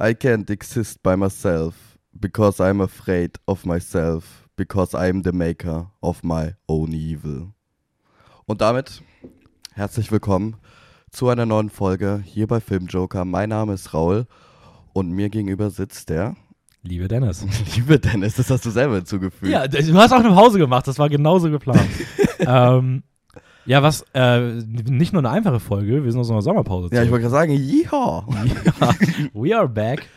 I can't exist by myself because I'm afraid of myself because I'm the maker of my own evil. Und damit herzlich willkommen zu einer neuen Folge hier bei Filmjoker. Mein Name ist Raul und mir gegenüber sitzt der Liebe Dennis. liebe Dennis. Das hast du selber hinzugefügt. Ja, du hast auch eine Pause gemacht, das war genauso geplant. ähm, ja, was, äh, nicht nur eine einfache Folge, wir sind aus einer Sommerpause. Ja, ich wollte gerade sagen, yeehaw. ja, we are back.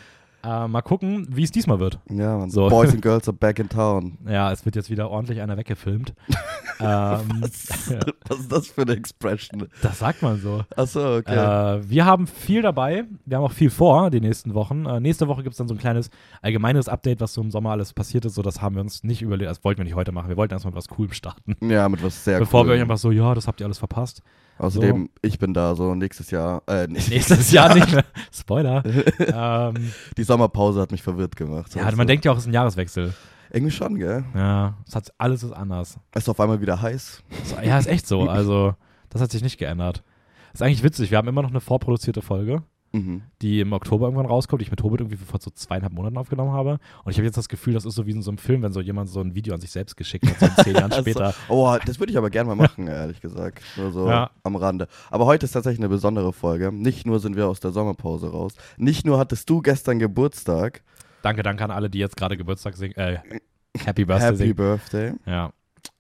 Äh, mal gucken, wie es diesmal wird. Ja, man, So. Boys and Girls are back in town. Ja, es wird jetzt wieder ordentlich einer weggefilmt. ähm, ja, Was ist das für eine Expression? das sagt man so. Achso, okay. Äh, wir haben viel dabei. Wir haben auch viel vor die nächsten Wochen. Äh, nächste Woche gibt es dann so ein kleines allgemeines Update, was so im Sommer alles passiert ist. So, das haben wir uns nicht überlegt. Das wollten wir nicht heute machen. Wir wollten erstmal mit was Coolem starten. ja, mit was sehr Bevor cool. wir euch einfach so, ja, das habt ihr alles verpasst. Außerdem, ich bin da so nächstes Jahr. Äh, nicht Nächstes Jahr nicht mehr. Spoiler. ähm, Die Sommerpause hat mich verwirrt gemacht. ja, weißt man denkt ja auch, es ist ein Jahreswechsel. Irgendwie schon, gell? Ja, es hat, alles ist anders. Es ist auf einmal wieder heiß. So, ja, ist echt so. Also, das hat sich nicht geändert. Ist eigentlich witzig. Wir haben immer noch eine vorproduzierte Folge, Mhm. die im Oktober irgendwann rauskommt, die ich mit Tobit irgendwie vor so zweieinhalb Monaten aufgenommen habe. Und ich habe jetzt das Gefühl, das ist so wie in so einem Film, wenn so jemand so ein Video an sich selbst geschickt hat, so zehn Jahren Also, später. oh, das würde ich aber gerne mal machen, ehrlich gesagt. Nur so Ja. am Rande. Aber heute ist tatsächlich eine besondere Folge. Nicht nur sind wir aus der Sommerpause raus. Nicht nur hattest du gestern Geburtstag. Danke, danke an alle, die jetzt gerade Geburtstag singen. Äh, Happy Birthday Happy singen. Birthday. Ja.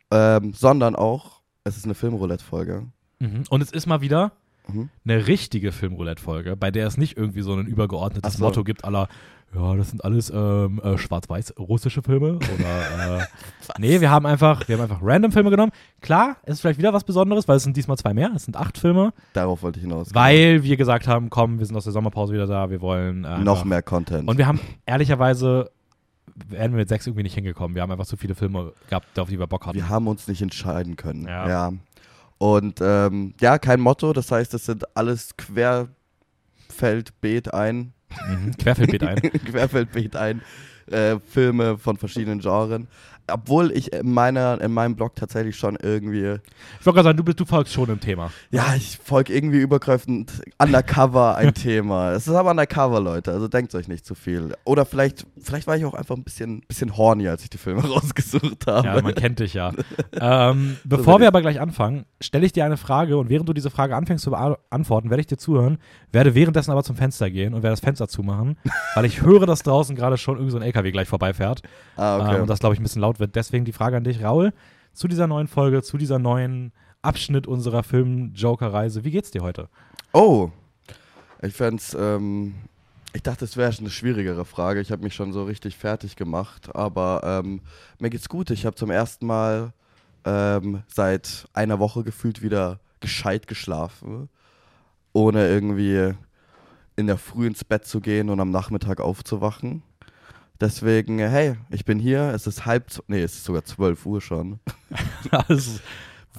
Ähm, sondern auch, es ist eine Filmroulette-Folge. Mhm. Und es ist mal wieder Mhm. eine richtige Filmroulette-Folge, bei der es nicht irgendwie so ein übergeordnetes so. Motto gibt, aller, ja, das sind alles ähm, äh, schwarz-weiß russische Filme oder äh, nee, wir haben einfach, wir haben einfach random Filme genommen. Klar, es ist vielleicht wieder was Besonderes, weil es sind diesmal zwei mehr, es sind acht Filme, Darauf wollte ich hinaus. weil wir gesagt haben, komm, wir sind aus der Sommerpause wieder da, wir wollen äh, Noch mehr Content. Und wir haben ehrlicherweise wären wir mit sechs irgendwie nicht hingekommen. Wir haben einfach zu viele Filme gehabt, auf die wir Bock hatten. Wir haben uns nicht entscheiden können. Ja. Ja. Und ähm, ja, kein Motto. Das heißt, das sind alles Querfeldbeet ein. Mhm. Querfeldbeet ein. Querfeldbeet ein. Äh, Filme von verschiedenen Genren. Obwohl ich in, meiner, in meinem Blog tatsächlich schon irgendwie, Ich wollte gerade sagen, du, bist, du folgst schon im Thema. ja, ich folge irgendwie übergreifend undercover ein Thema. Es ist aber undercover, Leute, also denkt euch nicht zu viel. Oder vielleicht, vielleicht war ich auch einfach ein bisschen, bisschen horny, als ich die Filme rausgesucht habe. Ja, man kennt dich ja. ähm, bevor bin wir aber gleich anfangen, stelle ich dir eine Frage und während du diese Frage anfängst zu beantworten, werde ich dir zuhören, werde währenddessen aber zum Fenster gehen und werde das Fenster zumachen, weil ich höre, dass draußen gerade schon irgend so ein LKW gleich vorbeifährt ah, okay. ähm, und das, glaube ich, ein bisschen laut wird. Deswegen die Frage an dich, Raul, zu dieser neuen Folge, zu dieser neuen Abschnitt unserer Film-Joker-Reise. Wie geht's dir heute? Oh, ich fände ähm, ich dachte, es wäre eine schwierigere Frage. Ich habe mich schon so richtig fertig gemacht, aber ähm, mir geht's gut. Ich habe zum ersten Mal ähm, seit einer Woche gefühlt wieder gescheit geschlafen, ohne irgendwie in der Früh ins Bett zu gehen und am Nachmittag aufzuwachen. Deswegen, äh, hey, ich bin hier. Es ist halb, nee, es ist sogar 12 Uhr schon. Ja.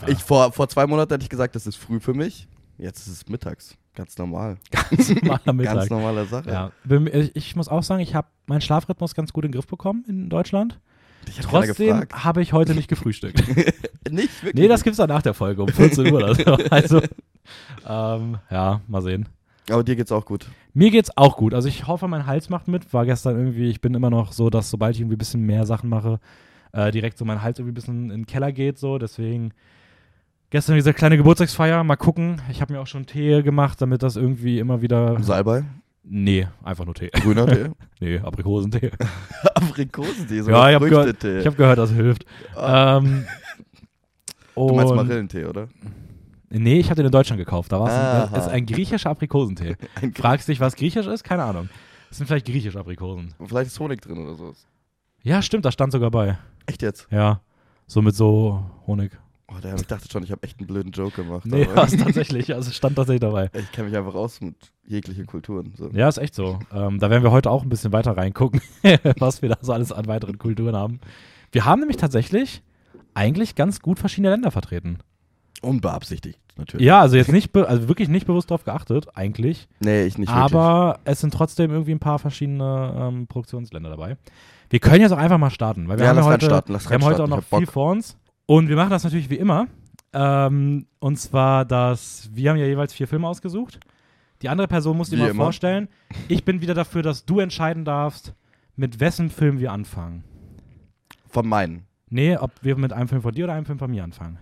Ich, vor, vor zwei Monaten hätte ich gesagt, das ist früh für mich. Jetzt ist es mittags. Ganz normal. normaler Mittag. Ganz normale Sache. Ja, ich ich muss auch sagen, ich habe meinen Schlafrhythmus ganz gut in den Griff bekommen in Deutschland. Trotzdem habe ich heute nicht gefrühstückt. Nicht wirklich. nee, das gibt's dann nach der Folge um 14 Uhr oder so. Also, ähm, ja, mal sehen. Aber dir geht's auch gut. Mir geht's auch gut. Also ich hoffe, mein Hals macht mit. War gestern irgendwie, ich bin immer noch so, dass sobald ich irgendwie ein bisschen mehr Sachen mache, äh, direkt so mein Hals irgendwie ein bisschen in den Keller geht. So, deswegen gestern diese kleine Geburtstagsfeier. Mal gucken. Ich habe mir auch schon Tee gemacht, damit das irgendwie immer wieder. Salbei, Nee, einfach nur Tee. grüner Tee, Nee, Aprikosentee. Aprikosentee, so Ja, ich habe gehört, ich hab gehört, das hilft. Ah, Ähm, du meinst Marillentee, oder? Nee, ich habe den in Deutschland gekauft. Da war es ein, griechischer Aprikosentee. Ein Fragst dich, was griechisch ist? Keine Ahnung. Das sind vielleicht griechische Aprikosen. Vielleicht ist Honig drin oder so. Ja, stimmt, da stand sogar bei. Echt jetzt? Ja, so mit so Honig. Oh, damn, ich dachte schon, ich habe echt einen blöden Joke gemacht. Nee, aber was tatsächlich, also es stand tatsächlich dabei. ich kenne mich einfach aus mit jeglichen Kulturen. So. Ja, ist echt so. Ähm, da werden wir heute auch ein bisschen weiter reingucken, was wir da so alles an weiteren Kulturen haben. Wir haben nämlich tatsächlich eigentlich ganz gut verschiedene Länder vertreten. Unbeabsichtigt, natürlich. Ja, also jetzt nicht, also wirklich nicht bewusst drauf geachtet, eigentlich. Nee, ich nicht aber es sind trotzdem irgendwie ein paar verschiedene ähm, Produktionsländer dabei. Wir können jetzt auch einfach mal starten, weil wir Ja, haben ja heute, starten, wir haben heute auch noch viel Bock. vor uns. Und wir machen das natürlich wie immer. Ähm, und zwar, dass wir haben ja jeweils vier Filme ausgesucht. Die andere Person muss dir mal immer. vorstellen, ich bin wieder dafür, dass du entscheiden darfst, mit wessen Film wir anfangen. Von meinen. Nee, ob wir mit einem Film von dir oder einem Film von mir anfangen.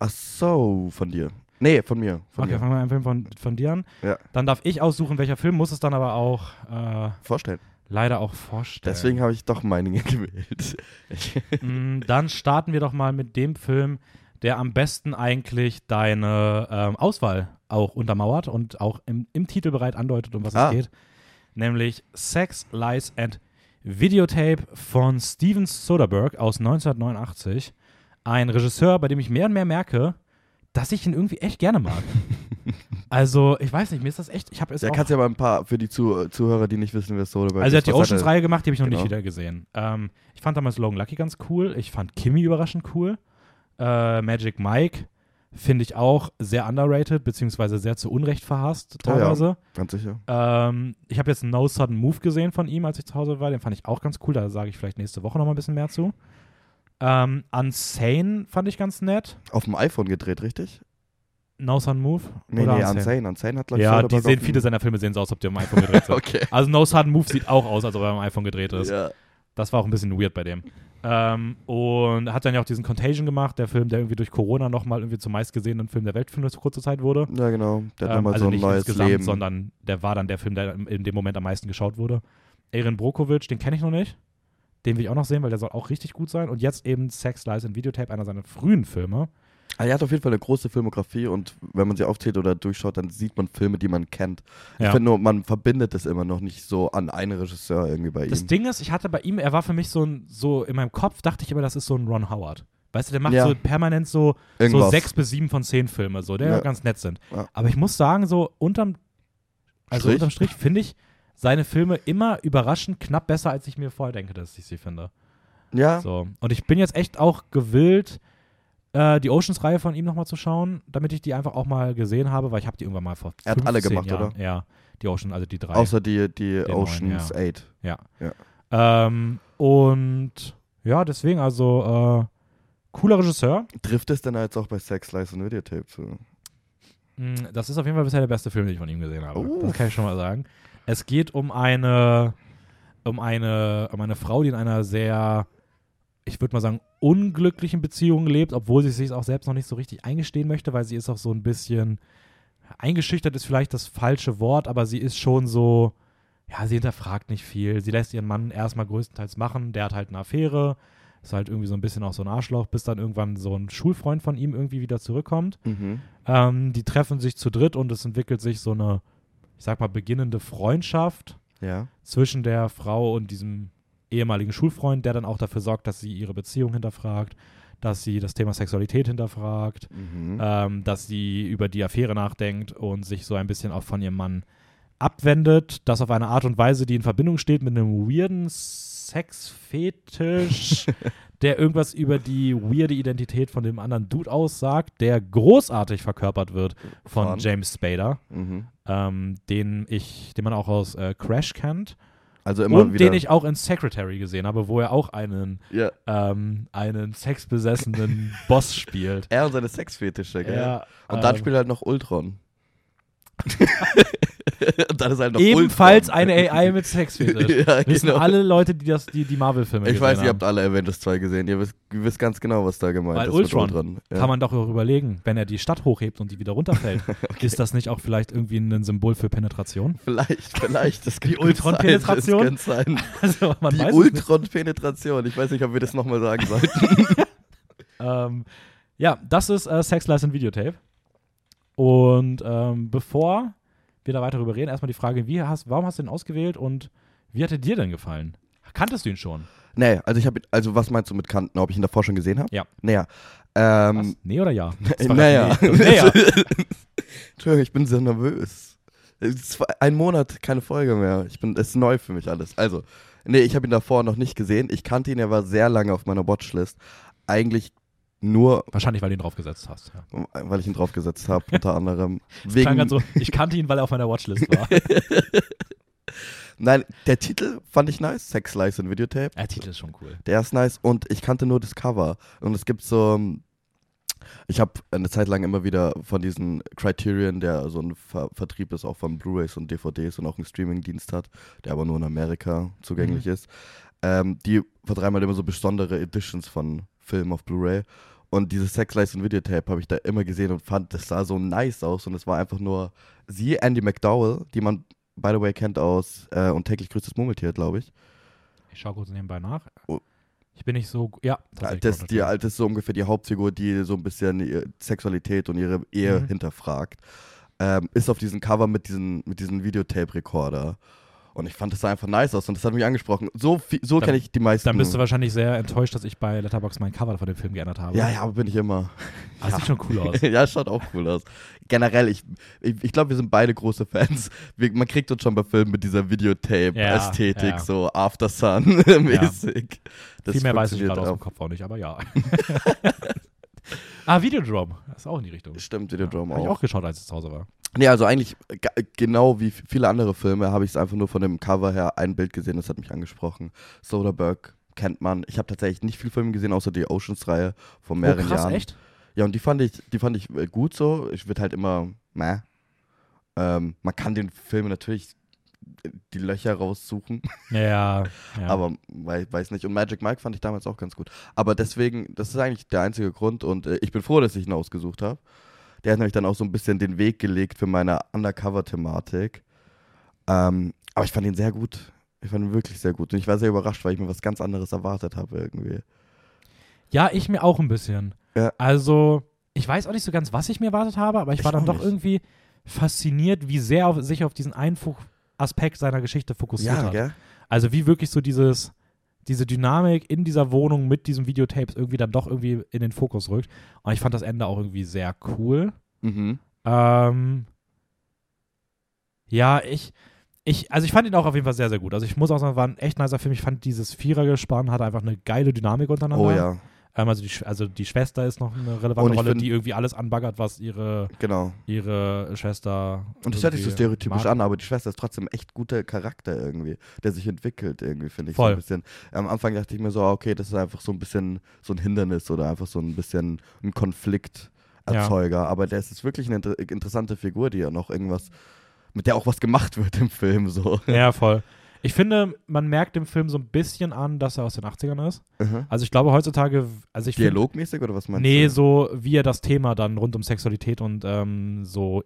Ach so, von dir. Nee, von mir. Von okay, mir. fangen wir mit einem Film von, von dir an. Ja. Dann darf ich aussuchen, welcher Film, muss es dann aber auch äh, Vorstellen. leider auch vorstellen. Deswegen habe ich doch meine gewählt. Mm, Dann starten wir doch mal mit dem Film, der am besten eigentlich deine ähm, Auswahl auch untermauert und auch im, im Titelbereit andeutet, um was Ah. es geht. Nämlich Sex, Lies and Videotape von Steven Soderbergh aus 1989. Ein Regisseur, bei dem ich mehr und mehr merke, dass ich ihn irgendwie echt gerne mag. also, ich weiß nicht, mir ist das echt, ich habe es ja, kannst ja mal ein paar für die Zu Zuhörer, die nicht wissen, wer Soderbergh also er ist. hat die Oceans-Reihe gemacht, die habe ich noch Genau. nicht wieder gesehen. Ähm, ich fand damals Logan Lucky ganz cool. Ich fand Kimmy überraschend cool. Äh, Magic Mike finde ich auch sehr underrated, beziehungsweise sehr zu Unrecht verhasst Oh ja. teilweise. Ganz sicher. ähm, ich habe jetzt No Sudden Move gesehen von ihm, als ich zu Hause war. Den fand ich auch ganz cool. Da sage ich vielleicht nächste Woche noch mal ein bisschen mehr zu. Ähm, Unsane fand ich ganz nett. Auf dem iPhone gedreht, richtig? No Sudden Move? Nee, oder nee, Unsane? Unsane. Unsane hat, glaube ich, Ja, die sehen, auf dem- viele seiner Filme sehen so aus, als ob die am iPhone gedreht sind. Okay. Also No Sudden Move sieht auch aus, als ob er am iPhone gedreht ist. Ja. Das war auch ein bisschen weird bei dem. Ähm, und hat dann ja auch diesen Contagion gemacht, der Film, der irgendwie durch Corona nochmal irgendwie zum meistgesehenen Film der Welt für eine kurze Zeit wurde. ja, genau. Der hat Ähm, nochmal also so ein nicht neues insgesamt, Leben. sondern der war dann der Film, der in- in dem Moment am meisten geschaut wurde. Erin Brokovic, den kenne ich noch nicht. Den will ich auch noch sehen, weil der soll auch richtig gut sein. Und jetzt eben Sex, Lies and Videotape, einer seiner frühen Filme. Ah, er hat auf jeden Fall eine große Filmografie und wenn man sie aufzählt oder durchschaut, dann sieht man Filme, die man kennt. Ich Ja. finde nur, man verbindet es immer noch nicht so an einen Regisseur irgendwie bei Das ihm. Ding ist, ich hatte bei ihm, er war für mich so ein, so in meinem Kopf dachte ich immer, das ist so ein Ron Howard. Weißt du, der macht Ja. so permanent so, so sechs bis sieben von zehn Filme, so, die Ja. ganz nett sind. Aber ich muss sagen, so unterm, also Strich? unterm Strich finde ich seine Filme immer überraschend knapp besser, als ich mir vorher denke, dass ich sie finde. Ja, So. Und ich bin jetzt echt auch gewillt, äh, die Oceans-Reihe von ihm nochmal zu schauen, damit ich die einfach auch mal gesehen habe, weil ich habe die irgendwann mal vor Er hat alle 15 gemacht, Jahren, oder? Ja, die Ocean, also die drei. außer die, die Den Oceans neuen, 8. Ja. Ja. Ähm, und ja, deswegen also äh, cooler Regisseur. Trifft es denn jetzt auch bei Sex, Lies und Videotape zu? Mm, Das ist auf jeden Fall bisher der beste Film, den ich von ihm gesehen habe. Oh. Das kann ich schon mal sagen. Es geht um eine, um eine, um eine Frau, die in einer sehr, ich würde mal sagen, unglücklichen Beziehung lebt, obwohl sie sich auch selbst noch nicht so richtig eingestehen möchte, weil sie ist auch so ein bisschen eingeschüchtert ist vielleicht das falsche Wort, aber sie ist schon so, ja, sie hinterfragt nicht viel. Sie lässt ihren Mann erstmal größtenteils machen. Der hat halt eine Affäre, ist halt irgendwie so ein bisschen auch so ein Arschloch, bis dann irgendwann so ein Schulfreund von ihm irgendwie wieder zurückkommt. Mhm. Ähm, die treffen sich zu dritt und es entwickelt sich so eine, ich sag mal, beginnende Freundschaft Ja. zwischen der Frau und diesem ehemaligen Schulfreund, der dann auch dafür sorgt, dass sie ihre Beziehung hinterfragt, dass sie das Thema Sexualität hinterfragt, Mhm. ähm, dass sie über die Affäre nachdenkt und sich so ein bisschen auch von ihrem Mann abwendet, das auf eine Art und Weise, die in Verbindung steht mit einem weirden Sexfetisch, der irgendwas über die weirde Identität von dem anderen Dude aussagt, der großartig verkörpert wird von Von? James Spader, Mhm. ähm, den ich, den man auch aus äh, Crash kennt Also immer und wieder. den ich auch in Secretary gesehen habe, wo er auch einen, ja. ähm, einen sexbesessenen Boss spielt. Er und seine Sexfetische, gell? Ja, Und dann ähm, spielt er halt noch Ultron. Halt Ebenfalls eine AI mit Sexfetisch. ja, Wissen genau. alle Leute, die das, die, die Marvel-Filme ich gesehen weiß, ihr haben. habt alle Avengers 2 gesehen. Ihr wisst, ihr wisst ganz genau, was da gemeint Weil ist. Ultron Ultron. Ja. Kann man doch auch überlegen, wenn er die Stadt hochhebt und die wieder runterfällt, ist das nicht auch vielleicht irgendwie ein Symbol für Penetration? Vielleicht, vielleicht. Das Die Ultron-Penetration? Also Die weiß. Ultron-Penetration. Ich weiß nicht, ob wir das nochmal sagen sollten. Ähm, ja, das ist äh, Sex, Lies and Videotape. Und ähm, bevor wir da weiter drüber reden, erstmal die Frage, wie hast, warum hast du ihn ausgewählt und wie hat er dir denn gefallen? Kanntest du ihn schon? nee, also ich habe, also was meinst du mit Kanten? Ob ich ihn davor schon gesehen habe? Ja. Naja. Ähm? Nee oder ja? naja. Nee. Naja. Entschuldigung, ich bin sehr nervös. Ein Monat, keine Folge mehr. Ich bin, es ist neu für mich alles. Also, nee, ich habe ihn davor noch nicht gesehen. Ich kannte ihn, er war sehr lange auf meiner Watchlist. Eigentlich nur, Wahrscheinlich, weil du ihn draufgesetzt hast. Ja. weil ich ihn draufgesetzt habe, unter anderem. Wegen, so, ich kannte ihn, weil er auf meiner Watchlist war. nein, der Titel fand ich nice. Sex, Lies und Videotape. Der Titel ist schon cool. Der ist nice und ich kannte nur das Cover. Und es gibt so, Ich habe eine Zeit lang immer wieder von diesen Criterion, der so ein Ver Vertrieb ist, auch von Blu-rays und DVDs und auch einen Streaming-Dienst hat, der aber nur in Amerika zugänglich Mhm. ist. Ähm, die vertreiben halt immer so besondere Editions von Filmen auf Blu-ray. Und dieses Sex Lies und Videotape habe ich da immer gesehen und fand, das sah so nice aus. Und es war einfach nur sie, Andy McDowell, die man, by the way, kennt aus äh, Und täglich grüßt das Murmeltier, glaube ich. Ich schaue kurz nebenbei nach. Oh. Ich bin nicht so. Ja, tatsächlich. Das, die alte ist so ungefähr die Hauptfigur, die so ein bisschen ihre Sexualität und ihre Ehe Mhm. hinterfragt. Ähm, ist auf diesem Cover mit diesem mit diesen Videotape-Rekorder. Und ich fand das sah einfach nice aus und das hat mich angesprochen. So, viel- so kenne ich die meisten. Dann bist du wahrscheinlich sehr enttäuscht, dass ich bei Letterboxd mein Cover von dem Film geändert habe. ja, ja, bin ich immer. Das sieht schon cool aus. ja, schaut auch cool aus. Generell, ich, ich, ich glaube, wir sind beide große Fans. Wir, man kriegt uns schon bei Filmen mit dieser Videotape-Ästhetik, Ja, ja. so After Sun-mäßig. Viel mehr weiß ich gerade aus dem Kopf auch nicht, aber ja. ah, Videodrome. Das ist auch in die Richtung. Stimmt, Videodrome Habe ich auch. auch geschaut, als ich zu Hause war. Nee, also eigentlich genau wie viele andere Filme habe ich es einfach nur von dem Cover her ein Bild gesehen, das hat mich angesprochen. Soderbergh kennt man. Ich habe tatsächlich nicht viele Filme gesehen, außer die Oceans-Reihe von mehreren oh, krass, Jahren. echt? Ja, und die fand ich, die fand ich äh, gut so. Ich würde halt immer, meh. Ähm, man kann den Film natürlich die Löcher raussuchen, Ja, ja. aber wei weiß nicht. Und Magic Mike fand ich damals auch ganz gut. Aber deswegen, das ist eigentlich der einzige Grund und äh, ich bin froh, dass ich ihn ausgesucht habe. Der hat nämlich dann auch so ein bisschen den Weg gelegt für meine Undercover-Thematik. Ähm, aber ich fand ihn sehr gut. Ich fand ihn wirklich sehr gut. Und ich war sehr überrascht, weil ich mir was ganz anderes erwartet habe irgendwie. Ja, ich mir auch ein bisschen. Ja. Also, ich weiß auch nicht so ganz, was ich mir erwartet habe, aber ich, Ich war dann doch nicht. irgendwie fasziniert, wie sehr auf, sich auf diesen Fu- Aspekt seiner Geschichte fokussiert hat. gell? Also wie wirklich so dieses, diese Dynamik in dieser Wohnung mit diesem Videotapes irgendwie dann doch irgendwie in den Fokus rückt. Und ich fand das Ende auch irgendwie sehr cool. Mhm. Ähm, ja, ich, ich, also ich fand ihn auch auf jeden Fall sehr, sehr gut. Also ich muss auch sagen, war ein echt nicer Film. Ich fand dieses Vierergespann hatte einfach eine geile Dynamik untereinander. Oh ja, Ähm, also, die, also die Schwester ist noch eine relevante Rolle, find- die irgendwie alles anbaggert, was ihre, genau. ihre Schwester. Und das hört sich so stereotypisch mag. an, aber die Schwester ist trotzdem echt guter Charakter irgendwie, der sich entwickelt irgendwie, finde ich so Voll. ein bisschen. Am Anfang dachte ich mir so, okay, das ist einfach so ein bisschen so ein Hindernis oder einfach so ein bisschen ein Konflikterzeuger, aber der ist jetzt wirklich eine inter interessante Figur, die ja noch irgendwas, mit der auch was gemacht wird im Film so. Ja, voll. Ich finde, man merkt dem Film so ein bisschen an, dass er aus den 80ern ist. Mhm. Also ich glaube heutzutage, also ich finde, Dialogmäßig oder was meinst nee, du? so wie er das Thema dann rund um Sexualität und ähm, so,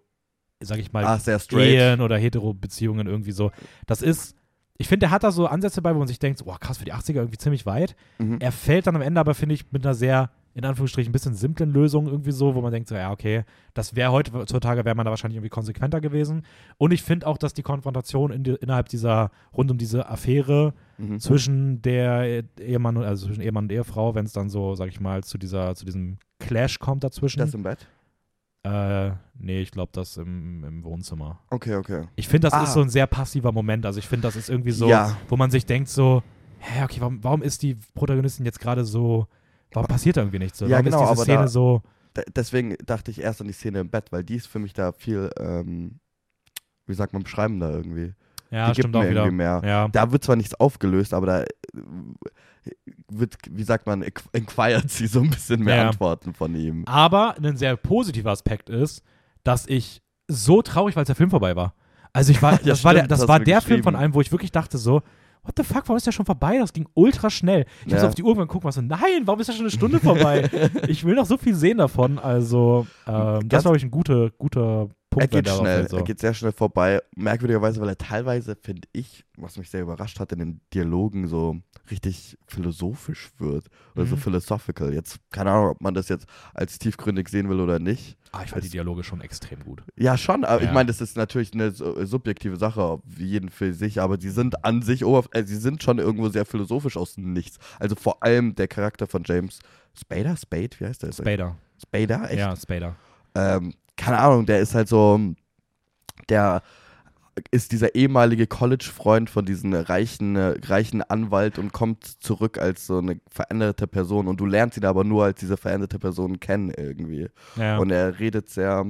sag ich mal, Ah. Ehen oder Hetero-Beziehungen irgendwie so. Das ist, ich finde, der hat da so Ansätze bei, wo man sich denkt, oh krass, für die 80er irgendwie ziemlich weit. Mhm. Er fällt dann am Ende aber, finde ich, mit einer sehr, in Anführungsstrichen, ein bisschen simplen Lösung irgendwie so, wo man denkt, so, ja, okay, das wäre heutzutage, wäre man da wahrscheinlich irgendwie konsequenter gewesen. Und ich finde auch, dass die Konfrontation in die, innerhalb dieser, rund um diese Affäre Mhm. zwischen der Ehemann, und- also zwischen Ehemann und Ehefrau, wenn es dann so, sag ich mal, zu dieser, zu diesem Clash kommt dazwischen. Das im Bett? äh, nee, ich glaube, das im, im Wohnzimmer. Okay, okay. Ich finde, das Ah. ist so ein sehr passiver Moment. Also ich finde, das ist irgendwie so, Ja. wo man sich denkt so, hä, okay, warum, warum ist die Protagonistin jetzt gerade so, warum passiert da irgendwie nichts? So? Ja, warum genau, ist diese aber Szene da- so, deswegen dachte ich erst an die Szene im Bett, weil die ist für mich da viel, ähm, wie sagt man, beschreibender irgendwie. ja, die stimmt gibt auch mir wieder. irgendwie mehr. Ja. Da wird zwar nichts aufgelöst, aber da äh, wird, wie sagt man, inqu- inquired sie so ein bisschen mehr Ja. Antworten von ihm. Aber ein sehr positiver Aspekt ist, dass ich so traurig, weil es der Film vorbei war. Also ich war, Ja, das war, der, stimmt, das war der Film von einem, wo ich wirklich dachte so, what the fuck, warum ist der schon vorbei? Das ging ultra schnell. Ich Ja. auf die Uhr geguckt und war so, nein, warum ist das schon eine Stunde vorbei? ich will noch so viel sehen davon. Also ähm, das war, glaube ich, ein guter, guter Punkt. Er geht schnell, auffällt, so. er geht sehr schnell vorbei. Merkwürdigerweise, weil er teilweise, finde ich, was mich sehr überrascht hat, in den Dialogen so richtig philosophisch wird. Oder so Mhm. philosophical. Jetzt, keine Ahnung, ob man das jetzt als tiefgründig sehen will oder nicht. Ah, ich fand die Dialoge schon extrem gut. Ja, schon, aber Ja. ich meine, das ist natürlich eine su- subjektive Sache, wie jeden für sich, aber die sind an sich, äh, sie sind schon irgendwo sehr philosophisch aus dem Nichts. Also vor allem der Charakter von James Spader, Spade, wie heißt der? Spader. Spader, echt? Ja, Spader. Ähm, keine Ahnung, der ist halt so, der ist dieser ehemalige College-Freund von diesem reichen, äh, reichen Anwalt und kommt zurück als so eine veränderte Person und du lernst ihn aber nur als diese veränderte Person kennen irgendwie. Ja. Und er redet sehr,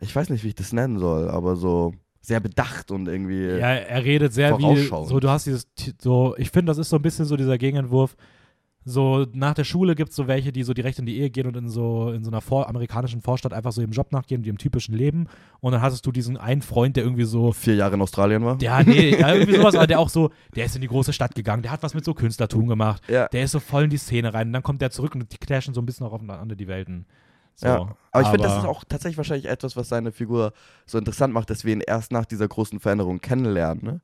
ich weiß nicht, wie ich das nennen soll, aber so sehr bedacht und irgendwie. Ja, er redet sehr wie so, du hast dieses, so, ich finde, das ist so ein bisschen so dieser Gegenentwurf, so nach der Schule gibt es so welche, die so direkt in die Ehe gehen und in so in so einer vor amerikanischen Vorstadt einfach so ihrem Job nachgehen, ihrem typischen Leben. Und dann hattest du diesen einen Freund, der irgendwie so Vier Jahre in Australien war? ja, nee, ja, irgendwie sowas, aber der auch so, der ist in die große Stadt gegangen, der hat was mit so Künstlertum gemacht, Ja. der ist so voll in die Szene rein und dann kommt der zurück und die clashen so ein bisschen auch aufeinander die Welten. So, Ja, aber ich finde, das ist auch tatsächlich wahrscheinlich etwas, was seine Figur so interessant macht, dass wir ihn erst nach dieser großen Veränderung kennenlernen. Ne?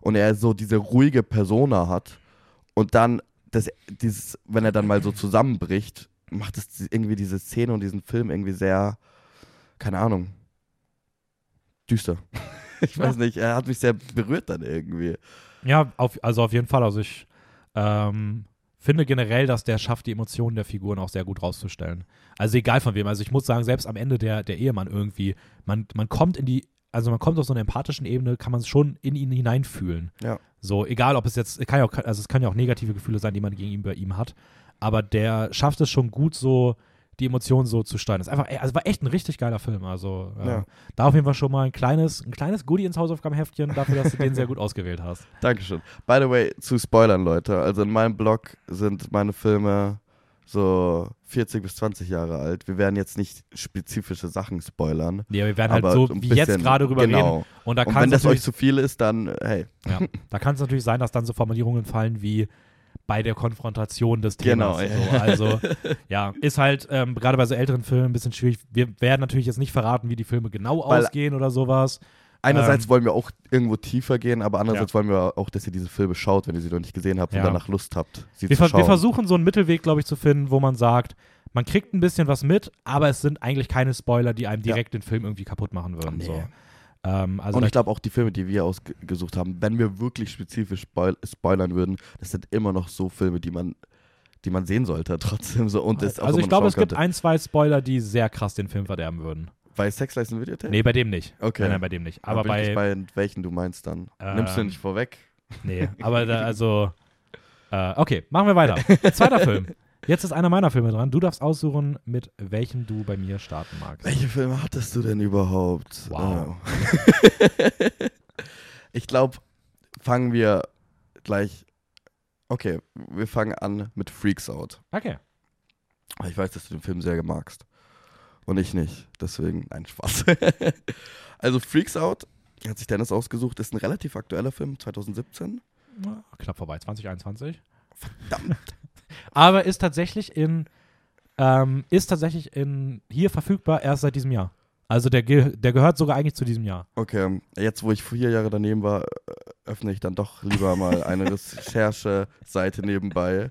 Und er so diese ruhige Persona hat und dann, das, dieses, wenn er dann mal so zusammenbricht, macht es irgendwie diese Szene und diesen Film irgendwie sehr, keine Ahnung, düster. ich weiß nicht, er hat mich sehr berührt dann irgendwie. Ja, auf, also auf jeden Fall. Also ich ähm, finde generell, dass der schafft, die Emotionen der Figuren auch sehr gut rauszustellen. Also egal von wem. Also ich muss sagen, selbst am Ende der, der Ehemann irgendwie, man, man kommt in die, also man kommt auf so einer empathischen Ebene, kann man schon in ihn hineinfühlen. Ja. So, egal ob es jetzt, kann ja auch, also es können ja auch negative Gefühle sein, die man gegenüber ihm hat. Aber der schafft es schon gut, so die Emotionen so zu steuern. Das ist einfach, also war echt ein richtig geiler Film. Also äh, Ja. da auf jeden Fall schon mal ein kleines, ein kleines Goodie ins Hausaufgabenheftchen dafür, dass du den sehr gut ausgewählt hast. Dankeschön. By the way, zu Spoilern, Leute. Also in meinem Blog sind meine Filme so 40 bis 20 Jahre alt. Wir werden jetzt nicht spezifische Sachen spoilern. Nee, wir werden halt so wie jetzt gerade drüber reden. genau. Und da Und kann wenn es das euch zu viel ist, dann hey. ja, da kann es natürlich sein, dass dann so Formulierungen fallen wie bei der Konfrontation des Genau, Themas. ja. so. Also ja, ist halt ähm, gerade bei so älteren Filmen ein bisschen schwierig. Wir werden natürlich jetzt nicht verraten, wie die Filme genau Weil- ausgehen oder sowas. Einerseits Ähm, wollen wir auch irgendwo tiefer gehen, aber andererseits wollen wir auch, dass ihr diese Filme schaut, wenn ihr sie noch nicht gesehen habt Ja. und danach Lust habt, sie Wir, zu schauen. wir versuchen so einen Mittelweg, glaube ich, zu finden, wo man sagt, man kriegt ein bisschen was mit, aber es sind eigentlich keine Spoiler, die einem Ja. direkt den Film irgendwie kaputt machen würden. Nee. So. Ähm, also und ich glaube auch die Filme, die wir ausgesucht haben, wenn wir wirklich spezifisch spoil spoilern würden, das sind immer noch so Filme, die man, die man sehen sollte trotzdem so und also ich glaube, es gibt könnte. ein, zwei Spoiler, die sehr krass den Film verderben würden. Bei Sex License Videotape. Nee, bei dem nicht. Okay. Nein, nein, bei dem nicht. Aber bin ich bei, welchen du meinst dann. Nimmst du Ähm, nicht vorweg? Nee, aber da, also. Äh, okay, machen wir weiter. Zweiter Film. Jetzt ist einer meiner Filme dran. Du darfst aussuchen, mit welchem du bei mir starten magst. Welche Filme hattest du denn überhaupt? Wow. Oh. ich glaube, fangen wir gleich. Okay, wir fangen an mit Freaks Out. Okay. Ich weiß, dass du den Film sehr magst. Und ich nicht. Deswegen, nein, Spaß. also Freaks Out, hat sich Dennis ausgesucht, ist ein relativ aktueller Film, 2017. Na, Knapp vorbei, 2021. Verdammt. Aber ist tatsächlich in. Ähm, ist tatsächlich in hier verfügbar erst seit diesem Jahr. Also der, ge der gehört sogar eigentlich zu diesem Jahr. Okay, jetzt wo ich vier Jahre daneben war, äh, öffne ich dann doch lieber mal eine Recherche-Seite nebenbei.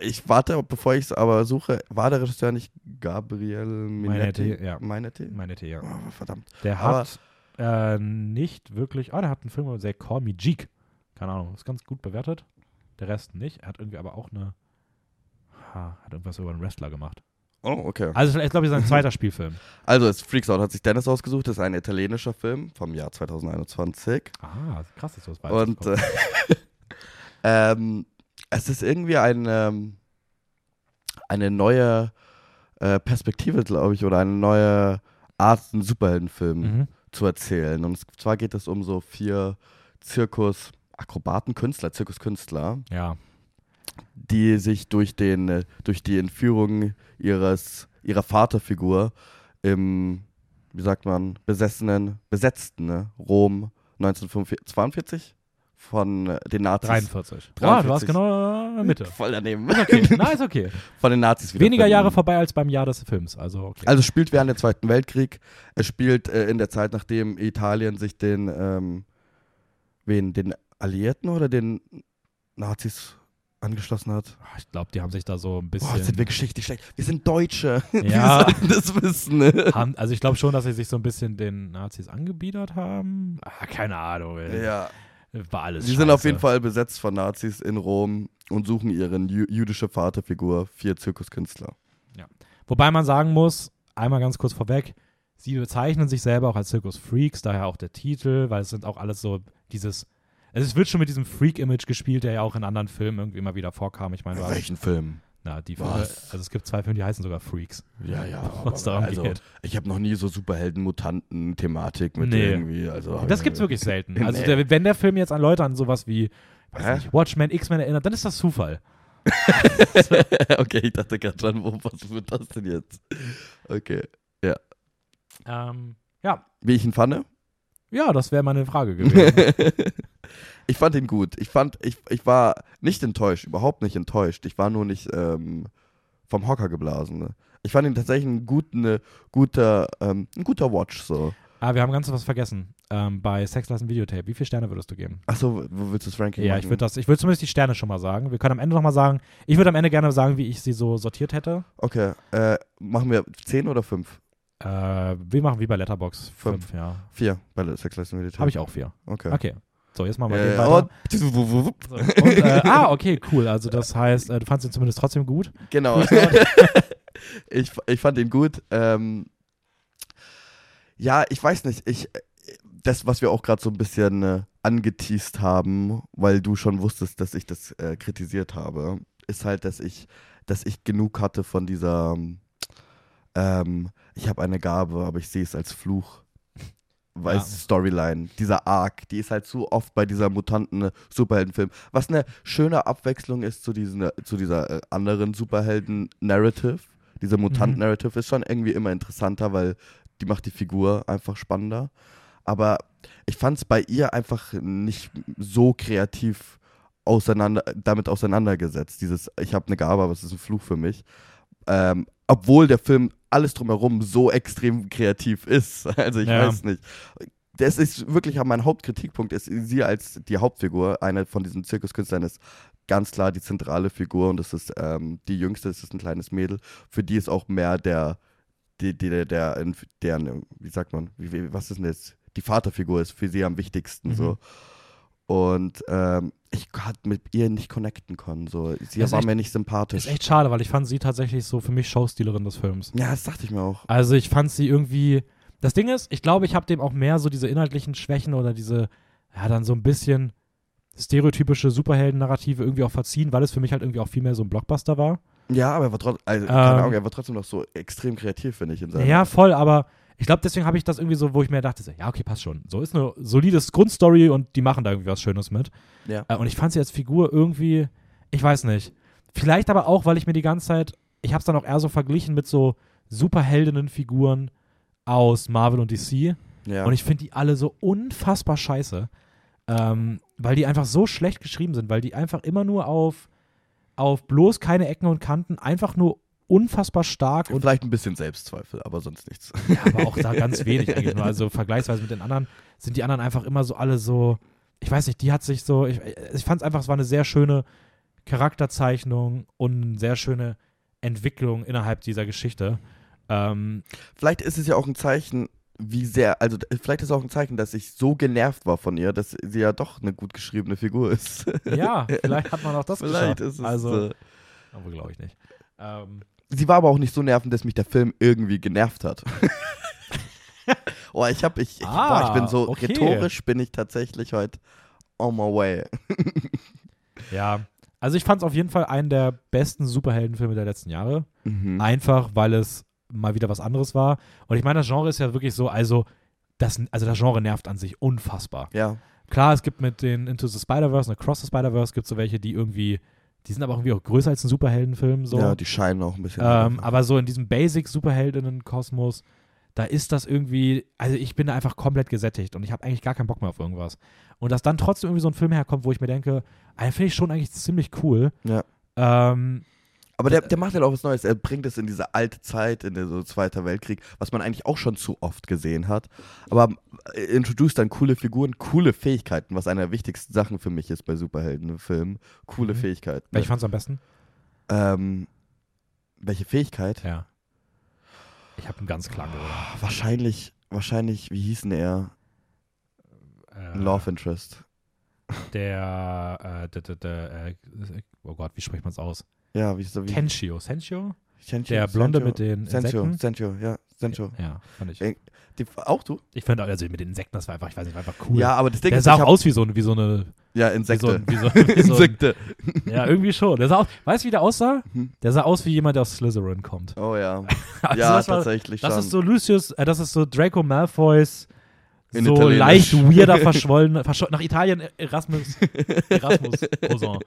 Ich warte, bevor ich es aber suche, war der Regisseur nicht Gabriel Minetti? Minetti, ja. Minetti? Meine Thea. Oh, verdammt. Der hat äh, nicht wirklich. Ah, der hat einen Film, der Call Me Jeek. Keine Ahnung, ist ganz gut bewertet. Der Rest nicht. Er hat irgendwie aber auch eine. Ha, hat irgendwas über einen Wrestler gemacht. Oh, okay. Also, ich glaube, es ist ein zweiter Spielfilm. Also, es Freaks Out hat sich Dennis ausgesucht. Das ist ein italienischer Film vom Jahr 2021. Ah, krass, dass du das weißt. Und äh, ähm, es ist irgendwie ein, ähm, eine neue äh, Perspektive, glaube ich, oder eine neue Art, einen Superheldenfilm mhm. zu erzählen. Und zwar geht es um so vier Zirkus-Akrobaten, Künstler, Zirkuskünstler, Ja. die sich durch, den, äh, durch die Entführung ihres, ihrer Vaterfigur im, wie sagt man, besessenen, besetzten ne, Rom 1942 von äh, den Nazis. 43. Ah, du warst 43. genau in der Mitte. Voll daneben. Okay, na, ist okay. Von den Nazis wieder. Weniger. Jahre vorbei als beim Jahr des Films. Also, okay. Also es spielt während dem Zweiten Weltkrieg. Es spielt äh, in der Zeit, nachdem Italien sich den, ähm, wen, den Alliierten oder den Nazis angeschlossen hat. Ah, ich glaube, die haben sich da so ein Boah, sind bisschen. wir geschichtlich schlecht. Wir sind Deutsche. Ja. Wir sollten das wissen. Ne? haben, also, ich glaube schon, dass sie sich so ein bisschen den Nazis angebiedert haben. Ah, keine Ahnung. ey. Ja. War alles. Sie sind auf jeden Fall besetzt von Nazis in Rom und suchen ihren jü jüdische Vaterfigur, vier Zirkuskünstler. Wobei man sagen muss, einmal ganz kurz vorweg, sie bezeichnen sich selber auch als Circus Freaks, daher auch der Titel, weil es sind auch alles so dieses. Also es wird schon mit diesem Freak-Image gespielt, der ja auch in anderen Filmen irgendwie immer wieder vorkam. Ich meine, Welchen Film? Na, die Filme, also es gibt zwei Filme, die heißen sogar Freaks. Ja, ja. Was darum also, geht. Ich habe noch nie so Superhelden-Mutanten-Thematik mit Nee. irgendwie. Also, Das gibt's wirklich selten. Also Nee. der, wenn der Film jetzt an Leute an sowas wie nicht, Watchmen, X-Men erinnert, dann ist das Zufall. okay, ich dachte gerade schon, wo, was wird das denn jetzt? Okay. Ähm, ja. Wie ich ihn fand? Ja, das wäre meine Frage gewesen. Ich fand ihn gut. Ich fand, ich, ich war nicht enttäuscht, überhaupt nicht enttäuscht. Ich war nur nicht ähm, vom Hocker geblasen. Ne? Ich fand ihn tatsächlich ein, gut, ne, guter, ähm, ein guter Watch. So. ah, wir haben ganz was vergessen. Ähm, bei Sex Lassen Videotape, wie viele Sterne würdest du geben? Achso, wo willst du das Ranking Ja, machen? ich würde das, ich würde zumindest die Sterne schon mal sagen. Wir können am Ende nochmal sagen, ich würde am Ende gerne sagen, wie ich sie so sortiert hätte. Okay, äh, machen wir 10 oder 5? Äh, wir machen wie bei Letterbox Fünf. fünf, ja. 4 bei der Sexleistung Militär. Habe ich auch vier. Okay. Okay. So, jetzt machen wir Äh, den weiter. So, und, äh, ah, okay, cool. Also das heißt, äh, du fandest ihn zumindest trotzdem gut. genau. ich, ich fand ihn gut. Ähm, ja, ich weiß nicht. Ich, das, was wir auch gerade so ein bisschen äh, angeteased haben, weil du schon wusstest, dass ich das äh, kritisiert habe, ist halt, dass ich, dass ich genug hatte von dieser, ähm, ich habe eine Gabe, aber ich sehe es als Fluch. Weil Ja. Storyline, dieser Arc, die ist halt so oft bei dieser mutanten Superheldenfilm, was eine schöne Abwechslung ist zu, diesen, zu dieser äh, anderen Superhelden-Narrative. Diese Mutant-Narrative ist schon irgendwie immer interessanter, weil die macht die Figur einfach spannender. Aber ich fand es bei ihr einfach nicht so kreativ auseinander, damit auseinandergesetzt. Dieses, ich habe eine Gabe, aber es ist ein Fluch für mich. Ähm, obwohl der Film alles drumherum so extrem kreativ ist. Also ich Ja. weiß nicht. Das ist wirklich mein Hauptkritikpunkt, ist sie als die Hauptfigur, eine von diesen Zirkuskünstlern ist ganz klar die zentrale Figur und das ist ähm, die jüngste, das ist ein kleines Mädel. Für die ist auch mehr der, die, die, der, der, deren, wie sagt man, wie, wie, was ist denn jetzt? Die Vaterfigur ist für sie am wichtigsten Mhm. so. Und ähm, ich hat mit ihr nicht connecten können. So. Sie ist war echt- mir nicht sympathisch. Ist echt schade, weil ich fand sie tatsächlich so für mich Showstealerin des Films. Ja, das dachte ich mir auch. Also ich fand sie irgendwie. Das Ding ist, ich glaube, ich habe dem auch mehr so diese inhaltlichen Schwächen oder diese, ja, dann so ein bisschen stereotypische Superhelden-Narrative irgendwie auch verziehen, weil es für mich halt irgendwie auch viel mehr so ein Blockbuster war. Ja, aber er war, trotz, also, Ähm. Ahnung, er war trotzdem noch so extrem kreativ, finde ich. In Ja, voll, aber ich glaube, deswegen habe ich das irgendwie so, wo ich mir dachte, ja, okay, passt schon. So ist eine solides Grundstory und die machen da irgendwie was Schönes mit. Ja. Äh, und ich fand sie als Figur irgendwie, ich weiß nicht. Vielleicht aber auch, weil ich mir die ganze Zeit, ich habe es dann auch eher so verglichen mit so Superheldinnen-Figuren aus Marvel und DC. ja. Und ich finde die alle so unfassbar scheiße. Ähm, weil die einfach so schlecht geschrieben sind, weil die einfach immer nur auf, auf bloß keine Ecken und Kanten, einfach nur unfassbar stark und Vielleicht ein bisschen Selbstzweifel, aber sonst nichts. ja, aber auch da ganz wenig eigentlich nur. Also vergleichsweise mit den anderen sind die anderen einfach immer so alle so, ich weiß nicht, die hat sich so, ich, ich fand es einfach, es war eine sehr schöne Charakterzeichnung und eine sehr schöne Entwicklung innerhalb dieser Geschichte. Ähm, Vielleicht ist es ja auch ein Zeichen, wie sehr, also vielleicht ist es auch ein Zeichen, dass ich so genervt war von ihr, dass sie ja doch eine gut geschriebene Figur ist. ja, vielleicht hat man auch das vielleicht geschafft. ist es. also, äh, aber glaube ich nicht. Ähm, sie war aber auch nicht so nervend, dass mich der Film irgendwie genervt hat. oh, ich hab, ich, ich, Ah, boah, ich bin so okay. rhetorisch bin ich tatsächlich heute on my way. ja, also ich fand es auf jeden Fall einen der besten Superheldenfilme der letzten Jahre. Mhm. Einfach, weil es mal wieder was anderes war. Und ich meine, das Genre ist ja wirklich so, also das, also das Genre nervt an sich unfassbar. Ja, Klar, es gibt mit den Into the Spider-Verse und Across the Spider-Verse gibt es so welche, die irgendwie, die sind aber irgendwie auch größer als ein Superheldenfilm. So. ja, die scheinen auch ein bisschen. ähm, aber so in diesem Basic-Superheldinnen-Kosmos, da ist das irgendwie, also ich bin da einfach komplett gesättigt und ich habe eigentlich gar keinen Bock mehr auf irgendwas. Und dass dann trotzdem irgendwie so ein Film herkommt, wo ich mir denke, ah, finde ich schon eigentlich ziemlich cool. Ja. Ähm, Aber der, der macht ja auch was Neues. Er bringt es in diese alte Zeit, in den so Zweiter Weltkrieg, was man eigentlich auch schon zu oft gesehen hat. Aber äh, introduced dann coole Figuren, coole Fähigkeiten, was einer der wichtigsten Sachen für mich ist bei Superheldenfilmen. Coole Mhm. Fähigkeiten. welche fandst du am besten? Ähm, welche Fähigkeit? Ja. Ich habe einen ganz klaren Geruch. Wahrscheinlich, wahrscheinlich, wie hieß denn er? Äh, Love Interest. Der, äh, der, der, der äh, oh Gott, wie spricht man es aus? Ja, wie ist er? Wie? Kenshio. Senshio? Sentio, Der Blonde Sentio, mit den Insekten? Sentio, ja, Sentio. Ja, fand ich. Ey, Die, auch du? Ich finde, also mit den Insekten, das war einfach, ich weiß nicht, war einfach cool. Ja, aber das Ding der sah auch aus wie so, eine- wie so eine. Ja, Wie so, Insekte. ein- wie so, wie so ein, Insekte. ja, irgendwie schon. Der sah auch, weißt du, wie der aussah? Hm. Der sah aus wie jemand, der aus Slytherin kommt. Oh ja. Also ja, das war, tatsächlich Das schon. ist so Lucius, äh, das ist so Draco Malfoys In so leicht weirder, verschwollen, verscho nach Italien Erasmus, Erasmus Poisson.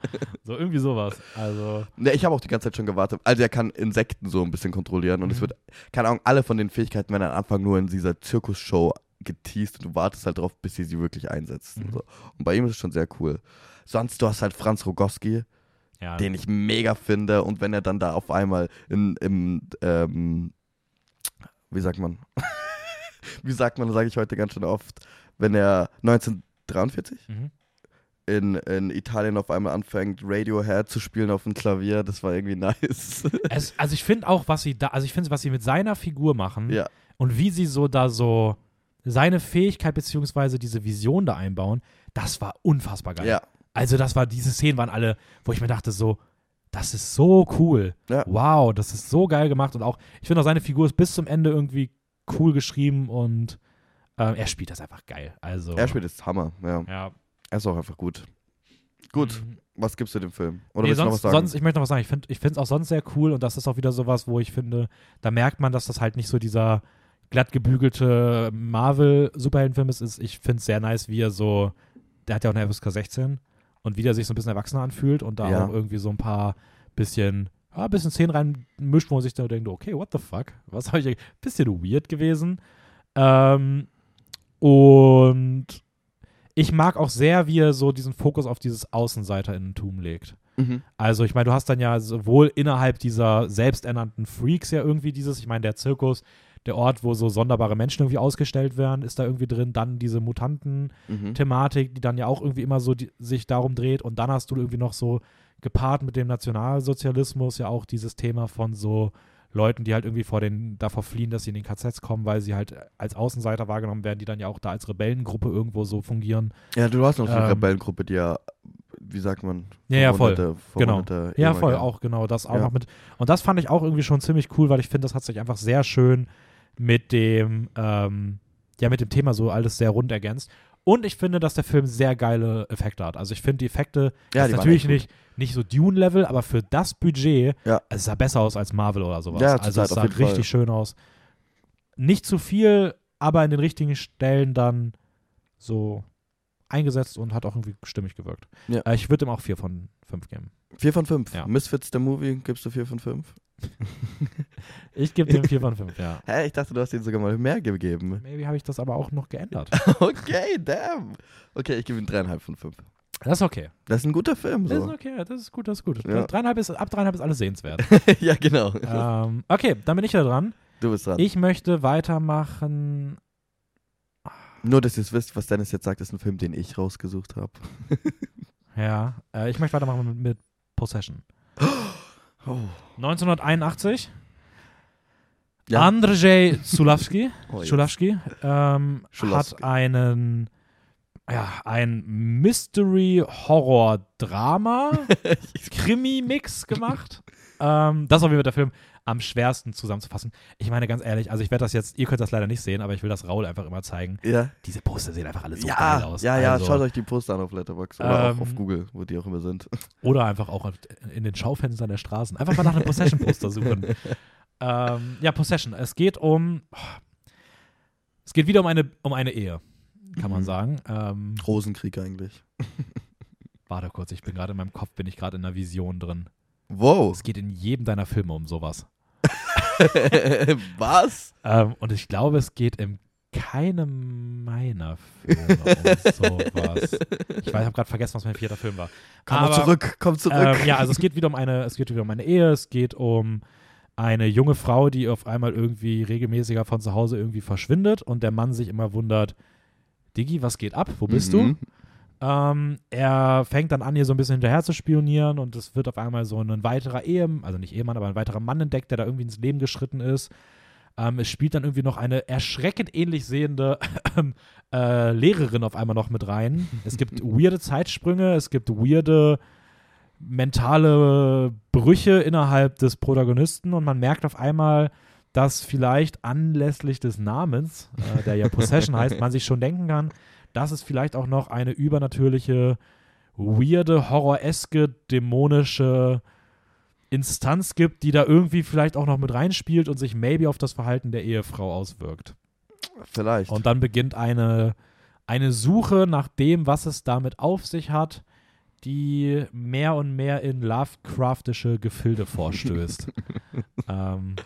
So irgendwie sowas. Also, Ne, ich habe auch die ganze Zeit schon gewartet. Also er kann Insekten so ein bisschen kontrollieren und es Mhm. wird, keine Ahnung, alle von den Fähigkeiten werden am Anfang nur in dieser Zirkusshow geteased und du wartest halt drauf, bis sie sie wirklich einsetzt. Und, Mhm. so. und bei ihm ist es schon sehr cool. Sonst, du hast halt Franz Rogowski, ja. den ich mega finde und wenn er dann da auf einmal in, im, ähm, wie sagt man, wie sagt man, sage ich heute ganz schön oft, wenn er 1943 Mhm. in, in Italien auf einmal anfängt, Radiohead zu spielen auf dem Klavier, das war irgendwie nice. Es, also ich finde auch, was sie da, also ich finde, was sie mit seiner Figur machen ja. und wie sie so da so seine Fähigkeit beziehungsweise diese Vision da einbauen, das war unfassbar geil. Ja. Also das war, diese Szenen waren alle, wo ich mir dachte so, das ist so cool. Ja. Wow, das ist so geil gemacht und auch, ich finde auch seine Figur ist bis zum Ende irgendwie cool geschrieben und ähm, er spielt das einfach geil. Also Er spielt jetzt Hammer, ja. ja. Er ist auch einfach gut. Gut, Mhm. was gibst du dem Film? Oder nee, willst du noch sonst, was sagen? sonst, ich möchte noch was sagen. Ich finde es auch sonst sehr cool und das ist auch wieder sowas, wo ich finde, da merkt man, dass das halt nicht so dieser glatt gebügelte Marvel-Superheldenfilm ist. ist. Ich finde es sehr nice, wie er so, der hat ja auch eine FSK 16 und wie der sich so ein bisschen erwachsener anfühlt und da Ja. auch irgendwie so ein paar bisschen, ja, ein bisschen Szenen reinmischt, wo man sich da denkt, okay, what the fuck? Was habe ich hier? Bisschen weird gewesen. Ähm, und ich mag auch sehr, wie er so diesen Fokus auf dieses Außenseiterinnentum legt. Mhm. Also ich meine, du hast dann ja sowohl innerhalb dieser selbsternannten Freaks ja irgendwie dieses, ich meine, der Zirkus, der Ort, wo so sonderbare Menschen irgendwie ausgestellt werden, ist da irgendwie drin. Dann diese Mutanten-Thematik, Mhm. die dann ja auch irgendwie immer so die, sich darum dreht. Und dann hast du irgendwie noch so gepaart mit dem Nationalsozialismus ja auch dieses Thema von so Leuten, die halt irgendwie vor den, davor fliehen, dass sie in den KZs kommen, weil sie halt als Außenseiter wahrgenommen werden, die dann ja auch da als Rebellengruppe irgendwo so fungieren. Ja, du hast noch so eine Ähm, Rebellengruppe, die ja, wie sagt man? Ja, ja, voll. Genau. Ja, voll, auch genau, das auch Ja. noch mit. Und das fand ich auch irgendwie schon ziemlich cool, weil ich finde, das hat sich einfach sehr schön mit dem, ähm, ja, mit dem Thema so alles sehr rund ergänzt. Und ich finde, dass der Film sehr geile Effekte hat. Also ich finde die Effekte, Ja, die natürlich nicht, nicht so Dune-Level, aber für das Budget, Ja. es sah besser aus als Marvel oder sowas. Ja, also es sah richtig Fall. schön aus. Nicht zu viel, aber in den richtigen Stellen dann so eingesetzt und hat auch irgendwie stimmig gewirkt. Ja. Äh, ich würde ihm auch 4 von 5 geben. 4 von 5. Ja. Misfits, der Movie, gibst du 4 von 5? Ich gebe dem 4 von 5, ja. Hä, ich dachte, du hast ihm sogar mal mehr gegeben. Maybe habe ich das aber auch noch geändert. okay, damn. Okay, ich gebe ihm 3,5 von 5. Das ist okay. Das ist ein guter Film, Das ist so. okay, das ist gut, das ist gut. Ja. Dreieinhalb ist, ab dreieinhalb ist alles sehenswert. ja, genau. ähm, okay, dann bin ich wieder dran. Du bist dran. Ich möchte weitermachen. Nur, dass ihr es wisst, was Dennis jetzt sagt, ist ein Film, den ich rausgesucht habe. Ja, äh, ich möchte weitermachen mit, mit Possession. Oh. 1981. Ja. Andrzej Zulawski, Oh. Zulawski ähm, Schulowski. hat einen, ja, ein Mystery-Horror-Drama Krimi-Mix gemacht. ähm, das jeden Fall der Film am schwersten zusammenzufassen. Ich meine ganz ehrlich, also ich werde das jetzt, ihr könnt das leider nicht sehen, aber ich will das Raul einfach immer zeigen. Ja, Diese Poster sehen einfach alle so geil ja, aus. ja, ja, also, schaut euch die Poster an auf Letterboxd oder Ähm, auch auf Google, wo die auch immer sind. Oder einfach auch in den Schaufenstern der Straßen. Einfach mal nach einem Possession-Poster suchen. ähm, ja, Possession. Es geht um. Es geht wieder um eine, um eine Ehe, kann man Mhm. sagen. Ähm, Rosenkrieg eigentlich. warte kurz, ich bin gerade in meinem Kopf, bin ich gerade in einer Vision drin. Wow. Es geht in jedem deiner Filme um sowas. was? Ähm, und ich glaube, es geht in keinem meiner Filme um sowas. Ich weiß, ich habe gerade vergessen, was mein vierter Film war. Komm Aber- zurück, komm zurück. Ähm, ja, also es geht wieder um eine, es geht wieder um eine Ehe, es geht um eine junge Frau, die auf einmal irgendwie regelmäßiger von zu Hause irgendwie verschwindet und der Mann sich immer wundert, Diggi, was geht ab? Wo bist du? Mhm. Ähm, er fängt dann an, ihr so ein bisschen hinterher zu spionieren und es wird auf einmal so ein weiterer Ehemann, also nicht Ehemann, aber ein weiterer Mann entdeckt, der da irgendwie ins Leben geschritten ist. Ähm, es spielt dann irgendwie noch eine erschreckend ähnlich sehende äh, Lehrerin auf einmal noch mit rein. Es gibt weirde Zeitsprünge, es gibt weirde mentale Brüche innerhalb des Protagonisten und man merkt auf einmal, dass vielleicht anlässlich des Namens, äh, der ja Possession heißt, man sich schon denken kann, dass es vielleicht auch noch eine übernatürliche, weirde, horroreske, dämonische Instanz gibt, die da irgendwie vielleicht auch noch mit reinspielt und sich maybe auf das Verhalten der Ehefrau auswirkt. Vielleicht. Und dann beginnt eine, eine Suche nach dem, was es damit auf sich hat, die mehr und mehr in Lovecraftische Gefilde vorstößt. ähm,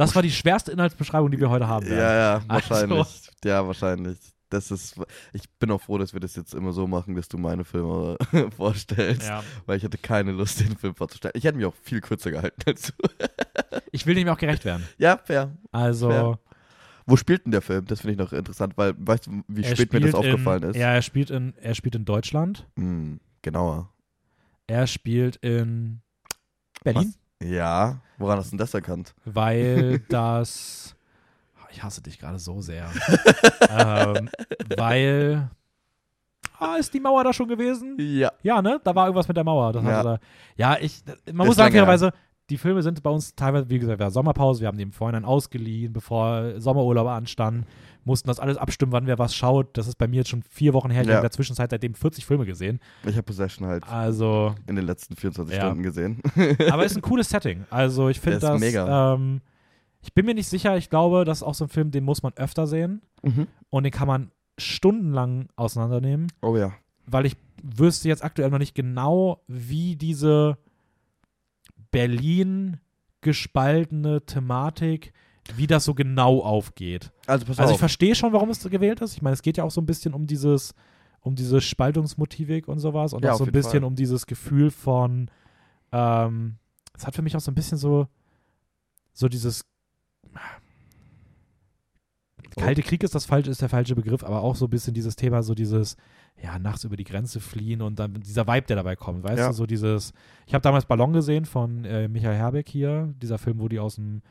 das war die schwerste Inhaltsbeschreibung, die wir heute haben werden. ja, ja, Also- wahrscheinlich. Ja, wahrscheinlich. Das ist, ich bin auch froh, dass wir das jetzt immer so machen, dass du meine Filme vorstellst, Ja. weil ich hatte keine Lust, den Film vorzustellen. Ich hätte mich auch viel kürzer gehalten du. Ich will dem auch gerecht werden. Ja, fair. Also, Fair. Wo spielt denn der Film? Das finde ich noch interessant, weil, weißt du, wie er spät mir das aufgefallen in, ist? Ja, er spielt in, er spielt in Deutschland. Hm, genauer. Er spielt in Berlin, Ja, woran hast du denn das erkannt? weil das. Ich hasse dich gerade so sehr. ähm, weil. Ah, ist die Mauer da schon gewesen? Ja. Ja, ne? Da war irgendwas mit der Mauer. Ja. Da, ja, ich. Man Ist muss sagen, fairerweise, die Filme sind bei uns teilweise, wie gesagt, wir hatten Sommerpause, wir haben die im Vorhinein ausgeliehen, bevor Sommerurlaub anstand, mussten das alles abstimmen, wann wer was schaut. Das ist bei mir jetzt schon vier Wochen her. Ich Ja. habe in der Zwischenzeit seitdem 40 Filme gesehen. Ich habe Possession halt Also, in den letzten 24 Ja. Stunden gesehen. aber ist ein cooles Setting. Also, ich finde das. mega. Ähm, ich bin mir nicht sicher. Ich glaube, das ist auch so ein Film, den muss man öfter sehen und den kann man stundenlang auseinandernehmen. Oh ja. weil ich wüsste jetzt aktuell noch nicht genau, wie diese Berlin gespaltene Thematik, wie das so genau aufgeht. Also pass Also ich verstehe schon, warum es gewählt ist. Ich meine, es geht ja auch so ein bisschen um dieses, um diese Spaltungsmotivik und sowas und Ja, auch so ein bisschen Fall. um dieses Gefühl von, ähm, es hat für mich auch so ein bisschen so, so dieses Oh. Kalte Krieg ist das falsche, ist der falsche Begriff, aber auch so ein bisschen dieses Thema, so dieses, ja, nachts über die Grenze fliehen und dann dieser Vibe, der dabei kommt, weißt Ja. du, so dieses, ich habe damals Ballon gesehen von äh, Michael Herbeck hier, dieser Film, wo die aus dem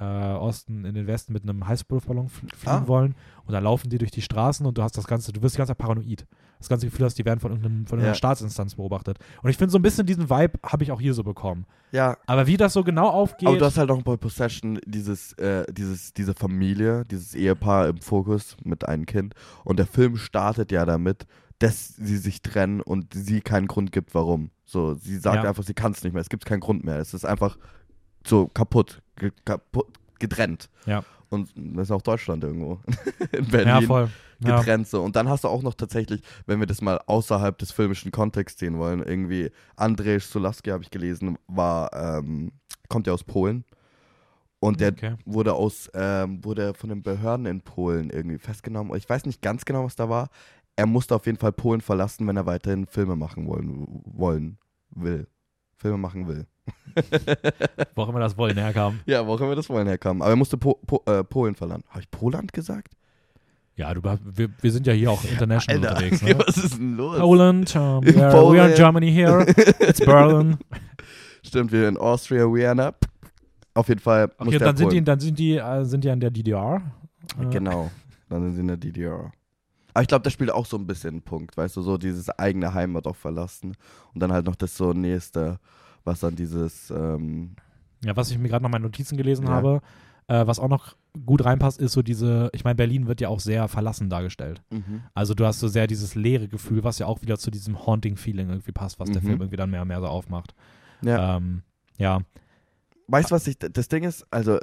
äh, Osten in den Westen mit einem Heißluftballon fl fliegen Ah. wollen und da laufen die durch die Straßen und du hast das Ganze, du wirst die ganze Zeit paranoid. Das ganze Gefühl hast, die werden von, irgendeinem, von Ja. Staatsinstanz beobachtet. Und ich finde, so ein bisschen diesen Vibe habe ich auch hier so bekommen. ja, Aber wie das so genau aufgeht, aber du hast halt auch bei Possession dieses, äh, dieses, diese Familie, dieses Ehepaar im Fokus mit einem Kind. Und der Film startet ja damit, dass sie sich trennen und sie keinen Grund gibt, warum. So, sie sagt Ja. einfach, sie kann es nicht mehr. Es gibt keinen Grund mehr. Es ist einfach so kaputt, ge kaputt getrennt. Ja. Und das ist auch Deutschland irgendwo. In Berlin. ja, voll. Ja. getrennt so. Und dann hast du auch noch tatsächlich, wenn wir das mal außerhalb des filmischen Kontexts sehen wollen, irgendwie Andrzej Sulaski, habe ich gelesen, war, ähm, kommt ja aus Polen. Und der Okay. wurde aus, ähm, wurde von den Behörden in Polen irgendwie festgenommen. Ich weiß nicht ganz genau, was da war. Er musste auf jeden Fall Polen verlassen, wenn er weiterhin Filme machen wollen, wollen will. Filme machen will. Wo auch immer das Wollen herkam. Ja, wo auch immer das wollen herkam. Aber er musste po po äh, Polen verlassen. Habe ich Poland gesagt? Ja, du, wir, wir sind ja hier auch international Alter, unterwegs. Ne? was ist denn los? Poland, um, we, are, we are in Germany here. It's Berlin. Stimmt, wir in Austria, Vienna. Auf jeden Fall Okay, dann sind die, dann sind die, äh, sind die an der DDR. Genau, dann sind sie in der DDR. Aber ich glaube, das spielt auch so ein bisschen einen Punkt, weißt du, so dieses eigene Heimat auch verlassen. Und dann halt noch das so nächste, was dann dieses, ähm, Ja, was ich mir gerade noch meine Notizen gelesen Ja. habe, äh, was auch noch gut reinpasst, ist so diese, ich meine, Berlin wird ja auch sehr verlassen dargestellt. Also du hast so sehr dieses leere Gefühl, was ja auch wieder zu diesem Haunting-Feeling irgendwie passt, was der Mhm. Film irgendwie dann mehr und mehr so aufmacht. ja. Ähm, ja. Weißt du, was ich, das Ding ist, also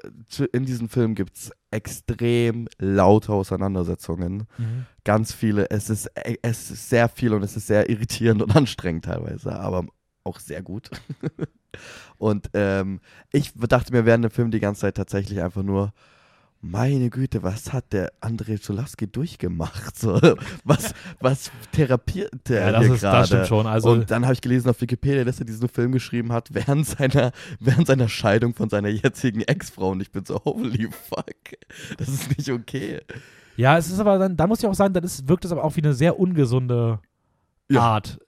in diesem Film gibt es extrem laute Auseinandersetzungen. Mhm. Ganz viele, es ist, äh, es ist sehr viel und es ist sehr irritierend und anstrengend teilweise, aber auch sehr gut. und ähm, ich dachte mir während dem Film die ganze Zeit tatsächlich einfach nur, meine Güte, was hat der André Schulawski durchgemacht? So, was, was therapiert der Ja, das, hier ist, gerade? das schon. Also, und dann habe ich gelesen auf Wikipedia, dass er diesen Film geschrieben hat während seiner, während seiner Scheidung von seiner jetzigen Ex-Frau. Und ich bin so, holy fuck, das ist nicht okay. ja, es ist aber dann, da muss ich auch sagen, dann ist, wirkt es aber auch wie eine sehr ungesunde Ja. Art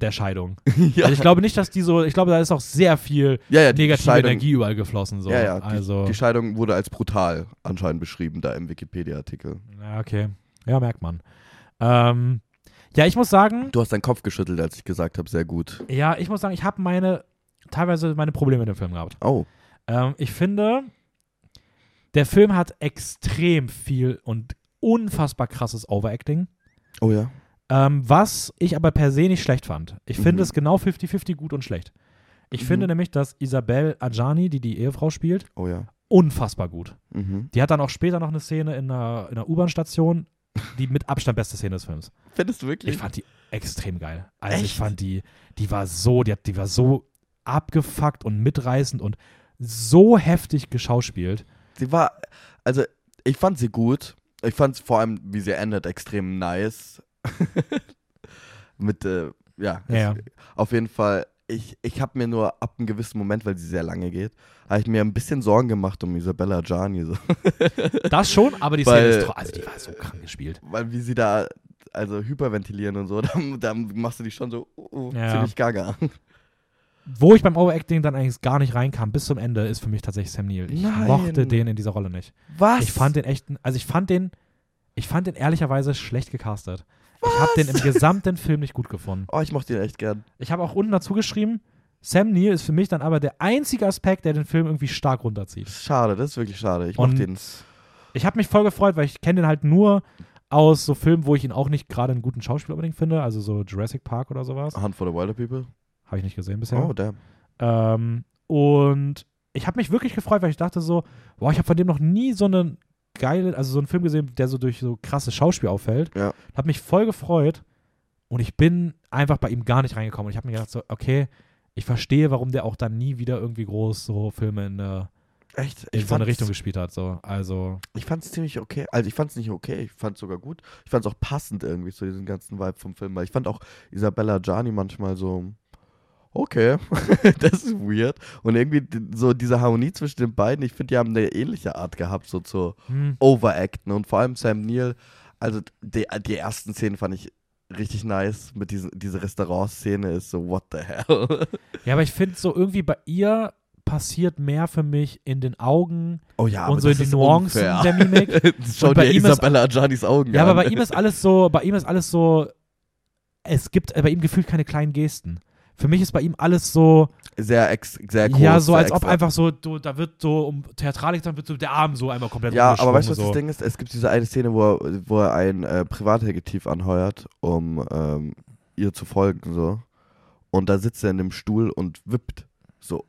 der Scheidung. ja, Also ich glaube nicht, dass die so, ich glaube, da ist auch sehr viel ja, ja, negative Scheidung, Energie überall geflossen. So. Ja, ja, die, also, die Scheidung wurde als brutal anscheinend beschrieben, da im Wikipedia-Artikel. ja, okay. Ja, merkt man. Ähm, ja, ich muss sagen, Du hast deinen Kopf geschüttelt, als ich gesagt habe, sehr gut. ja, ich muss sagen, ich habe meine, teilweise meine Probleme mit dem Film gehabt. Oh, Ähm, ich finde, der Film hat extrem viel und unfassbar krasses Overacting. oh ja. Ähm, was ich aber per se nicht schlecht fand. Ich finde Mhm. es genau 50-50 gut und schlecht. Ich Mhm. finde nämlich, dass Isabelle Adjani, die die Ehefrau spielt, Oh ja. unfassbar gut. Mhm. Die hat dann auch später noch eine Szene in einer, in einer U-Bahn-Station, die mit Abstand beste Szene des Films. Findest du wirklich? Ich fand die extrem geil. Also ich Echt? fand die, die war so, die, hat, die war so abgefuckt und mitreißend und so heftig geschauspielt. sie war, also ich fand sie gut. Ich fand vor allem, wie sie endet, extrem nice. Mit, äh, ja, Ja, es- auf jeden Fall. Ich, ich habe mir nur ab einem gewissen Moment, weil sie sehr lange geht, habe ich mir ein bisschen Sorgen gemacht um Isabella Gianni. So. Das schon, aber die Weil- Szene ist, also die war so krank gespielt. Weil wie sie da, also hyperventilieren und so, dann, dann machst du dich schon so uh, uh, Ja. ziemlich gaga. Wo ich beim Overacting dann eigentlich gar nicht reinkam, bis zum Ende, ist für mich tatsächlich Sam Neill. Ich Nein. mochte den in dieser Rolle nicht. Was? Ich fand den echt, also ich fand den, ich fand den ehrlicherweise schlecht gecastet. Ich habe den im gesamten Film nicht gut gefunden. Oh, ich mochte ihn echt gern. Ich habe auch unten dazu geschrieben, Sam Neill ist für mich dann aber der einzige Aspekt, der den Film irgendwie stark runterzieht. Schade, das ist wirklich schade. Ich mochte ihn. Ich habe mich voll gefreut, weil ich kenne den halt nur aus so Filmen, wo ich ihn auch nicht gerade einen guten Schauspieler unbedingt finde, also so Jurassic Park oder sowas. Hunt for the Wilder People. Habe ich nicht gesehen bisher. Oh, damn. Ähm, und ich habe mich wirklich gefreut, weil ich dachte so, boah, ich habe von dem noch nie so einen geile, also so einen Film gesehen, der so durch so krasses Schauspiel auffällt. Ja. Habe mich voll gefreut und ich bin einfach bei ihm gar nicht reingekommen. Und ich habe mir gedacht so, okay, ich verstehe, warum der auch dann nie wieder irgendwie groß so Filme in, äh, Echt? in so eine Richtung gespielt hat. So. Also, Ich fand es ziemlich okay. Also ich fand es nicht okay, ich fand es sogar gut. Ich fand es auch passend irgendwie zu diesem ganzen Vibe vom Film. Weil ich fand auch Isabella Gianni manchmal so, okay, das ist weird. Und irgendwie so diese Harmonie zwischen den beiden, ich finde, die haben eine ähnliche Art gehabt, so zu hm, overacten. Und vor allem Sam Neill, also die, die ersten Szenen fand ich richtig nice. Mit diesen, diese Restaurantszene ist so, what the hell? ja, aber ich finde so irgendwie bei ihr passiert mehr für mich in den Augen Oh ja, und so in ist Nuancen unfair. der Mimik. Schau dir Isabella Giannis Augen Ja, an. aber bei ihm ist alles so, bei ihm ist alles so, es gibt bei ihm gefühlt keine kleinen Gesten. Für mich ist bei ihm alles so, sehr, ex, sehr groß. ja, so als ob extra. einfach so, du, da wird so um Theatralik, dann wird so der Arm so einmal komplett Ja, aber weißt du, was das Ding ist? Es gibt diese eine Szene, wo er, wo er ein äh, Privatdetektiv anheuert, um ähm, ihr zu folgen, so. Und da sitzt er in dem Stuhl und wippt. So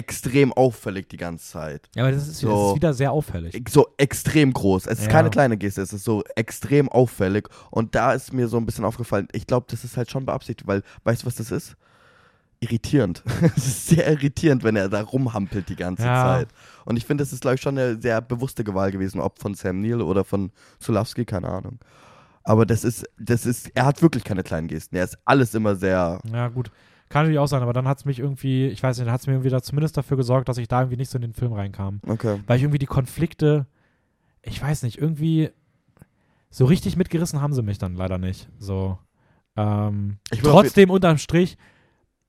extrem auffällig die ganze Zeit. Ja, aber das ist, das So. ist wieder sehr auffällig. So extrem groß. Es ist Ja. keine kleine Geste, es ist so extrem auffällig. Und da ist mir so ein bisschen aufgefallen, ich glaube, das ist halt schon beabsichtigt, weil, weißt du, was das ist? Irritierend. Es ist sehr irritierend, wenn er da rumhampelt die ganze Ja. Zeit. Und ich finde, das ist, glaube ich, schon eine sehr bewusste Wahl gewesen, ob von Sam Neill oder von Sulawski, keine Ahnung. Aber das ist, das ist, er hat wirklich keine kleinen Gesten. Er ist alles immer sehr. Ja, gut. Kann natürlich auch sein, aber dann hat es mich irgendwie, ich weiß nicht, dann hat es mir irgendwie da zumindest dafür gesorgt, dass ich da irgendwie nicht so in den Film reinkam. Okay. Weil ich irgendwie die Konflikte, ich weiß nicht, irgendwie so richtig mitgerissen haben sie mich dann leider nicht. So. Ähm, Ich trotzdem unterm Strich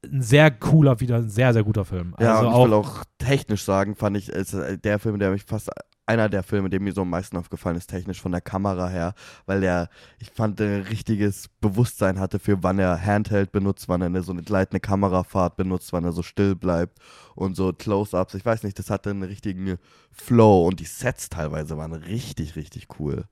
ein sehr cooler, wieder ein sehr, sehr guter Film. Ja, also und ich auch, will auch technisch sagen, fand ich, ist äh, der Film, der mich fast, einer der Filme, der mir so am meisten aufgefallen ist, technisch von der Kamera her, weil der, ich fand, ein richtiges Bewusstsein hatte für wann er Handheld benutzt, wann er eine, so eine gleitende Kamerafahrt benutzt, wann er so still bleibt und so Close-Ups, ich weiß nicht, das hatte einen richtigen Flow und die Sets teilweise waren richtig, richtig cool.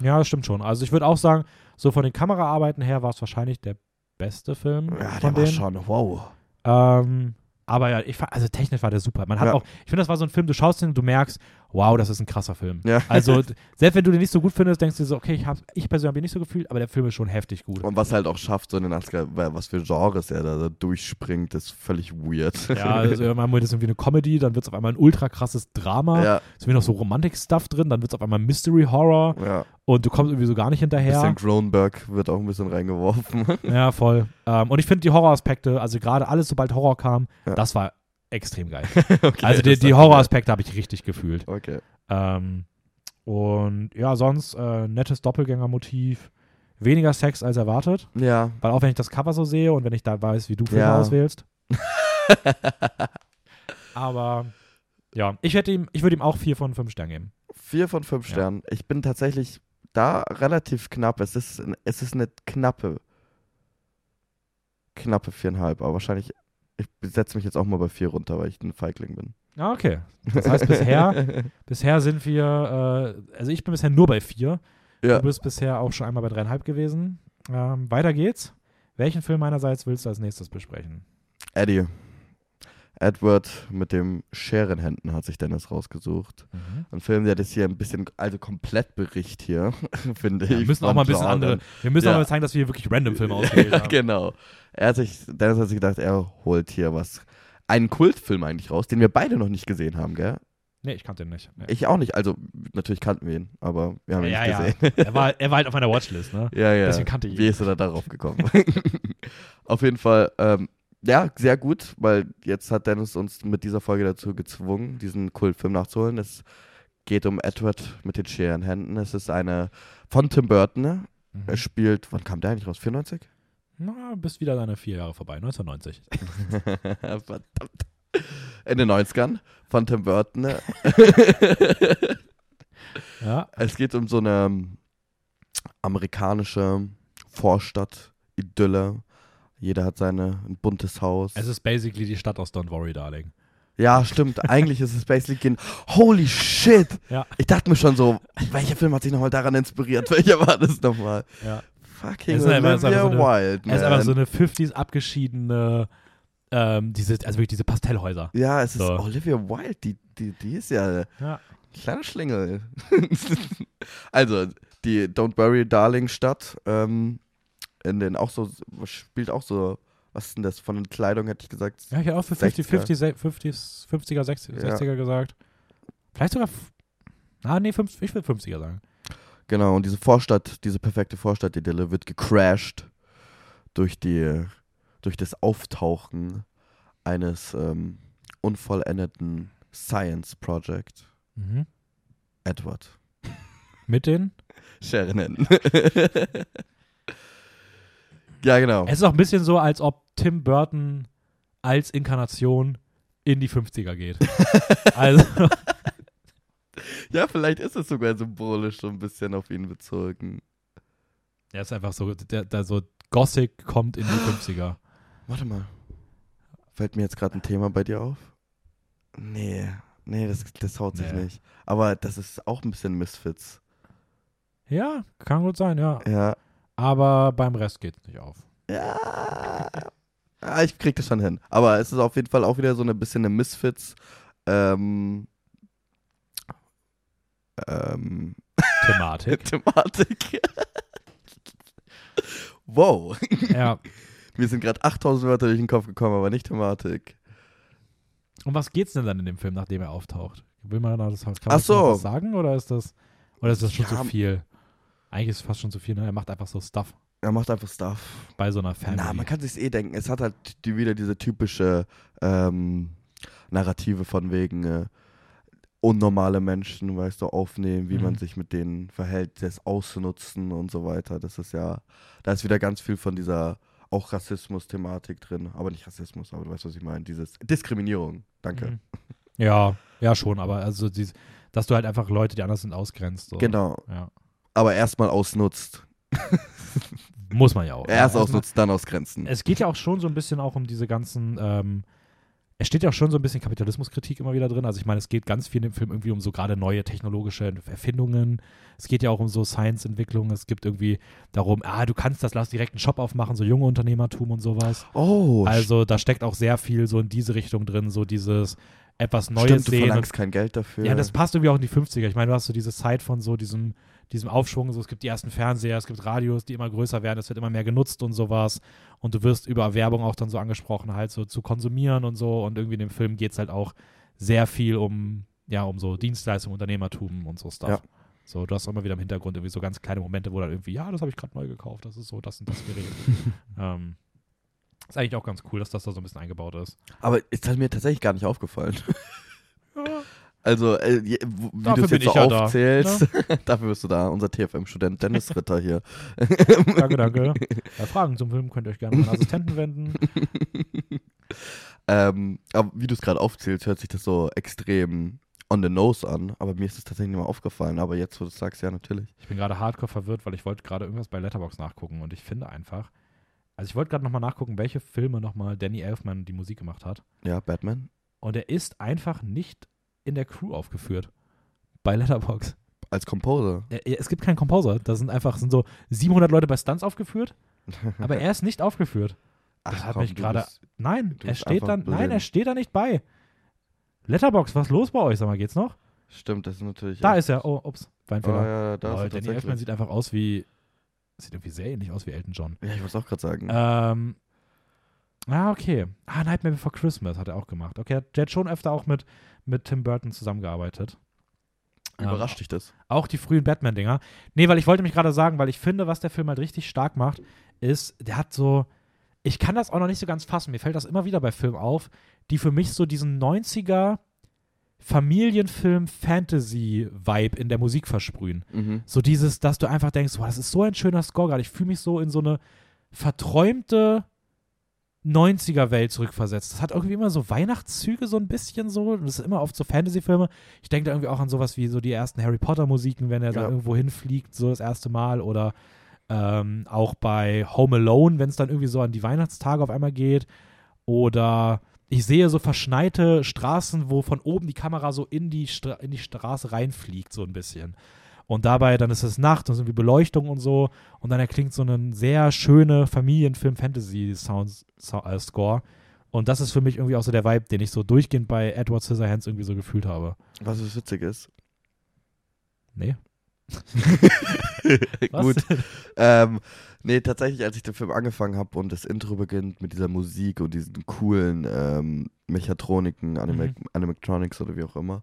ja, das stimmt schon. Also ich würde auch sagen, so von den Kameraarbeiten her war es wahrscheinlich der beste Film Ja, von der war denen. schon, wow. Ähm, aber ja, ich fand, also technisch war der super. Man hat Ja. auch, ich finde, das war so ein Film, du schaust den und du merkst, wow, das ist ein krasser Film. Ja. Also, selbst wenn du den nicht so gut findest, denkst du dir so, okay, ich, hab, ich persönlich habe ihn nicht so gefühlt, aber der Film ist schon heftig gut. Und was halt auch schafft, so in den 80er, weil was für Genres er da, durchspringt, ist völlig weird. Ja, also irgendwann wird es irgendwie eine Comedy, dann wird es auf einmal ein ultra krasses Drama, ja, ist irgendwie noch so Romantik-Stuff drin, dann wird es auf einmal Mystery Horror ja. und du kommst irgendwie so gar nicht hinterher. Bisschen Cronenberg wird auch ein bisschen reingeworfen. Ja, voll. Ähm, und ich finde die Horroraspekte, also gerade alles, sobald Horror kam, Ja. das war extrem geil. okay, also die, die Horroraspekte habe ich richtig gefühlt. Okay. Ähm, und ja, sonst äh, nettes Doppelgängermotiv. Weniger Sex als erwartet, Ja. weil auch wenn ich das Cover so sehe und wenn ich da weiß, wie du Filme Ja. auswählst. Aber ja, ich hätte ihm, ich würde ihm auch vier von fünf Sternen geben. Vier von fünf Ja. Sternen. Ich bin tatsächlich da relativ knapp. Es ist, es ist eine knappe, knappe viereinhalb. Aber wahrscheinlich, ich setze mich jetzt auch mal bei vier runter, weil ich ein Feigling bin. Ah, okay. Das heißt, bisher, bisher sind wir, äh, also ich bin bisher nur bei vier. ja. Du bist bisher auch schon einmal bei dreieinhalb gewesen. Ähm, weiter geht's. Welchen Film meinerseits willst du als nächstes besprechen? Eddie. Edward mit dem Scherenhänden hat sich Dennis rausgesucht. Mhm. Ein Film, der das hier ein bisschen, also komplett bericht hier, finde Ja, ich. wir müssen auch mal ein bisschen andere. Wir müssen Ja. auch mal zeigen, dass wir hier wirklich random Filme ausgewählt haben. genau. Er hat sich, Dennis hat sich gedacht, er holt hier was, einen Kultfilm eigentlich raus, den wir beide noch nicht gesehen haben, gell? Nee, ich kannte ihn nicht. Nee. Ich auch nicht. Also, natürlich kannten wir ihn, aber wir haben ihn ja, nicht ja. gesehen. er, war, er war halt auf meiner Watchlist, ne? Ja, ja. Deswegen kannte ich ihn. Wie ist er da darauf gekommen? Auf jeden Fall, ähm, ja, sehr gut, weil jetzt hat Dennis uns mit dieser Folge dazu gezwungen, diesen Kultfilm nachzuholen. Es geht um Edward mit den Scherenhänden. Es ist eine von Tim Burton. ne? Mhm. Er spielt, wann kam der eigentlich raus? 94? Na, bist wieder deine vier Jahre vorbei, 1990. Verdammt. In den 90ern von Tim Burton. ne? Ja. Es geht um so eine amerikanische Vorstadt-Idylle. Jeder hat seine, ein buntes Haus. Es ist basically die Stadt aus Don't Worry, Darling. Ja, stimmt. Eigentlich ist es basically Holy shit! Ja. Ich dachte mir schon so, welcher Film hat sich nochmal daran inspiriert? Welcher war das nochmal? Ja. Fucking ist ist Olivia einfach so eine- Wilde, Es ist einfach so man. eine 50s abgeschiedene, ähm, diese, also wirklich diese Pastellhäuser. Ja, es ist So. Olivia Wilde. Die, die, die ist ja Ja. kleiner Schlingel. also, die Don't Worry Darling Stadt, ähm, in den auch so, spielt auch so, was ist denn das, von den Kleidung hätte ich gesagt. Ja, ich hätte auch für 50, 60er. 50, 50, 50er, 60, Ja. 60er gesagt. Vielleicht sogar. Ah, nee, 50, ich will 50er sagen. Genau, und diese Vorstadt, diese perfekte Vorstadt-Idylle wird gecrashed durch die, durch das Auftauchen eines ähm, unvollendeten Science Project. Mhm. Edward. Mit den? Sheridan. ja, genau. Es ist auch ein bisschen so, als ob Tim Burton als Inkarnation in die 50er geht. also, Ja, vielleicht ist es sogar symbolisch so ein bisschen auf ihn bezogen. er ist einfach so, der, der so Gothic kommt in die 50er. Warte mal. Fällt mir jetzt gerade ein Thema bei dir auf? Nee, nee, das, das haut sich Nee. nicht. Aber das ist auch ein bisschen Misfits. Ja, kann gut sein, ja. Ja. Aber beim Rest geht es nicht auf. Ja. Ah, ich krieg das schon hin. Aber es ist auf jeden Fall auch wieder so ein bisschen eine Misfits. Ähm, ähm, Thematik. Thematik. wow. ja. Mir sind gerade 8000 Wörter durch den Kopf gekommen, aber nicht Thematik. Um was geht's denn dann in dem Film, nachdem er auftaucht? Will man da das kann man Ach so. was sagen oder ist das oder ist das schon Ja. zu viel? Eigentlich ist es fast schon zu viel, ne? Er macht einfach so Stuff Er macht einfach Stuff. bei so einer Family. Na, man kann sich's eh denken. Es hat halt die, wieder diese typische ähm, Narrative von wegen äh, unnormale Menschen, weißt du, aufnehmen, wie man Mhm. sich mit denen verhält, das auszunutzen und so weiter. Das ist ja, da ist wieder ganz viel von dieser auch Rassismus-Thematik drin. Aber nicht Rassismus, aber du weißt, was ich meine. Dieses Diskriminierung. Danke. Mhm. Ja, ja schon, aber also dies, dass du halt einfach Leute, die anders sind, ausgrenzt. So. Genau. Ja. Aber erstmal ausnutzt. Muss man ja auch. Erst ja, ausnutzt, dann ausgrenzen. Es geht ja auch schon so ein bisschen auch um diese ganzen, ähm, es steht ja auch schon so ein bisschen Kapitalismuskritik immer wieder drin. Also ich meine, es geht ganz viel in dem Film irgendwie um so gerade neue technologische Erfindungen. Es geht ja auch um so Science-Entwicklung. Es gibt irgendwie darum, ah, du kannst das, lass direkt einen Shop aufmachen, so junge Unternehmertum und sowas. Oh, Also da steckt auch sehr viel so in diese Richtung drin, so dieses etwas Neues stimmt, du sehen. Und verlangst kein Geld dafür. ja, das passt irgendwie auch in die 50er. Ich meine, du hast so diese Zeit von so diesem, diesem Aufschwung. So, es gibt die ersten Fernseher, es gibt Radios, die immer größer werden, es wird immer mehr genutzt und sowas. Und du wirst über Werbung auch dann so angesprochen, halt so zu konsumieren und so. Und irgendwie in dem Film geht es halt auch sehr viel um, ja, um so Dienstleistung, Unternehmertum und so Stuff. Ja. So, du hast immer wieder im Hintergrund irgendwie so ganz kleine Momente, wo dann irgendwie, ja, das habe ich gerade neu gekauft, das ist so, das und das Gerät. ähm, ist eigentlich auch ganz cool, dass das da so ein bisschen eingebaut ist. Aber ist halt mir tatsächlich gar nicht aufgefallen. Ja, Also, äh, wie du es jetzt so ja da, aufzählst, dafür bist du da, unser TFM-Student Dennis Ritter hier. danke, danke. Bei Fragen zum Film könnt ihr euch gerne an meinen Assistenten wenden. ähm, aber wie du es gerade aufzählst, hört sich das so extrem on the nose an, aber mir ist es tatsächlich nicht mal aufgefallen. Aber jetzt, wo du es sagst, ja, natürlich. Ich bin gerade hardcore verwirrt, weil ich wollte gerade irgendwas bei Letterbox nachgucken und ich finde einfach, also ich wollte gerade nochmal nachgucken, welche Filme nochmal Danny Elfman die Musik gemacht hat. Ja, Batman. Und er ist einfach nicht in der Crew aufgeführt. Bei Letterbox. Als Composer. Er, er, es gibt keinen Composer. Da sind einfach sind so 700 Leute bei Stunts aufgeführt, aber er ist nicht aufgeführt. Das hat mich du gerade- Nein, er steht dann. Nein, er steht da nicht bei. Letterbox, was ist los bei euch? Sag mal, geht's noch? Stimmt, das ist natürlich. Da ist er. Oh, ups, Oh, Weinfehler. ja, da Lol, ist Danny Elfman sieht einfach aus wie. Sieht irgendwie sehr ähnlich aus wie Elton John. Ja, ich wollte es auch gerade sagen. Ähm. Ah, okay. Ah, Nightmare Before Christmas hat er auch gemacht. Okay, der hat schon öfter auch mit, mit Tim Burton zusammengearbeitet. Ähm, Überrascht dich das? Auch die frühen Batman-Dinger. Nee, weil ich wollte mich gerade sagen, weil ich finde, was der Film halt richtig stark macht, ist, der hat so. Ich kann das auch noch nicht so ganz fassen. Mir fällt das immer wieder bei Filmen auf, die für mich so diesen 90er Familienfilm-Fantasy-Vibe in der Musik versprühen. Mhm. So dieses, dass du einfach denkst, wow, das ist so ein schöner Score gerade. Ich fühle mich so in so eine verträumte 90er-Welt zurückversetzt. Das hat irgendwie immer so Weihnachtszüge so ein bisschen so. Das ist immer oft so Fantasy-Filme. Ich denke da irgendwie auch an sowas wie so die ersten Harry Potter-Musiken, wenn er da Ja. irgendwo hinfliegt, so das erste Mal. Oder ähm, auch bei Home Alone, wenn es dann irgendwie so an die Weihnachtstage auf einmal geht. Oder ich sehe so verschneite Straßen, wo von oben die Kamera so in die, Stra in die Straße reinfliegt, so ein bisschen. Und dabei, dann ist es Nacht und wie Beleuchtung und so. Und dann erklingt so ein sehr schöne Familienfilm-Fantasy-Sound-Score. Und das ist für mich irgendwie auch so der Vibe, den ich so durchgehend bei Edward Scissorhands irgendwie so gefühlt habe. Was es witzig ist. Nee. Gut. Ähm, nee, tatsächlich, als ich den Film angefangen habe und das Intro beginnt mit dieser Musik und diesen coolen ähm, Mechatroniken, Anima Mhm. Animatronics oder wie auch immer,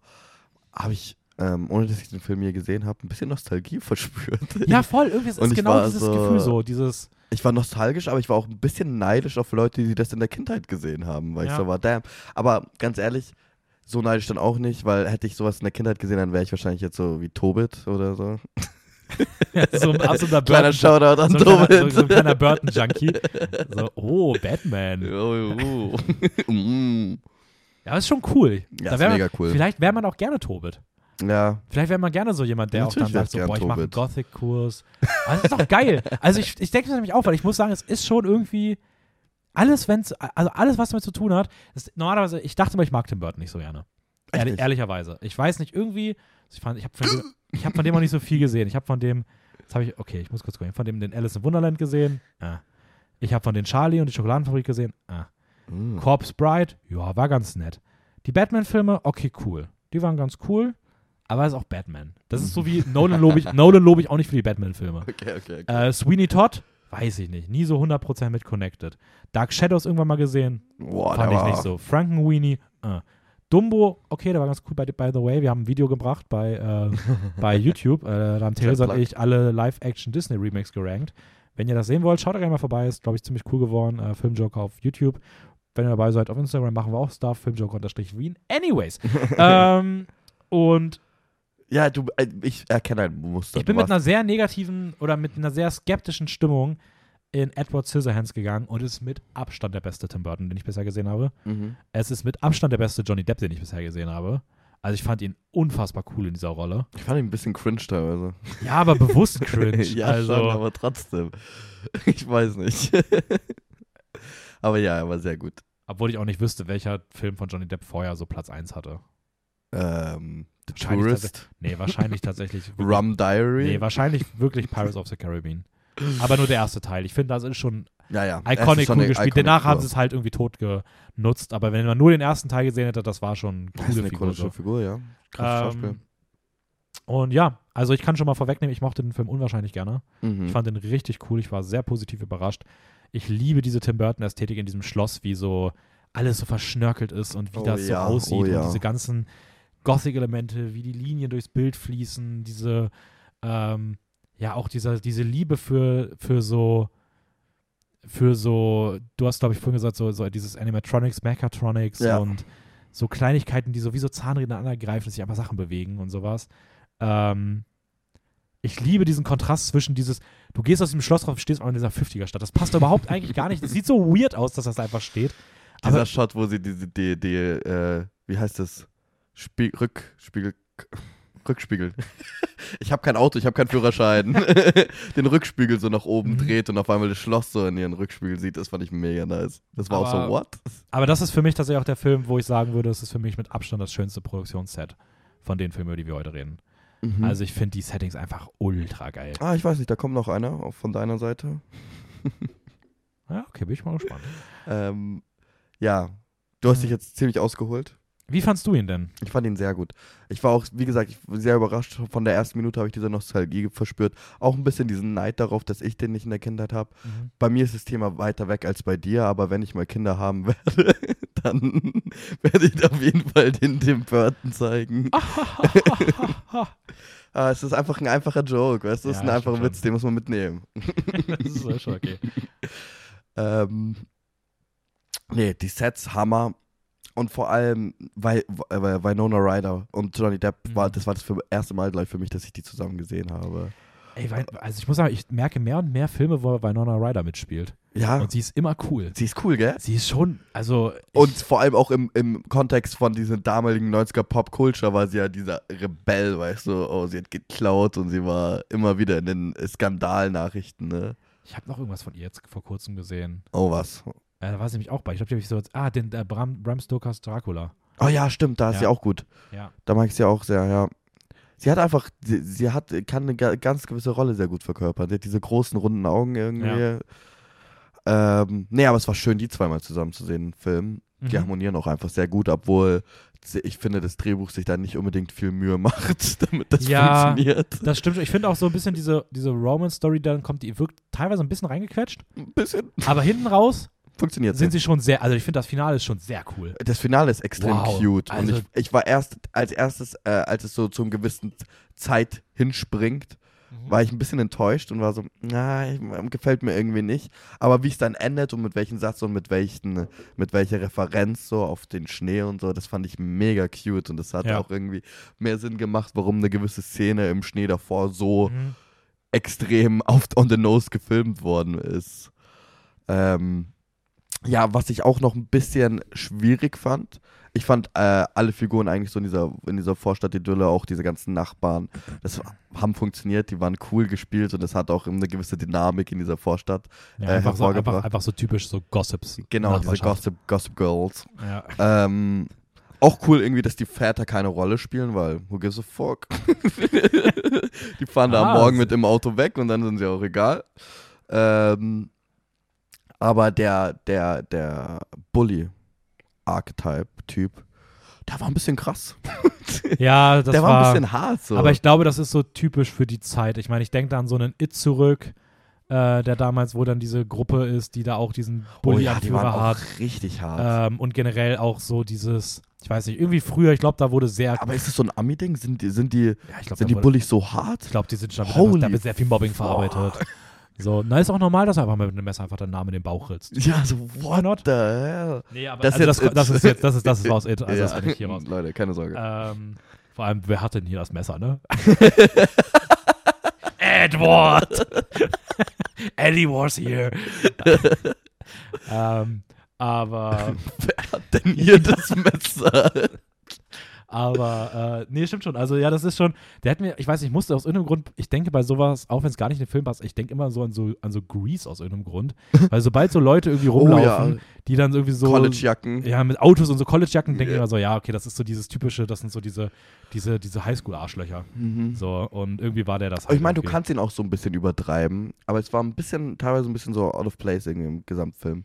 habe ich, ähm, ohne dass ich den Film je gesehen habe, ein bisschen Nostalgie verspürt. Ja, voll. Irgendwie ist ich genau dieses so- Gefühl so. Dieses. Ich war nostalgisch, aber ich war auch ein bisschen neidisch auf Leute, die das in der Kindheit gesehen haben, weil Ja. ich so war, damn. Aber ganz ehrlich, so neidisch dann auch nicht, weil hätte ich sowas in der Kindheit gesehen, dann wäre ich wahrscheinlich jetzt so wie Tobit oder so. so ein absoluter Kleiner Burton- Shoutout an so ein kleiner, so, so ein kleiner Burton-Junkie. So, oh, Batman. Oh, oh. Mm. Ja, das ist schon cool. Ja, Da ist mega cool. Vielleicht wäre man auch gerne Tobit. Ja, Vielleicht wäre man gerne so jemand, der Natürlich auch dann sagt, so, boah, ich mache einen. Gothic-Kurs. Das ist doch geil. Also ich, ich denke das nämlich auch, weil ich muss sagen, es ist schon irgendwie alles, wenn's, also alles, was damit zu tun hat, ist, normalerweise, ich dachte mal, ich mag Tim Burton nicht so gerne. Ehrlich, nicht? ehrlicherweise. Ich weiß nicht, irgendwie, ich, fand- ich habe von, dem- ich hab von dem auch nicht so viel gesehen. Ich habe von dem, jetzt habe ich, okay, ich muss kurz gucken, von dem den Alice in Wonderland gesehen. Ah. Ich habe von den Charlie und die Schokoladenfabrik gesehen. Ah. Mm. Corpse Bride, ja, war ganz nett. Die Batman-Filme, okay, cool. Die waren ganz cool, aber es ist auch Batman. Das ist so wie Nolan lobe ich, Nolan lobe ich auch nicht für die Batman-Filme. Okay, okay, okay. Äh, Sweeney Todd, weiß ich nicht. Nie so 100% mit connected. Dark Shadows irgendwann mal gesehen, Boah, fand ich war, nicht so. Frankenweenie, äh. Dumbo, okay, der war ganz cool. By, by the way, wir haben ein Video gebracht bei, äh, bei YouTube. Äh, da haben Theresa und ich alle Live-Action-Disney-Remakes gerankt. Wenn ihr das sehen wollt, schaut da gerne mal vorbei. Ist, glaube ich, ziemlich cool geworden. Äh, Filmjoker auf YouTube. Wenn ihr dabei seid, auf Instagram machen wir auch Stuff. Filmjoker-Wien. Anyways. ähm, und Ja, du, äh, ich erkenne ein Muster. ich bin mit einer sehr negativen oder mit einer sehr skeptischen Stimmung in Edward Scissorhands gegangen und es ist mit Abstand der beste Tim Burton, den ich bisher gesehen habe. Mhm. Es ist mit Abstand der beste Johnny Depp, den ich bisher gesehen habe. Also ich fand ihn unfassbar cool in dieser Rolle. Ich fand ihn ein bisschen cringe teilweise. Ja, aber bewusst cringe. ja, also, schon, aber trotzdem. Ich weiß nicht. aber ja, er war sehr gut. obwohl ich auch nicht wüsste, welcher Film von Johnny Depp vorher so Platz 1 hatte. Ähm, The Tourist, Nee, wahrscheinlich tatsächlich. Rum Diary. Nee, wahrscheinlich wirklich Pirates of the Caribbean. Aber nur der erste Teil. Ich finde, das ist schon ja, ja. Iconic cool gespielt. iconic Danach haben Figur. sie es halt irgendwie tot genutzt. Aber wenn man nur den ersten Teil gesehen hätte, das war schon eine Das ist coole eine Figur. So. Figur, ja. Schauspiel. Ähm, und ja, also ich kann schon mal vorwegnehmen, ich mochte den Film unwahrscheinlich gerne. Mhm. Ich fand den richtig cool. Ich war sehr positiv überrascht. Ich liebe diese Tim Burton-Ästhetik in diesem Schloss, wie so alles so verschnörkelt ist und wie Oh das ja, so aussieht. oh. Und diese ganzen Gothic-Elemente, wie die Linien durchs Bild fließen, diese, ähm, ja, auch dieser, diese Liebe für, für so, für so, du hast, glaube ich, vorhin gesagt, so, so dieses Animatronics, Mechatronics Ja. und so Kleinigkeiten, die so wie so Zahnräder aneinander sich einfach Sachen bewegen und sowas. Ähm, ich liebe diesen Kontrast zwischen dieses, du gehst aus dem Schloss raus, stehst auch in dieser 50er-Stadt. Das passt überhaupt eigentlich gar nicht. Das sieht so weird aus, dass das einfach steht. Dieser Shot, wo sie diese, die, die, äh, wie heißt das? Spie Rückspiegel. Rückspiegel. Ich habe kein Auto, ich habe keinen Führerschein. Den Rückspiegel so nach oben Mhm. dreht und auf einmal das Schloss so in ihren Rückspiegel sieht, das fand ich mega nice. Das war auch Aber- so, what? Aber das ist für mich tatsächlich auch der Film, wo ich sagen würde, das ist für mich mit Abstand das schönste Produktionsset von den Filmen, über die wir heute reden. Mhm. Also ich finde die Settings einfach ultra geil. ah, ich weiß nicht, da kommt noch einer auch von deiner Seite. Ja, okay, bin ich mal gespannt. Ähm, Ja, du hast dich jetzt ziemlich ausgeholt. Wie fandst du ihn denn? Ich fand ihn sehr gut. Ich war auch, wie gesagt, sehr überrascht. Von der ersten Minute habe ich diese Nostalgie verspürt. Auch ein bisschen diesen Neid darauf, dass ich den nicht in der Kindheit habe. Bei mir ist das Thema weiter weg als bei dir, aber wenn ich mal Kinder haben werde, dann werde ich auf jeden Fall den Tim Burton zeigen. Ah, es ist einfach ein einfacher Joke, weißt du? Es ist Ja, ein einfacher Witz, den muss man mitnehmen. das ist schon okay. Ähm, nee, die Sets Hammer. Und vor allem, weil, weil Winona Ryder und Johnny Depp Mhm. war, das war das für, erste Mal gleich für mich, dass ich die zusammen gesehen habe. Ey, also ich muss sagen, ich merke mehr und mehr Filme, wo Winona Ryder mitspielt. Ja, Und sie ist immer cool. sie ist cool, gell? Sie ist schon, also. Und vor allem auch im, im Kontext von diesem damaligen 90er Pop-Culture war sie ja dieser Rebell, weißt du, oh, sie hat geklaut und sie war immer wieder in den Skandalnachrichten, ne? Ich habe noch irgendwas von ihr jetzt vor kurzem gesehen. Oh, was? Äh, da war sie nämlich auch bei. Ich glaube, die habe ich so. Ah, den äh, Bram, Bram Stokers Dracula. Oh ja, stimmt, da ist Ja. sie auch gut. Ja. Da mag ich sie auch sehr, ja. Sie hat einfach, sie, sie hat, kann eine ga- ganz gewisse Rolle sehr gut verkörpern. Sie hat diese großen, runden Augen irgendwie. Ähm, nee, aber es war schön, die zweimal zusammen zu sehen im Film. Die Mhm. harmonieren auch einfach sehr gut, obwohl ich finde, das Drehbuch sich da nicht unbedingt viel Mühe macht, damit das Ja. funktioniert. Das stimmt. Ich finde auch so ein bisschen diese, diese Romance-Story, dann kommt, die wirkt teilweise ein bisschen reingequetscht. Ein bisschen Aber hinten raus funktioniert sind sie. schon sehr. Also ich finde, das Finale ist schon sehr cool. Das Finale ist extrem Wow. cute. Also- und ich, ich war erst als erstes, äh, als es so zum gewissen Zeit hinspringt, war ich ein bisschen enttäuscht und war so, na, ich, gefällt mir irgendwie nicht. Aber wie es dann endet und mit welchem Satz und mit welchen, mit welcher Referenz so auf den Schnee und so, das fand ich mega cute und das hat Ja. auch irgendwie mehr Sinn gemacht, warum eine gewisse Szene im Schnee davor so Mhm. extrem auf on the nose gefilmt worden ist. Ähm, ja, was ich auch noch ein bisschen schwierig fand, ich fand äh, alle Figuren eigentlich so in dieser, in dieser Vorstadt-Idylle, auch diese ganzen Nachbarn, das haben funktioniert, die waren cool gespielt und es hat auch eine gewisse Dynamik in dieser Vorstadt. Ja, äh, einfach, so, einfach, hervorgebracht. einfach so typisch so Gossips. Genau, diese. Gossip, Gossip Girls. Ja. Ähm, auch cool irgendwie, dass die Väter keine Rolle spielen, weil who gives a fuck? die fahren da am Ah, Morgen mit dem Auto weg und dann sind sie auch egal. Ähm, aber der, der, der Bully-Archetype-Typ, der war ein bisschen krass. ja, das der war, war ein bisschen hart so. Aber ich glaube, das ist so typisch für die Zeit. Ich meine, ich denke da an so einen It zurück, äh, der damals, wo dann diese Gruppe ist, die da auch diesen oh ja, die Bully-Anführer waren hat. auch richtig hart. Ähm, und generell auch so dieses, ich weiß nicht, irgendwie früher, ich glaube, da wurde sehr. aber ist das so ein Ami-Ding? Sind die, sind die, ja, ich glaube, sind die wurde, Bullies so hart? ich glaube, die sind schon da wird, da wird sehr viel Mobbing fuck. verarbeitet. So, na, ist auch normal, dass er einfach mit einem Messer einfach den Namen in den Bauch ritzt. Ja, so what not? the hell? Nee, aber Das also das, ist It. das ist jetzt, das ist, das ist raus, It, also ja. das bin ich hier raus. Leute, keine Sorge. Ähm, vor allem, wer hat denn hier das Messer, ne? Edward! Eddie was here. ähm, aber, Wer hat denn hier das Messer? Aber, äh, nee, stimmt schon. Also, ja, das ist schon, der hat mir, ich weiß nicht, ich musste aus irgendeinem Grund, ich denke bei sowas, auch wenn es gar nicht in den Film passt, ich denke immer so an so, an so Grease aus irgendeinem Grund. Weil sobald so Leute irgendwie rumlaufen, die dann irgendwie so. Collegejacken. Ja, mit Autos und so Collegejacken denke ich Ja. immer so, ja, okay, das ist so dieses typische, das sind so diese, diese, diese Highschool-Arschlöcher. Mhm. So, und irgendwie war der das. Aber ich meine, du kannst ihn auch so ein bisschen übertreiben, aber es war ein bisschen, teilweise ein bisschen so out of place irgendwie im Gesamtfilm.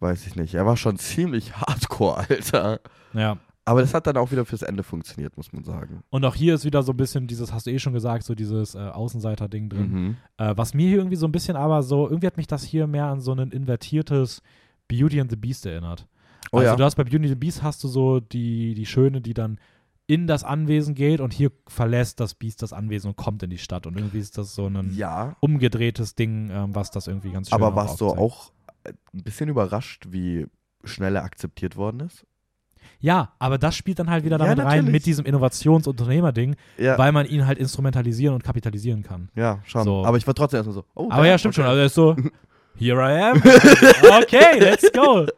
Weiß ich nicht. Er war schon ziemlich hardcore, Alter. Ja. Aber das hat dann auch wieder fürs Ende funktioniert, muss man sagen. Und auch hier ist wieder so ein bisschen dieses, hast du eh schon gesagt, so dieses äh, Außenseiter-Ding drin. Mhm. Äh, was mir hier irgendwie so ein bisschen aber so, irgendwie hat mich das hier mehr an so ein invertiertes Beauty and the Beast erinnert. Oh also ja. du hast bei Beauty and the Beast hast du so die, die Schöne, die dann in das Anwesen geht und hier verlässt das Biest das Anwesen und kommt in die Stadt. Und irgendwie ist das so ein Ja, umgedrehtes Ding, ähm, was das irgendwie ganz schön aber warst du auch äh, ein bisschen überrascht, wie schnell er akzeptiert worden ist? Ja, aber das spielt dann halt wieder Ja, damit rein natürlich. mit diesem Innovationsunternehmer-Ding, Ja, weil man ihn halt instrumentalisieren und kapitalisieren kann. ja schon. So. Aber ich war trotzdem erstmal so, oh, Aber ja, stimmt okay. schon. Also er ist so, here I am. okay, let's go.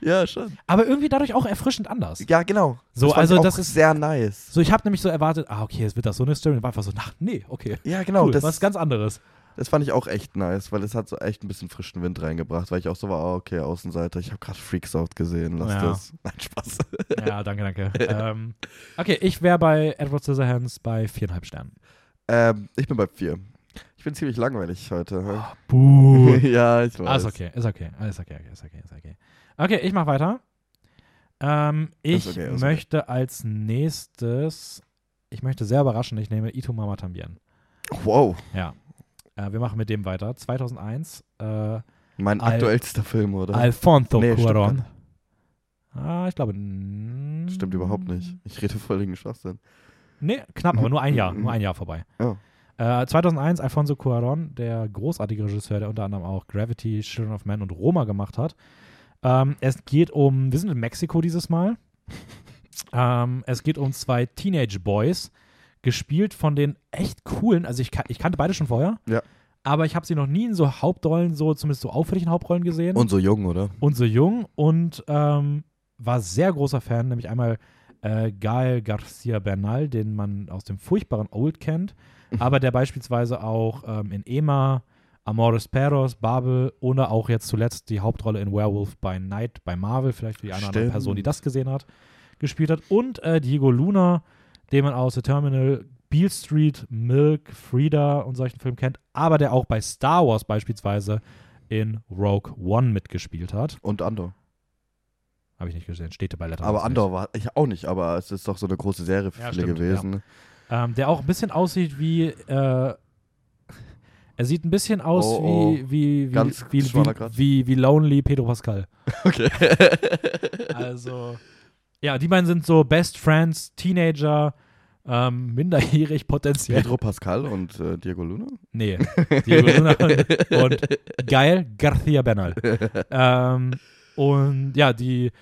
Ja, schon. Aber irgendwie dadurch auch erfrischend anders. Ja, genau. So, das also das ist- sehr nice. So, ich habe nämlich so erwartet, ah, okay, jetzt wird das so eine Story. Und war einfach so, ach, nee, okay. Ja, genau. cool, das, was ganz anderes. Das fand ich auch echt nice, weil es hat so echt ein bisschen frischen Wind reingebracht, weil ich auch so war, oh, okay, Außenseiter, ich habe gerade Freaks Out gesehen, lass Ja. das. Nein, Spaß. Ja, danke, danke. ähm, okay, ich wäre bei Edward Scissorhands bei viereinhalb Sternen. ähm, ich bin bei vier. Ich bin ziemlich langweilig heute. Buh. ja, ich weiß. Alles okay, ist okay, alles okay, ist okay, ist okay. Okay, ich mach weiter. Ähm, ich Ist okay, ist okay. möchte als nächstes, ich möchte sehr überraschen, ich nehme Ito Mama Tambien. Wow, Ja. Äh, wir machen mit dem weiter. 2001, äh, mein Al- aktuellster Film, oder? Alfonso Nee, stimmt Cuarón. Ah, ich glaube. mm, Stimmt überhaupt nicht. Ich rede völligen Schwachsinn. Nee, knapp, aber nur ein Jahr, nur ein Jahr vorbei. Oh. Äh, 2001 Alfonso Cuarón, der großartige Regisseur, der unter anderem auch Gravity, Children of Men und Roma gemacht hat. Ähm, es geht um, wir sind in Mexiko dieses Mal. ähm, es geht um zwei Teenage Boys, gespielt von den echt coolen, also ich, ich kannte beide schon vorher. Ja. Aber ich habe sie noch nie in so Hauptrollen, so zumindest so auffälligen Hauptrollen gesehen Und so jung, oder? und so jung und ähm, war sehr großer Fan, nämlich einmal äh, Gael Garcia Bernal, den man aus dem furchtbaren Old kennt, aber der beispielsweise auch ähm, in Ema, Amores Perros, Babel oder auch jetzt zuletzt die Hauptrolle in Werewolf by Night bei Marvel, vielleicht für die eine oder andere. Person, die das gesehen hat, gespielt hat. Und äh, Diego Luna, den man aus The Terminal, Beale Street, Milk, Frida und solchen Filmen kennt, aber der auch bei Star Wars beispielsweise in Rogue One mitgespielt hat. Und Andor. Habe ich nicht gesehen, steht bei Letterboxd Aber. Andor war ich auch nicht, aber es ist doch so eine große Serie für Ja, viele stimmt, gewesen. Ähm, der auch ein bisschen aussieht wie. Äh, er sieht ein bisschen aus Oh, oh. wie, wie, wie, Ganz wie, wie, wie, wie Lonely Pedro Pascal. Okay. Also. Ja, die beiden sind so Best Friends, Teenager, ähm, minderjährig potenziell. Pedro Pascal und äh, Diego Luna? Nee, Diego Luna und, und Geil García Bernal. ähm, und ja, die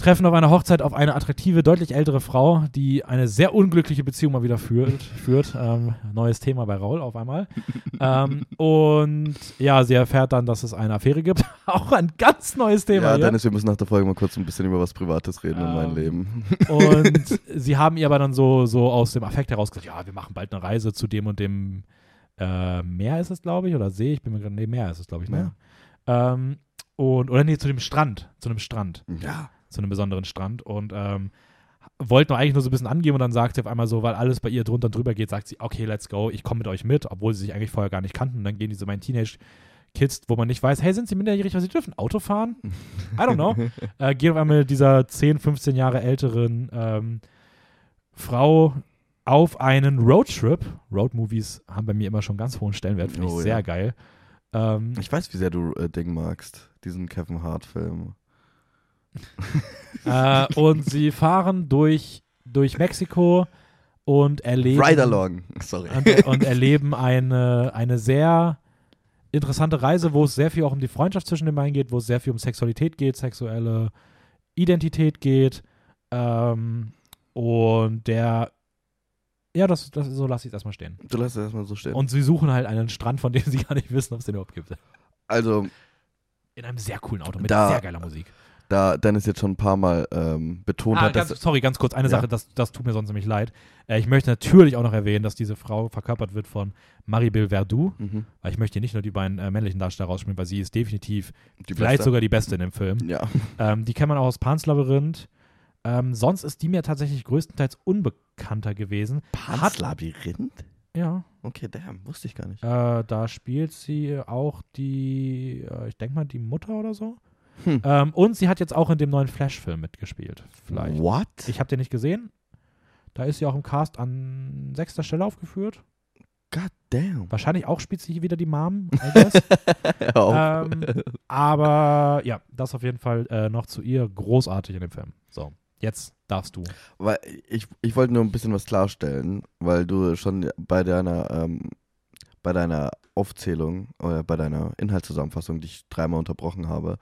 treffen auf einer Hochzeit auf eine attraktive, deutlich ältere Frau, die eine sehr unglückliche Beziehung mal wieder führt. führt. Ähm, neues Thema bei Raul auf einmal. ähm, und ja, sie erfährt dann, dass es eine Affäre gibt. Auch ein ganz neues Thema. ja, hier. Dennis, wir müssen nach der Folge mal kurz ein bisschen über was Privates reden in meinem Ähm, Leben. Und sie haben ihr aber dann so, so aus dem Affekt heraus gesagt, ja, wir machen bald eine Reise zu dem und dem äh, Meer ist es, glaube ich, oder See, ich bin mir gerade, nee, Meer ist es, glaube ich, ne? Ähm, und, oder nee, zu dem Strand, zu einem Strand, Ja. Zu einem besonderen Strand und ähm, wollten eigentlich nur so ein bisschen angeben und dann sagt sie auf einmal so, weil alles bei ihr drunter und drüber geht, sagt sie, okay, let's go, ich komme mit euch mit, obwohl sie sich eigentlich vorher gar nicht kannten und dann gehen diese beiden Teenage-Kids, wo man nicht weiß, hey, sind sie minderjährig, weil sie dürfen Auto fahren? I don't know. äh, gehen auf einmal mit dieser 10, 15 Jahre älteren ähm, Frau auf einen Roadtrip. Roadmovies haben bei mir immer schon ganz hohen Stellenwert, finde ich Oh, sehr ja. geil. Ähm, Ich weiß, wie sehr du äh, Ding magst. Diesen Kevin Hart-Film. Äh, und sie fahren durch, durch Mexiko und erleben, Ride Along. Sorry. und, und erleben eine, eine sehr interessante Reise, wo es sehr viel auch um die Freundschaft zwischen den beiden geht, wo es sehr viel um Sexualität geht, sexuelle Identität geht. Ähm, und der, ja, das, das so lasse ich es erstmal stehen. Du lässt es erstmal so stehen. Und sie suchen halt einen Strand, von dem sie gar nicht wissen, ob es den überhaupt gibt. also, In einem sehr coolen Auto mit Da- sehr geiler Musik. Da Dennis jetzt schon ein paar Mal ähm, betont Ah, hat, ganz, dass. sorry, ganz kurz, eine Ja. Sache, das, das tut mir sonst nämlich leid. Äh, ich möchte natürlich auch noch erwähnen, dass diese Frau verkörpert wird von Maribel Verdú. Mhm, Weil ich möchte hier nicht nur die beiden äh, männlichen Darsteller rausspielen, weil sie ist definitiv die vielleicht Beste. sogar die beste in dem Film. Ja. Ähm, die kennt man auch aus Pans Labyrinth. Ähm, sonst ist die mir tatsächlich größtenteils unbekannter gewesen. Pans Labyrinth? Ja, Okay, damn, wusste ich gar nicht. äh, da spielt sie auch die, äh, ich denke mal, die Mutter oder so. Hm. Ähm, und sie hat jetzt auch in dem neuen Flash-Film mitgespielt. Vielleicht. What? Ich habe den nicht gesehen. Da ist sie auch im Cast an sechster Stelle aufgeführt. God damn. Wahrscheinlich auch spielt sie wieder die Mom, ähm, aber ja, das auf jeden Fall äh, noch zu ihr großartig in dem Film. So, jetzt darfst du. Weil ich, ich wollte nur ein bisschen was klarstellen, weil du schon bei deiner, ähm, bei deiner Aufzählung oder bei deiner Inhaltszusammenfassung, die ich dreimal unterbrochen habe,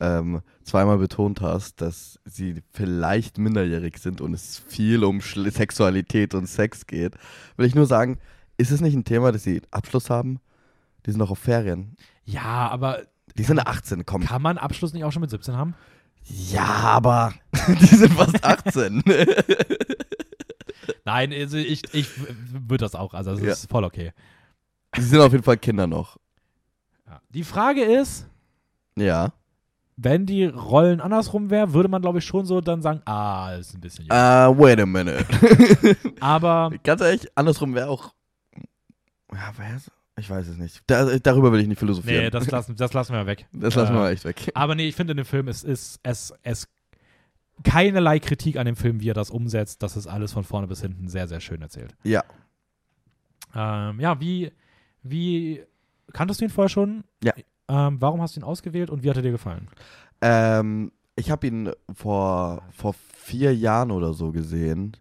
ähm, zweimal betont hast, dass sie vielleicht minderjährig sind und es viel um Schl Sexualität und Sex geht. Will ich nur sagen, ist es nicht ein Thema, dass sie Abschluss haben? Die sind noch auf Ferien. Ja, aber Die sind 18, komm. kann man Abschluss nicht auch schon mit 17 haben? Ja, aber die sind fast 18. Nein, also ich, ich würde das auch. Also, das Ja. ist voll okay. die sind auf jeden Fall Kinder noch. Die Frage ist, Ja. Wenn die Rollen andersrum wären, würde man, glaube ich, schon so dann sagen, ah, ist ein bisschen jung. Uh, wait a minute. Aber Ganz ehrlich, andersrum wäre auch. Ja, wer ist, ich weiß es nicht. Da, darüber will ich nicht philosophieren. Nee, das lassen, das lassen wir weg. das lassen wir äh, mal echt weg. Aber nee, ich finde in dem Film, es ist es, es keinerlei Kritik an dem Film, wie er das umsetzt. Das ist alles von vorne bis hinten sehr, sehr schön erzählt. Ja. Ähm, ja, wie, wie kanntest du ihn vorher schon? Ja. Ähm, warum hast du ihn ausgewählt und wie hat er dir gefallen? Ähm, ich habe ihn vor, vor vier Jahren oder so gesehen.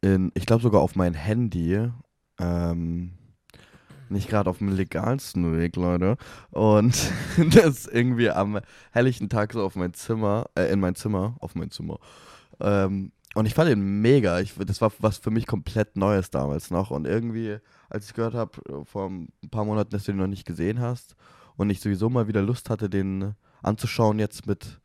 In, ich glaube sogar auf mein Handy. Ähm, nicht gerade auf dem legalsten Weg, Leute. Und das irgendwie am helllichten Tag so auf mein Zimmer, äh, in mein Zimmer, auf mein Zimmer. Ähm, und ich fand ihn mega. Ich, das war was für mich komplett Neues damals noch. Und irgendwie, als ich gehört habe, vor ein paar Monaten, dass du den noch nicht gesehen hast und ich sowieso mal wieder Lust hatte, den anzuschauen, jetzt mit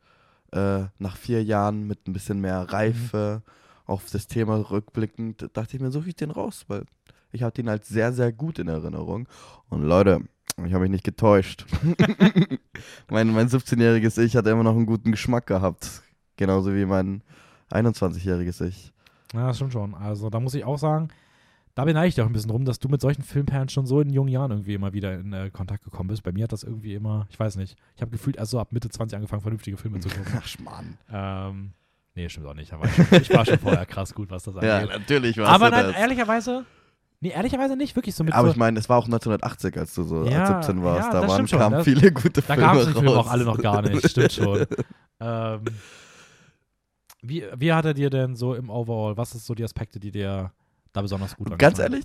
äh, nach vier Jahren mit ein bisschen mehr Reife auf das Thema rückblickend, dachte ich mir, suche ich den raus, weil ich hatte ihn als sehr, sehr gut in Erinnerung. Und Leute, ich habe mich nicht getäuscht. mein mein 17-jähriges Ich hat immer noch einen guten Geschmack gehabt. Genauso wie mein 21-jähriges Ich. Ja, stimmt schon. Also da muss ich auch sagen, da beneide ich dich auch ein bisschen rum, dass du mit solchen Filmperlen schon so in jungen Jahren irgendwie immer wieder in äh, Kontakt gekommen bist. Bei mir hat das irgendwie immer, ich weiß nicht, ich habe gefühlt erst so ab Mitte 20 angefangen, vernünftige Filme zu gucken. Ach, Mann. ähm, nee, stimmt auch nicht. Aber ich, ich war schon vorher krass gut, was das Ja, angeht. natürlich war aber nein, ehrlicherweise, nee, ehrlicherweise nicht, wirklich so mit Aber so, ich meine, es war auch 1980, als du so Ja, 17 warst. ja, da waren, schon. kamen Das- viele gute Da Filme gab es die. Filme auch alle noch gar nicht, stimmt schon. Ähm, wie, wie hat er dir denn so im Overall, was ist so die Aspekte, die dir da besonders gut Ganz ehrlich,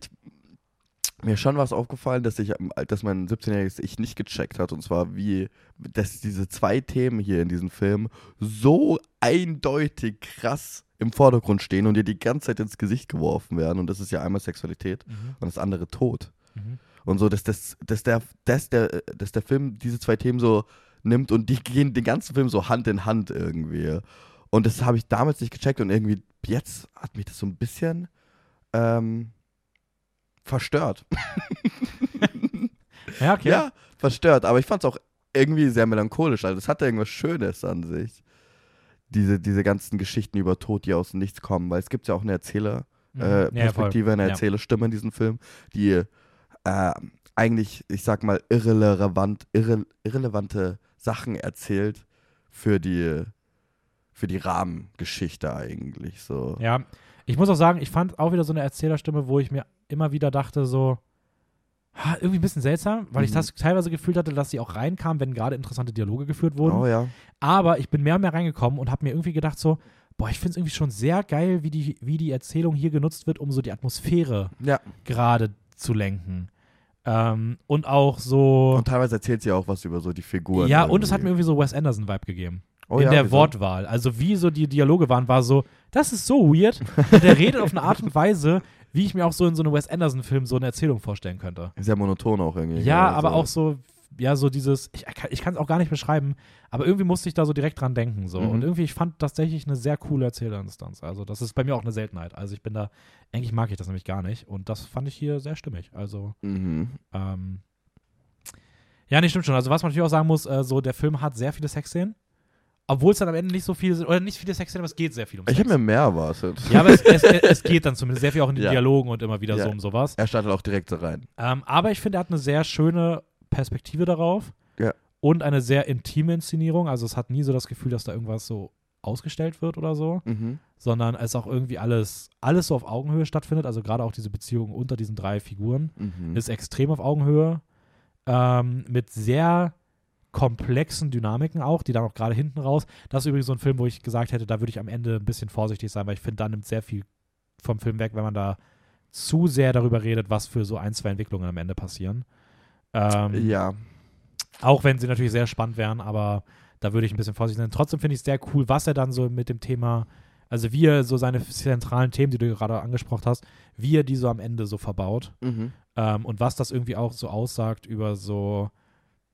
mir schon was aufgefallen, dass ich, dass mein 17-jähriges Ich nicht gecheckt hat. Und zwar wie, dass diese zwei Themen hier in diesem Film so eindeutig krass im Vordergrund stehen und dir die ganze Zeit ins Gesicht geworfen werden. Und das ist ja einmal Sexualität Mhm. und das andere Tod. Mhm. Und so, dass, das, dass, der, dass, der, dass der Film diese zwei Themen so nimmt und die gehen den ganzen Film so Hand in Hand irgendwie. Und das habe ich damals nicht gecheckt und irgendwie jetzt hat mich das so ein bisschen ähm, verstört. Ja, okay. Ja, verstört. Aber ich fand es auch irgendwie sehr melancholisch. Also es hatte irgendwas Schönes an sich. Diese, diese ganzen Geschichten über Tod, die aus dem Nichts kommen. Weil es gibt ja auch eine Erzähler, Mhm. äh, Ja. Perspektive, eine. Erzählerstimme in diesem Film, die äh, eigentlich, ich sag mal, irrelevant, irre, irrelevante Sachen erzählt für die, für die Rahmengeschichte eigentlich. So. Ja, ich muss auch sagen, ich fand auch wieder so eine Erzählerstimme, wo ich mir immer wieder dachte, so, ha, irgendwie ein bisschen seltsam, weil ich Mhm. das teilweise gefühlt hatte, dass sie auch reinkam, wenn gerade interessante Dialoge geführt wurden. Oh ja. Aber ich bin mehr und mehr reingekommen und habe mir irgendwie gedacht, so, boah, ich finde es irgendwie schon sehr geil, wie die, wie die Erzählung hier genutzt wird, um so die Atmosphäre Ja. gerade zu lenken. Ähm, und auch so. Und teilweise erzählt sie auch was über so die Figuren. ja, und es hat mir irgendwie. irgendwie so Wes Anderson-Vibe gegeben. Oh in ja, der wieso? Wortwahl. Also wie so die Dialoge waren, war so, das ist so weird. Und der redet auf eine Art und Weise, wie ich mir auch so in so einem Wes Anderson-Film so eine Erzählung vorstellen könnte. Sehr monoton auch irgendwie. Ja, Also, aber auch so, ja, so dieses, ich, ich kann es auch gar nicht beschreiben, aber irgendwie musste ich da so direkt dran denken. So. Mhm. Und irgendwie, ich fand tatsächlich eine sehr coole Erzählerinstanz. Also, das ist bei mir auch eine Seltenheit. Also, ich bin da, eigentlich mag ich das nämlich gar nicht. Und das fand ich hier sehr stimmig. Also, Mhm. ähm, ja, nee, stimmt schon. Also, was man natürlich auch sagen muss, äh, so, der Film hat sehr viele Sexszenen. Obwohl es dann am Ende nicht so viele sind, oder nicht viele Sexszenen, aber es geht sehr viel um Ich Sex. habe mir mehr erwartet. ja, aber es, es, es geht dann zumindest sehr viel auch in den Ja. Dialogen und immer wieder Ja. so um sowas. Er startet auch direkt so rein. Ähm, aber ich finde, er hat eine sehr schöne Perspektive darauf. Ja. Und eine sehr intime Inszenierung. Also es hat nie so das Gefühl, dass da irgendwas so ausgestellt wird oder so, Mhm. sondern es auch irgendwie alles, alles so auf Augenhöhe stattfindet. Also gerade auch diese Beziehung unter diesen drei Figuren Mhm. ist extrem auf Augenhöhe. Ähm, mit sehr komplexen Dynamiken auch, die dann auch gerade hinten raus. Das ist übrigens so ein Film, wo ich gesagt hätte, da würde ich am Ende ein bisschen vorsichtig sein, weil ich finde, da nimmt sehr viel vom Film weg, wenn man da zu sehr darüber redet, was für so ein, zwei Entwicklungen am Ende passieren. Ähm, ja. Auch wenn sie natürlich sehr spannend wären, aber da würde ich ein bisschen vorsichtig sein. Trotzdem finde ich es sehr cool, was er dann so mit dem Thema, also wie er so seine zentralen Themen, die du gerade angesprochen hast, wie er die so am Ende so verbaut. Mhm. Ähm, und was das irgendwie auch so aussagt über so,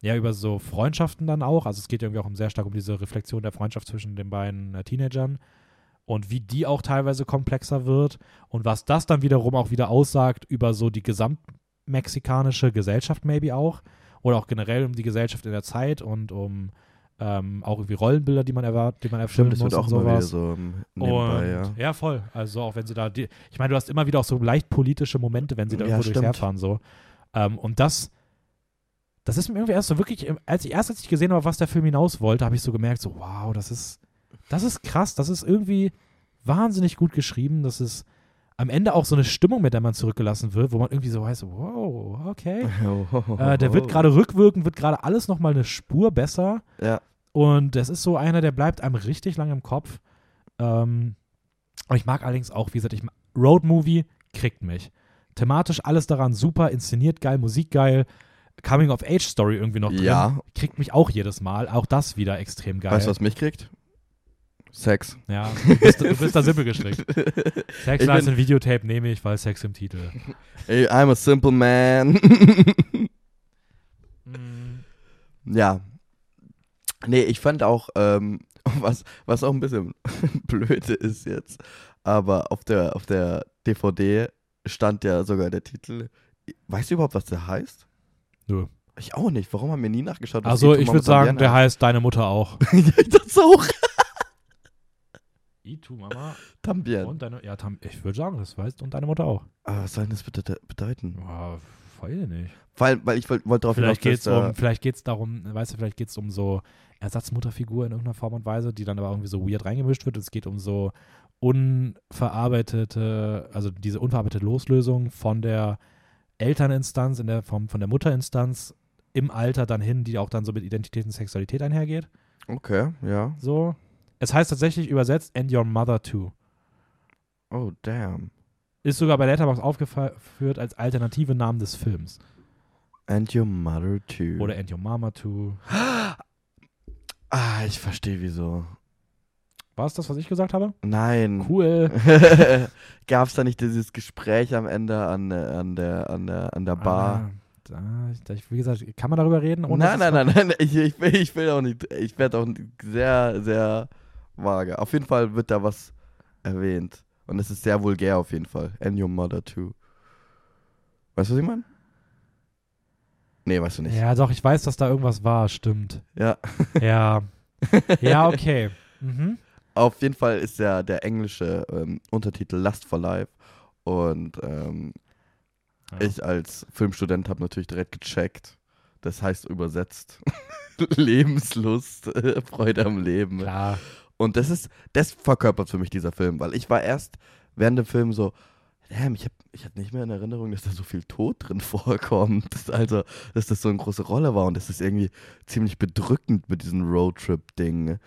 ja, über so Freundschaften dann auch. Also es geht irgendwie auch um sehr stark um diese Reflexion der Freundschaft zwischen den beiden äh, Teenagern und wie die auch teilweise komplexer wird und was das dann wiederum auch wieder aussagt über so die gesamtmexikanische Gesellschaft maybe auch oder auch generell um die Gesellschaft in der Zeit und um ähm, auch irgendwie Rollenbilder, die man erwartet, die man erfüllen Stimmt, das muss wird auch und sowas. so ähm, nebenbei, Und, ja. ja. voll. Also auch wenn sie da, die, ich meine, du hast immer wieder auch so leicht politische Momente, wenn sie da Ja, irgendwo durchs stimmt. Herfahren so. Ähm, und das, das ist mir irgendwie erst so wirklich, als ich erst als ich gesehen habe, was der Film hinaus wollte, habe ich so gemerkt, so wow, das ist, das ist krass, das ist irgendwie wahnsinnig gut geschrieben, das ist am Ende auch so eine Stimmung, mit der man zurückgelassen wird, wo man irgendwie so weiß, wow, okay. Äh, der wird gerade rückwirkend, wird gerade alles nochmal eine Spur besser. Ja. Und das ist so einer, der bleibt einem richtig lang im Kopf. Ähm, und ich mag allerdings auch, wie gesagt, ich, Road Movie kriegt mich. Thematisch alles daran super, inszeniert geil, Musik geil, Coming-of-Age-Story irgendwie noch drin. Ja. Kriegt mich auch jedes Mal. Auch das wieder extrem geil. Weißt du, was mich kriegt? Sex. Ja, du bist, du bist da simpel gestrickt. Sex Ich Lies bin- in Videotape nehme ich, weil Sex im Titel. Hey, I'm a simple man. Mm, ja. Nee, ich fand auch, ähm, was, was auch ein bisschen blöde ist jetzt, aber auf der, auf der DVD stand ja sogar der Titel. Weißt du überhaupt, was der heißt? Nö. Ich auch nicht. Warum haben wir nie nachgeschaut? Also ich würde sagen, der heißt Deine Mutter auch. dachte auch. Itu Mama Tambien. und deine, ja, Tam, ich würde sagen, das weißt und deine Mutter auch. Aber was soll denn das bitte bedeuten? Ja, weiß ich nicht. Weil, weil ich wollte wollt darauf Vielleicht hinaus, geht's dass, äh, um, vielleicht geht's darum, weißt du, vielleicht geht's um so Ersatzmutterfigur in irgendeiner Form und Weise, die dann aber irgendwie so weird reingemischt wird. Es geht um so unverarbeitete, also diese unverarbeitete Loslösung von der Elterninstanz, in der Form von der Mutterinstanz im Alter dann hin, die auch dann so mit Identität und Sexualität einhergeht. Okay, ja. So. Es heißt tatsächlich übersetzt And Your Mother Too. Oh, damn. Ist sogar bei Letterboxd aufgeführt als alternative Namen des Films. And your mother too. Oder And Your Mama Too. ah, ich verstehe wieso. War es das, was ich gesagt habe? Nein. Cool. Gab es da nicht dieses Gespräch am Ende an, der- an, der, an, der, an der Bar? Ah, da, da, wie gesagt, kann man darüber reden? nein, nein, nein, nein, ich, ich, will, ich will auch nicht, ich werde auch sehr, sehr vage. Auf jeden Fall wird da was erwähnt. Und es ist sehr vulgär auf jeden Fall. And your mother too. Weißt du, was ich meine? Nee, weißt du nicht. Ja, doch, ich weiß, dass da irgendwas war, stimmt. Ja. Ja. ja, okay. Mhm. Auf jeden Fall ist der, der englische ähm, Untertitel Lust for Life. Und ähm, Ja. ich als Filmstudent habe natürlich direkt gecheckt. Das heißt übersetzt Lebenslust, äh, Freude am Leben. Klar. Und das ist, das verkörpert für mich dieser Film, weil ich war erst während dem Film so, damn, ich, hab, ich hatte nicht mehr in Erinnerung, dass da so viel Tod drin vorkommt. Also, dass das so eine große Rolle war und das ist irgendwie ziemlich bedrückend mit diesem Roadtrip-Ding.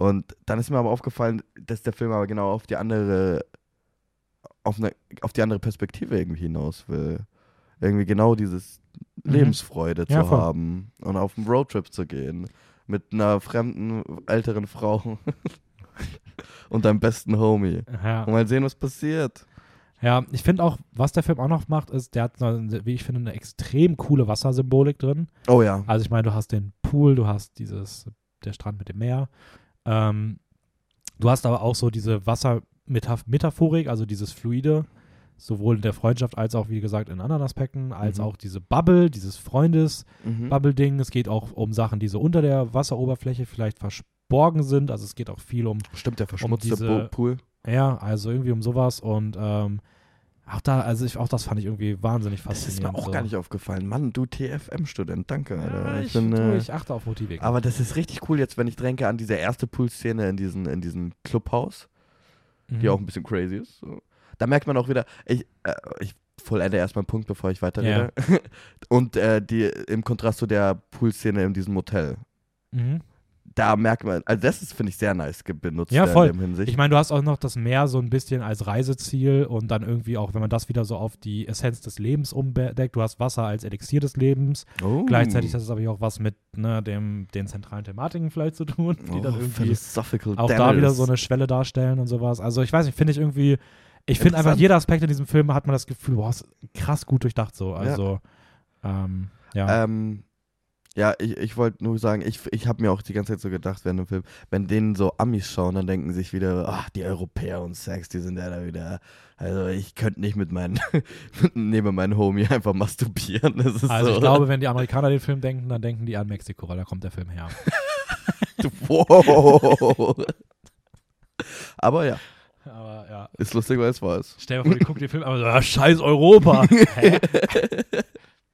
Und dann ist mir aber aufgefallen, dass der Film aber genau auf die andere, auf, eine, auf die andere Perspektive irgendwie hinaus will. Irgendwie genau dieses Mhm. Lebensfreude Ja, zu voll. haben und auf einen Roadtrip zu gehen. Mit einer fremden, älteren Frau und deinem besten Homie. Ja. Und mal sehen, was passiert. Ja, ich finde auch, was der Film auch noch macht, ist, der hat, eine, wie ich finde, eine extrem coole Wassersymbolik drin. Oh ja. Also ich meine, du hast den Pool, du hast dieses, der Strand mit dem Meer. Ähm, du hast aber auch so diese Wassermetaphorik, also dieses Fluide, sowohl in der Freundschaft als auch, wie gesagt, in anderen Aspekten, als Mhm. auch diese Bubble, dieses Mhm. Freundes-Bubble-Ding. Es geht auch um Sachen, die so unter der Wasseroberfläche vielleicht verborgen sind. Also es geht auch viel um Stimmt, der verschmutzte diese- Bo- Pool. ja, also irgendwie um sowas und ähm, auch da, also ich, auch das fand ich irgendwie wahnsinnig Das ist faszinierend. mir auch so. gar nicht aufgefallen. Mann, du TFM-Student, danke. Ja, ich ich, bin, du, äh, ich achte auf Motive. aber das ist richtig cool jetzt, wenn ich denke an diese erste Poolszene in diesem in diesem Clubhaus, Mhm. die auch ein bisschen crazy ist. So. Da merkt man auch wieder, ich, äh, ich vollende erstmal einen Punkt, bevor ich weiterrede. Und äh, die im Kontrast zu der Poolszene in diesem Motel. Mhm. Da merkt man, also das ist, finde ich, sehr nice benutzt Ja, voll. in dem Hinsicht. Ich meine, du hast auch noch das Meer so ein bisschen als Reiseziel und dann irgendwie auch, wenn man das wieder so auf die Essenz des Lebens umdeckt, du hast Wasser als Elixier des Lebens. oh. Gleichzeitig hat es aber auch was mit ne, dem, den zentralen Thematiken vielleicht zu tun, die oh, dann irgendwie philosophical auch da Dennis. wieder so eine Schwelle darstellen und sowas. Also ich weiß nicht, finde ich irgendwie, ich finde einfach jeder Aspekt in diesem Film hat man das Gefühl, boah, ist krass gut durchdacht so. Also ähm, ja. Ähm, ja, ich, ich wollte nur sagen, ich, ich habe mir auch die ganze Zeit so gedacht während dem Film, wenn denen so Amis schauen, dann denken sich wieder, ach, die Europäer und Sex, die sind ja da wieder. Also ich könnte nicht mit meinen, neben meinen Homie einfach masturbieren. Das ist also so. ich glaube, wenn die Amerikaner den Film denken, dann denken die an Mexiko, weil da kommt der Film her. wow. Aber ja, Aber ja, ist lustig, weil es war es. stell dir vor, die gucken den Film, aber so, ah, scheiß Europa.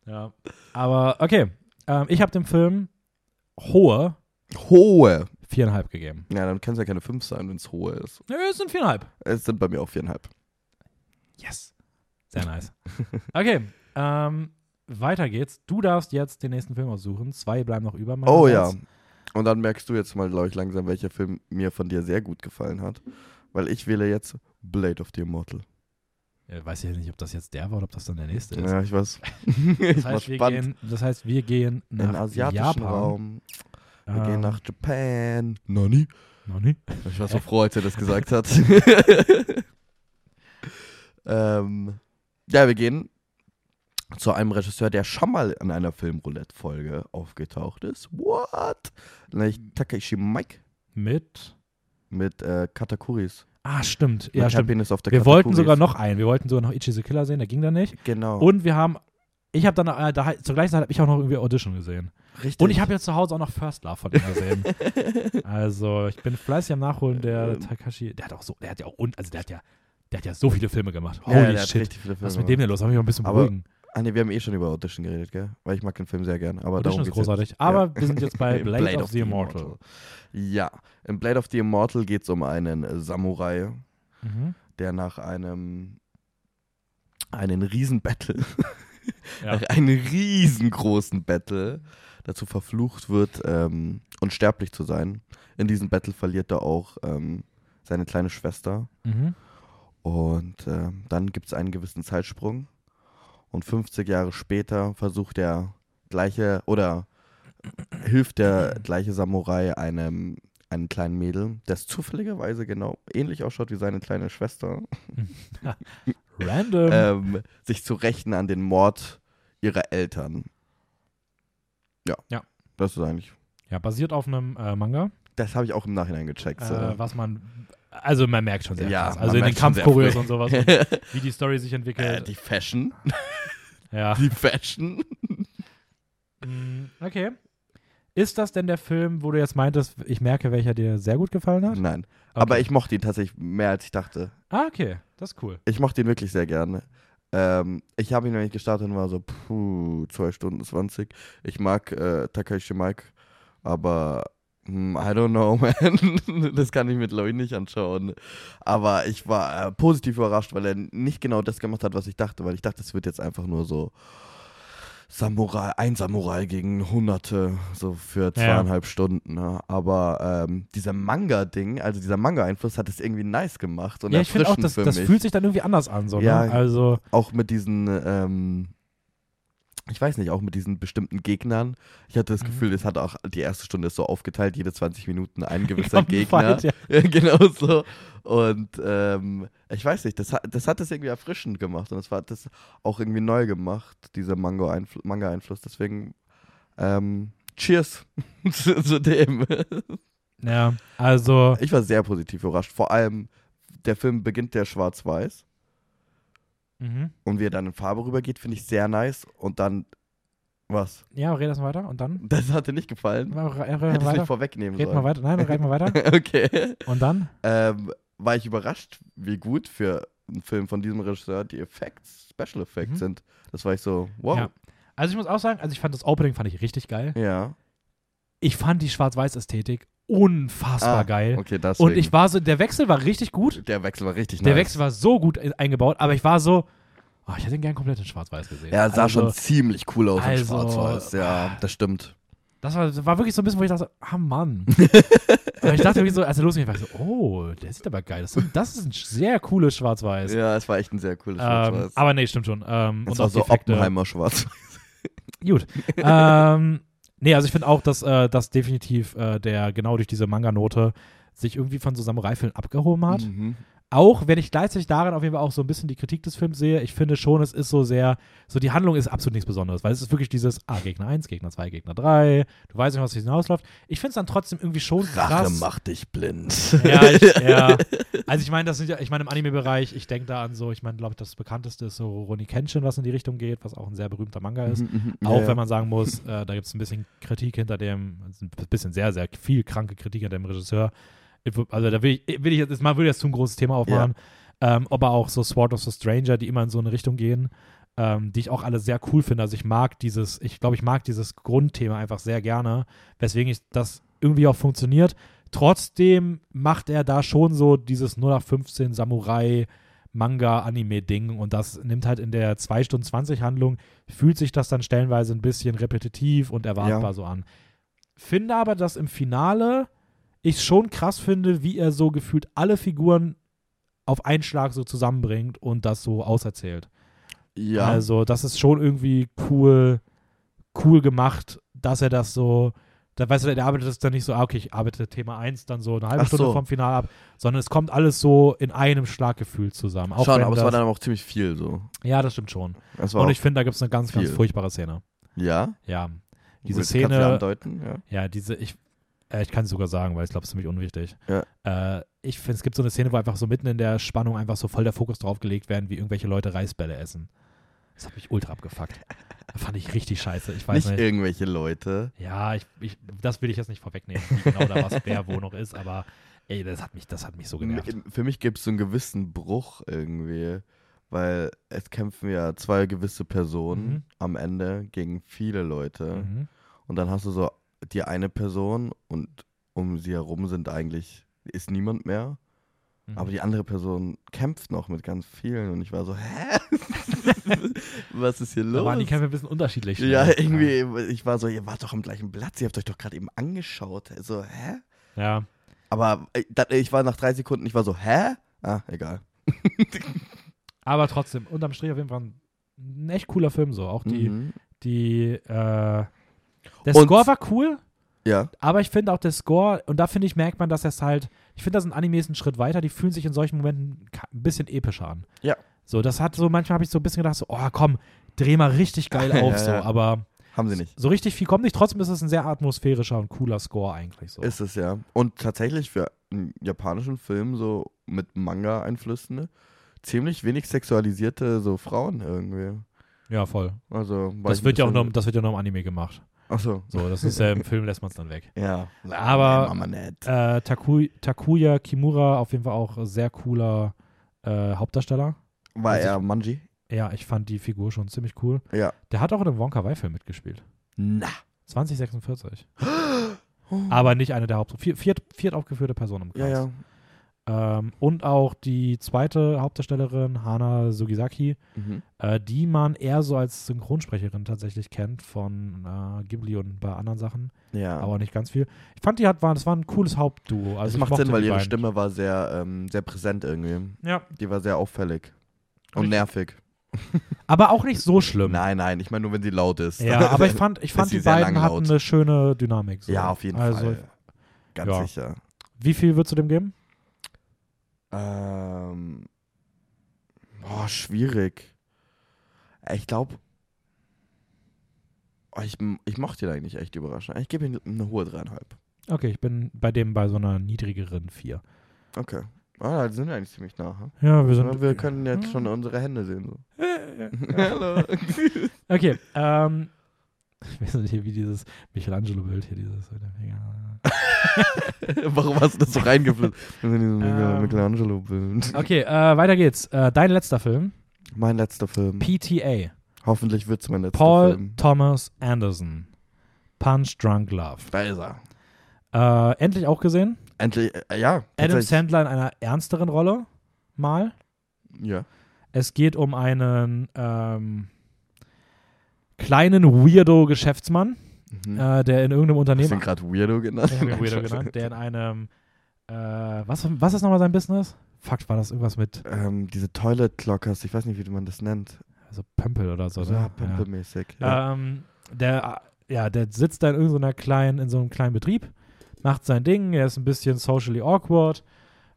Ja. Aber okay, ähm, ich habe dem Film hohe Hohe. viereinhalb gegeben. Ja, dann kann es ja keine 5 sein, wenn es hohe ist. Nö, es sind viereinhalb. Es sind bei mir auch viereinhalb. Yes. Sehr nice. Okay, ähm, weiter geht's. Du darfst jetzt den nächsten Film aussuchen. Zwei bleiben noch über. Oh ja. Und dann merkst du jetzt mal, glaube ich, langsam, welcher Film mir von dir sehr gut gefallen hat. Weil ich wähle jetzt Blade of the Immortal. Ja, weiß ich nicht, ob das jetzt der war oder ob das dann der nächste ist. Ja, ich weiß. das, heißt, wir gehen, das heißt, wir gehen In nach den asiatischen Japan. Raum. Wir Ähm, gehen nach Japan. Nani? Nie? Ich war so froh, als er das gesagt hat. ähm, ja, wir gehen zu einem Regisseur, der schon mal in einer Filmroulette-Folge aufgetaucht ist. What? Nämlich Takashi Mike Mit. mit äh, Katakuris. Ah, stimmt. Ja, stimmt. Wir wollten sogar noch einen. Wir wollten sogar noch Ichi the Killer sehen, der ging dann nicht. Genau. Und wir haben. Ich habe dann, äh, da, zur gleichen Zeit habe ich auch noch irgendwie Audition gesehen. Richtig. Und ich habe jetzt zu Hause auch noch First Love von ihm gesehen. also, ich bin fleißig am Nachholen der Ähm. Takashi. Der hat auch so, der hat ja auch, und, also der hat ja, der hat ja so viele Filme gemacht. ja, Holy hat shit. richtig viele Filme Was ist mit dem denn los? Soll mich mal ein bisschen Aber beruhigen. Ah, nee, wir haben eh schon über Audition geredet, gell? Weil ich mag den Film sehr gern. Aber Audition darum ist großartig. Jetzt. Aber Ja. wir sind jetzt bei In Blade, of, the Immortal. Ja, in Blade of the Immortal geht es um einen äh, Samurai, Mhm. der nach einem einen riesen Battle, Ja. nach einem riesengroßen Battle dazu verflucht wird, ähm, unsterblich zu sein. In diesem Battle verliert er auch ähm, seine kleine Schwester. Mhm. Und ähm, dann gibt es einen gewissen Zeitsprung. Und 50 Jahre später versucht der gleiche oder hilft der gleiche Samurai einem, einem kleinen Mädel, das zufälligerweise genau ähnlich ausschaut wie seine kleine Schwester, Random. ähm, sich zu rächen an den Mord ihrer Eltern. Ja. Ja. Das ist eigentlich. ja, basiert auf einem äh, Manga, Das habe ich auch im Nachhinein gecheckt. so. äh, was man, also man merkt schon sehr Ja, krass. Also in den Kampfchoreos und sowas, und wie die Story sich äh, entwickelt. die Fashion. ja. Die Fashion. Mm, Okay. Ist das denn der Film, wo du jetzt meintest, ich merke, welcher dir sehr gut gefallen hat? Nein. Okay. Aber ich mochte ihn tatsächlich mehr, als ich dachte. Ah, okay. Das ist cool. Ich mochte ihn wirklich sehr gerne. Ähm, ich habe ihn nämlich gestartet und war so, puh, 2 Stunden 20. Ich mag äh, Takashi Mike, aber I don't know, man. das kann ich glaube ich, nicht anschauen. Aber ich war äh, positiv überrascht, weil er nicht genau das gemacht hat, was ich dachte, weil ich dachte, es wird jetzt einfach nur so Samurai, ein Samurai gegen Hunderte, so für zweieinhalb Stunden. Ne? Aber ähm, dieser Manga-Ding, also dieser Manga-Einfluss hat es irgendwie nice gemacht und ja, ich finde auch, das, das fühlt sich dann irgendwie anders an. So, Ja. ne? Also, auch mit diesen, ähm, ich weiß nicht, auch mit diesen bestimmten Gegnern. Ich hatte das Mhm. Gefühl, es hat auch die erste Stunde ist so aufgeteilt, jede 20 Minuten ein gewisser Gegner. Fight, ja. Ja, genau so. Und ähm, ich weiß nicht, das hat, das hat es irgendwie erfrischend gemacht und es hat das auch irgendwie neu gemacht, dieser Manga-Einfluss. Deswegen, ähm, cheers zu, zu dem. ja, also, Ich war sehr positiv überrascht. Vor allem, der Film beginnt der schwarz-weiß. Mhm. und wie er dann in Farbe rübergeht, finde ich sehr nice. Und dann, was? ja, red das mal weiter und dann? Das hat dir nicht gefallen? Hätte ich nicht vorwegnehmen Red mal sollen. weiter. Nein, red mal weiter. okay. Und dann? Ähm, war ich überrascht, wie gut für einen Film von diesem Regisseur die Effects, Special Effects Mhm. sind. Das war ich so, wow. Ja. Also ich muss auch sagen, also ich fand das Opening fand ich richtig geil. Ja. Ich fand die Schwarz-Weiß-Ästhetik unfassbar Ah, geil. Okay, deswegen. Und ich war so, der Wechsel war richtig gut. der Wechsel war richtig Der nice. Wechsel war so gut in- eingebaut, aber ich war so, oh, ich hätte ihn gern komplett in Schwarz-Weiß gesehen. Ja, sah also, schon ziemlich cool aus also, in Schwarz-Weiß. Ja, das stimmt. Das war, das war wirklich so ein bisschen, wo ich dachte, ah Mann. aber ich dachte wirklich so, als er losging, war ich so, oh, der sieht aber geil. Das, ist- das ist ein sehr cooles Schwarz-Weiß. Ja, es war echt ein sehr cooles ähm, Schwarz-Weiß. aber nee, stimmt schon. Ähm, es und war auch so Effekte. Oppenheimer schwarz. Gut. ähm, nee, also ich finde auch, dass äh, das definitiv äh, der genau durch diese Manga-Note sich irgendwie von so Samurai-Filmen abgehoben hat. Mhm. Auch wenn ich gleichzeitig darin auf jeden Fall auch so ein bisschen die Kritik des Films sehe, ich finde schon, es ist so sehr, so die Handlung ist absolut nichts Besonderes, weil es ist wirklich dieses, ah, Gegner 1, Gegner 2, Gegner 3, du weißt nicht, was hinausläuft. Ich finde es dann trotzdem irgendwie schon Rache krass. macht dich blind. Ja, ich, ja. Also ich meine, das sind ja, ich meine im Anime-Bereich, ich denke da an so, ich meine, glaube ich, das bekannteste ist so Roni Kenshin, was in die Richtung geht, was auch ein sehr berühmter Manga ist. Mhm, mhm. Auch Ja, wenn man sagen muss, äh, da gibt es ein bisschen Kritik hinter dem, ein bisschen sehr, sehr viel kranke Kritik hinter dem Regisseur. Also da will ich, will ich jetzt, mal würde jetzt zu ein großes Thema aufmachen. Ähm, aber auch so Sword of the Stranger, die immer in so eine Richtung gehen. ähm, die ich auch alle sehr cool finde. Also ich mag dieses, ich glaube, ich mag dieses Grundthema einfach sehr gerne, weswegen ich das irgendwie auch funktioniert. Trotzdem macht er da schon so dieses 0815 Samurai Manga-Anime-Ding und das nimmt halt in der 2 Stunden 20 Handlung, fühlt sich das dann stellenweise ein bisschen repetitiv und erwartbar Ja. so an. Finde aber, dass im Finale ich schon krass finde, wie er so gefühlt alle Figuren auf einen Schlag so zusammenbringt und das so auserzählt. Ja. Also, das ist schon irgendwie cool, cool gemacht, dass er das so, da weißt du, der arbeitet das dann nicht so, ah, okay, ich arbeite Thema 1 dann so eine halbe Ach Stunde so. vom Finale ab, sondern es kommt alles so in einem Schlag gefühlt zusammen. Auch wenn aber es das, war dann auch ziemlich viel so. ja, das stimmt schon. Es war Und ich finde, da gibt es eine ganz, ganz viel. furchtbare Szene. ja. Ja. Diese Szene- andeuten? Ja. Ja, diese, ich, äh, ich kann es sogar sagen, weil ich glaube, es ist ziemlich unwichtig. Ja. Äh, ich finde, es gibt so eine Szene, wo einfach so mitten in der Spannung einfach so voll der Fokus drauf gelegt werden, wie irgendwelche Leute Reisbälle essen. Das hat mich ultra abgefuckt. Das fand ich richtig scheiße. Ich weiß Nicht nicht. irgendwelche Leute. Ja, ich, ich, das will ich jetzt nicht vorwegnehmen, wie genau da was wer wo noch ist, aber ey, das hat mich, das hat mich so genervt. Für mich gibt es so einen gewissen Bruch irgendwie, weil es kämpfen ja zwei gewisse Personen Mhm. am Ende gegen viele Leute. Mhm. Und dann hast du so die eine Person und um sie herum sind eigentlich, ist niemand mehr. Mhm. Aber die andere Person kämpft noch mit ganz vielen und ich war so, hä? Was ist hier da los? waren die Kämpfe ein bisschen unterschiedlich. ja, irgendwie, ich war so, ihr wart doch am gleichen Platz, ihr habt euch doch gerade eben angeschaut. So, hä? Ja. Aber äh, da, ich war nach drei Sekunden, ich war so, hä? Ah, egal. Aber trotzdem, unterm Strich auf jeden Fall ein, ein echt cooler Film so. Auch die, Mhm. die, äh, der Und- Score war cool, Ja, aber ich finde auch der Score, und da finde ich, merkt man, dass es halt, ich finde, da sind Animes einen Schritt weiter, die fühlen sich in solchen Momenten ein bisschen epischer an. Ja. So, das hat so, manchmal habe ich so ein bisschen gedacht, so, oh komm, dreh mal richtig geil Ja, auf, so, ja. aber haben sie nicht. so richtig viel kommt nicht. Trotzdem ist es ein sehr atmosphärischer und cooler Score eigentlich so. Ist es ja. Und tatsächlich für einen japanischen Film so mit Manga-Einflüssen ne, ziemlich wenig sexualisierte so Frauen irgendwie. ja, voll. Also, Das wird, ja auch noch, das wird ja noch im Anime gemacht. Achso. So, das ist ja im Film, lässt man es dann weg. Ja. Aber-. Äh, Taku, Takuya Kimura, auf jeden Fall auch sehr cooler äh, Hauptdarsteller. War also er Manji? Ja, ich fand die Figur schon ziemlich cool. Ja. Der hat auch in einem Wonka Wai-Film mitgespielt. Na. 2046. Aber nicht eine der Haupt... Vier, viert, viert aufgeführte Personen im Ja, Cast. ja. Ähm, und auch die zweite Hauptdarstellerin, Hana Sugisaki, Mhm. äh, die man eher so als Synchronsprecherin tatsächlich kennt von äh, Ghibli und bei anderen Sachen, Ja. aber nicht ganz viel. Ich fand, die hat, war, das war ein cooles Hauptduo. Also das macht Sinn, weil ihre beiden. Stimme war sehr, ähm, sehr präsent irgendwie. Ja. Die war sehr auffällig. Und Richtig. nervig. Aber auch nicht so schlimm. Nein, nein, ich meine nur, wenn sie laut ist. Ja, aber ich fand, ich fand die beiden hatten langlaut. eine schöne Dynamik. So. Ja, auf jeden also, Fall. Ganz ja. sicher. Wie viel würdest du dem geben? Ähm, boah, schwierig. Äh, Ich glaube, ich, ich mochte ihn eigentlich echt überraschend. Ich gebe ihm eine hohe dreieinhalb. Okay, ich bin bei dem bei so einer niedrigeren 4. Okay. Ah, da sind wir eigentlich ziemlich nah. hm? Ja, wir sind. Wir können jetzt schon unsere Hände sehen. So. Hallo. okay, ähm. Wir sind hier wie dieses Michelangelo-Bild hier, dieses mit dem Finger. Warum hast du das so diesem Ähm. Michelangelo-Bild. Okay, äh, weiter geht's. Äh, dein letzter Film, Mein letzter Film. PTA. Hoffentlich wird es mein letzter Paul Film. Thomas Anderson. Punch Drunk Love. Da ist er. Äh, endlich auch gesehen. Endlich, äh, ja. Adam. Sandler in einer ernsteren Rolle. Mal. Ja. Es geht um einen ähm, kleinen Weirdo-Geschäftsmann, Mhm. äh, der in irgendeinem Hast Unternehmen. du ihn gerade Weirdo genannt? Ich habe Weirdo genannt, der in einem. Äh, was, was ist nochmal sein Business? Fuck, war das irgendwas mit ähm, diese Toilet Clockers, ich weiß nicht, wie man das nennt. also Pömpel oder so? Ne? ja, Pempelmäßig. Ja. Ja. Ähm, der, ja, der sitzt da in irgendeiner kleinen, in so einem kleinen Betrieb, macht sein Ding, er ist ein bisschen socially awkward,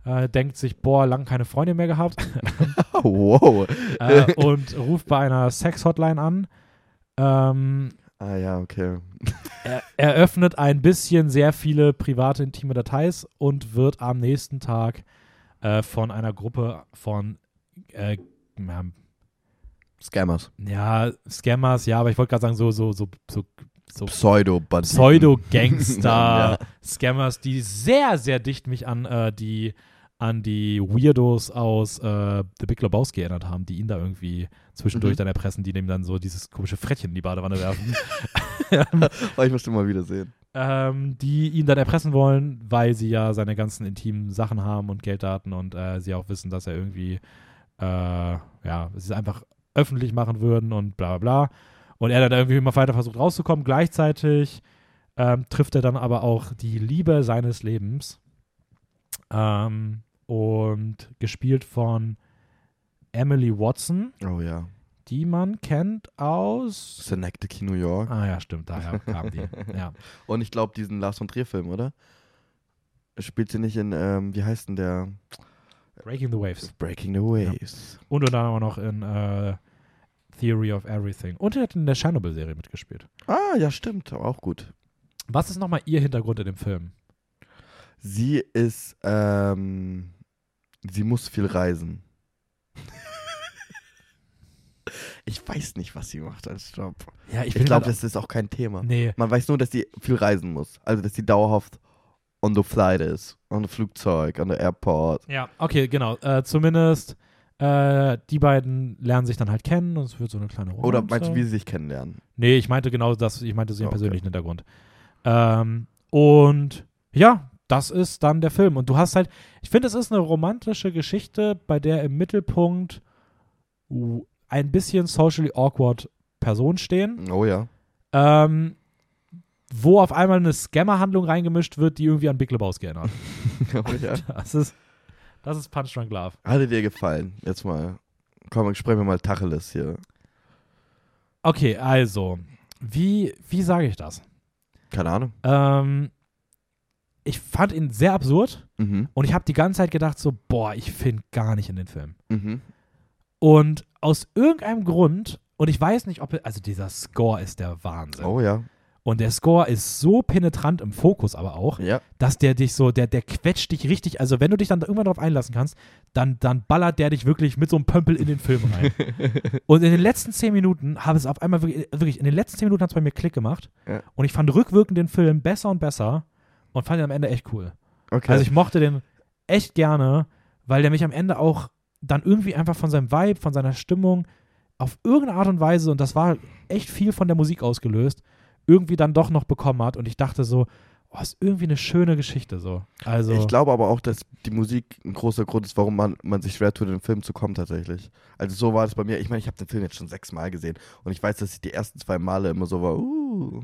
äh, denkt sich, boah, lang keine Freundin mehr gehabt wow. äh, und ruft bei einer Sex-Hotline an. Ähm, Ah ja, okay. er, er öffnet ein bisschen sehr viele private, intime Details und wird am nächsten Tag äh, von einer Gruppe von äh, Scammers. ja, Scammers, ja, aber ich wollte gerade sagen, so, so, so, so, so pseudo Pseudo-Gangster, Ja. Scammers, die sehr, sehr dicht mich an äh, die an die Weirdos aus äh, The Big Lebowski erinnert haben, die ihn da irgendwie zwischendurch Mhm. dann erpressen, die dem dann so dieses komische Frettchen in die Badewanne werfen. Oh, ich musste mal wieder sehen. ähm, die ihn dann erpressen wollen, weil sie ja seine ganzen intimen Sachen haben und Gelddaten und äh, sie auch wissen, dass er irgendwie, äh, ja, sie es einfach öffentlich machen würden und bla bla bla. Und er dann irgendwie immer weiter versucht rauszukommen. Gleichzeitig ähm, trifft er dann aber auch die Liebe seines Lebens. Ähm, und gespielt von Emily Watson, Oh ja. die man kennt aus. Synecdoche, New York. Ah ja, stimmt, daher kam die. Ja. Und ich glaube, diesen Lars von Trier-Film, oder? Spielt sie nicht in, ähm, wie heißt denn der? Breaking the Waves. Breaking the Waves. Und dann auch noch in äh, Theory of Everything. Und er hat in der Chernobyl-Serie mitgespielt. Ah, ja, stimmt. Auch gut. Was ist nochmal ihr Hintergrund in dem Film? Sie ist, ähm, sie muss viel reisen. ich weiß nicht, was sie macht als Job. Ja, Ich glaube, das ist auch kein Thema. Nee. Man weiß nur, dass sie viel reisen muss. Also, dass sie dauerhaft on the flight ist. On the Flugzeug, on the airport. Ja, okay, genau. Äh, zumindest äh, die beiden lernen sich dann halt kennen und es wird so eine kleine Romanze. Oder meinst du, wie sie sich kennenlernen? Nee, ich meinte genau das, ich meinte so ihren Okay. persönlichen Hintergrund. Ähm, und ja, das ist dann der Film. Und du hast halt, ich finde, es ist eine romantische Geschichte, bei der im Mittelpunkt ein bisschen socially awkward Personen stehen. Oh ja. ähm, wo auf einmal eine Scammer-Handlung reingemischt wird, die irgendwie an Big Lebowski erinnert. oh ja. Das ist, das ist Punch Drunk Love. Hatte dir gefallen? Jetzt mal. Komm, sprechen wir mal Tacheles hier. Okay, also, wie, wie sage ich das? Keine Ahnung. Ähm, ich fand ihn sehr absurd Mhm. und ich habe die ganze Zeit gedacht so, boah, ich finde gar nicht in den Film. Mhm. Und aus irgendeinem Grund, und ich weiß nicht, ob, also dieser Score ist der Wahnsinn. Oh ja. Und der Score ist so penetrant im Fokus aber auch, Ja. dass der dich so, der, der quetscht dich richtig. Also, wenn du dich dann irgendwann darauf einlassen kannst, dann, dann ballert der dich wirklich mit so einem Pömpel in den Film rein. und in den letzten zehn Minuten habe es auf einmal wirklich, wirklich in den letzten zehn Minuten hat es bei mir Klick gemacht. Ja. Und ich fand rückwirkend den Film besser und besser und fand ihn am Ende echt cool. Okay. Also, ich mochte den echt gerne, weil der mich am Ende auch dann irgendwie einfach von seinem Vibe, von seiner Stimmung auf irgendeine Art und Weise, und das war echt viel von der Musik ausgelöst, irgendwie dann doch noch bekommen hat. Und ich dachte so, oh, ist irgendwie eine schöne Geschichte so. Also, Ich glaube aber auch, dass die Musik ein großer Grund ist, warum man, man sich schwer tut, in den Film zu kommen tatsächlich. Also so war das bei mir. Ich meine, ich habe den Film jetzt schon sechsmal gesehen und ich weiß, dass ich die ersten zwei Male immer so war, uh.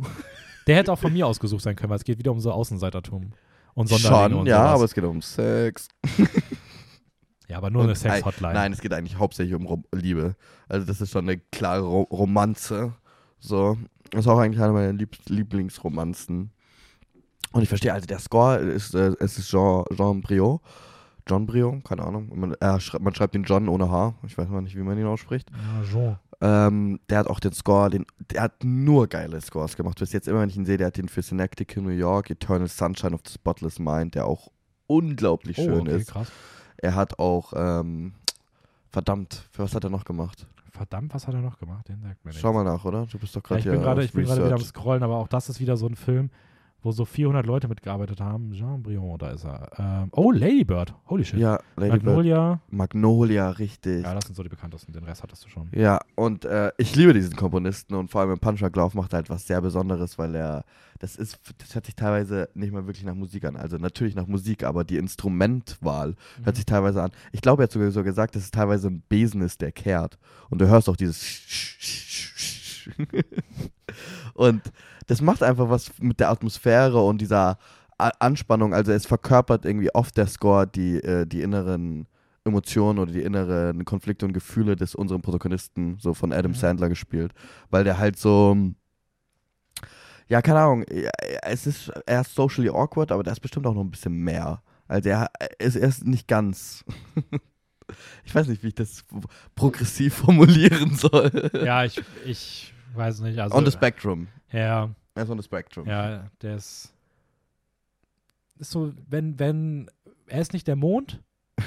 Der hätte auch von mir ausgesucht sein können, weil es geht wieder um so Außenseitertum und Sonderlinge Schon, ja, sowas. aber es geht um Sex. ja, aber nur Und eine Sex-Hotline. Nein, es geht eigentlich hauptsächlich um Rom Liebe. Also das ist schon eine klare Ro Romanze. So. Das ist auch eigentlich eine meiner Lieb Lieblingsromanzen. Und ich verstehe, also der Score ist, äh, es ist Jean, Jean Briot. John Briot, keine Ahnung. Man, er schreibt, man schreibt den John ohne H. Ich weiß mal nicht, wie man ihn ausspricht. Ja, Jean. Ähm, der hat auch den Score, den, der hat nur geile Scores gemacht. Bis jetzt immer, wenn ich ihn sehe, der hat den für Synecdoche, New York, Eternal Sunshine of the Spotless Mind, der auch unglaublich Oh, schön okay, ist. krass. Er hat auch, ähm, verdammt, für was hat er noch gemacht? Verdammt, was hat er noch gemacht? Den sagt mir. Schau mal nach, oder? Du bist doch Ja, gerade ich hier bin gerade auf ich bin gerade wieder am. Scrollen, aber auch das ist wieder so ein Film, wo so 400 Leute mitgearbeitet haben. Jean Brion, da ist er. Ähm, oh, Lady Bird. Holy shit. Ja, Lady Bird. Magnolia. Magnolia, richtig. Ja, das sind so die bekanntesten. Den Rest hattest du schon. Ja, und äh, ich liebe diesen Komponisten und vor allem im Punchback Lauf macht er halt was sehr Besonderes, weil er, das ist, das hört sich teilweise nicht mal wirklich nach Musik an. Also natürlich nach Musik, aber die Instrumentwahl Mhm. hört sich teilweise an. Ich glaube, er hat sogar so gesagt, dass es teilweise ein Besen ist, der kehrt. Und du hörst auch dieses Und das macht einfach was mit der Atmosphäre und dieser A Anspannung. Also es verkörpert irgendwie oft der Score die, äh, die inneren Emotionen oder die inneren Konflikte und Gefühle des unseren Protagonisten, so von Adam Mhm. Sandler gespielt. Weil der halt so. Ja, keine Ahnung. ja, Es ist, er ist socially awkward, aber der ist bestimmt auch noch ein bisschen mehr. Also er, er, ist, er ist nicht ganz. ich weiß nicht, wie ich das progressiv formulieren soll. Ja, ich, ich weiß nicht. Also, on the spectrum. Ja, Er ist on the spectrum. ja, der ist. Ist so, wenn, wenn. Er ist nicht der Mond,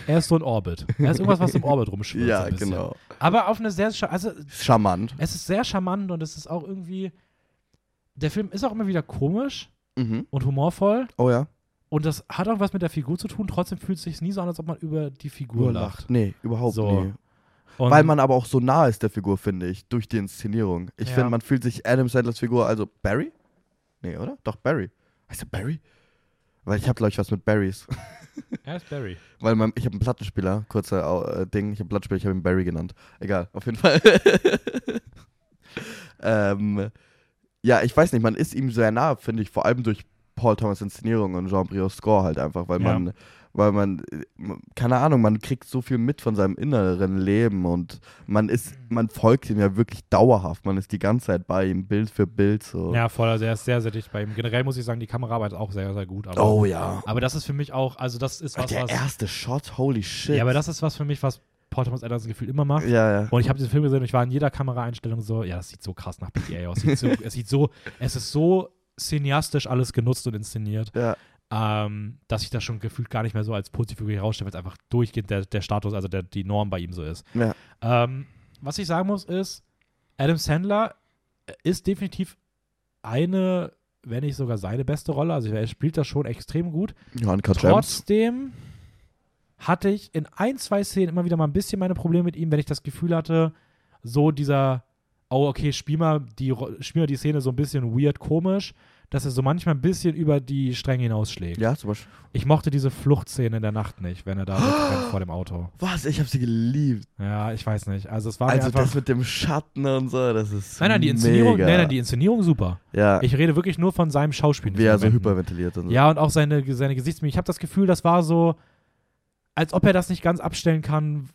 er ist so ein Orbit. Er ist irgendwas, was im Orbit rumschwirrt. Ja, genau. Aber auf eine sehr. Also, Charmant. es ist sehr charmant und es ist auch irgendwie. Der Film ist auch immer wieder komisch Mhm. und humorvoll. Oh ja. Und das hat auch was mit der Figur zu tun, trotzdem fühlt es sich nie so an, als ob man über die Figur lacht. Nee, überhaupt So. nie. Und Weil man aber auch so nah ist der Figur, finde ich, durch die Inszenierung. Ich Ja. finde, man fühlt sich Adam Sandlers Figur, also Barry? Nee, oder? Doch, Barry. Heißt er Barry? Weil ich habe, glaube ich, was mit Barrys. er ist Barry. Weil mein, ich habe einen Plattenspieler, kurzer äh, Ding, ich habe einen Plattenspieler, ich habe ihn Barry genannt. Egal, auf jeden Fall. ähm, ja, ich weiß nicht, man ist ihm sehr nah, finde ich, vor allem durch Paul Thomas Inszenierung und Jean Briot Score halt einfach, weil Ja. man, weil man, keine Ahnung, man kriegt so viel mit von seinem inneren Leben und man ist, man folgt ihm ja wirklich dauerhaft, man ist die ganze Zeit bei ihm, Bild für Bild so. Ja, voll, also er ist sehr, sehr dicht bei ihm. Generell muss ich sagen, die Kameraarbeit ist auch sehr, sehr gut. Aber, Oh ja. aber das ist für mich auch, also das ist was, der was. erste Shot, holy shit. Ja, aber das ist was für mich, was Paul Thomas Anderson gefühlt immer macht. Ja, ja. Und ich habe diesen Film gesehen und ich war in jeder Kameraeinstellung so, ja, das sieht so krass nach PTA aus. Sieht so, es sieht so, es ist so cineastisch alles genutzt und inszeniert, Ja, ähm, dass ich das schon gefühlt gar nicht mehr so als Positivfigur herausstelle, weil es einfach durchgehend der, der Status, also der, die Norm bei ihm so ist. ja. Ähm, was ich sagen muss, ist, Adam Sandler ist definitiv eine, wenn nicht sogar seine beste Rolle. Also er spielt das schon extrem gut. Ja. Trotzdem hatte ich in ein, zwei Szenen immer wieder mal ein bisschen meine Probleme mit ihm, wenn ich das Gefühl hatte, so dieser, oh, okay, spiel mal die, spiel mal die Szene so ein bisschen weird, komisch, dass er so manchmal ein bisschen über die Stränge hinausschlägt. Ja, zum Beispiel. Ich mochte diese Fluchtszene in der Nacht nicht, wenn er da wegrennt vor dem Auto. Was? Ich habe sie geliebt. Ja, ich weiß nicht. Also es war Also einfach das mit dem Schatten und so, das ist Nein, nein, die Inszenierung, mega. nein, nein, die Inszenierung super. ja, Ich rede wirklich nur von seinem Schauspiel. wie er so hyperventiliert und so. Ja, und auch seine, seine Gesichtsmimik. Ich habe das Gefühl, das war so, als ob er das nicht ganz abstellen kann,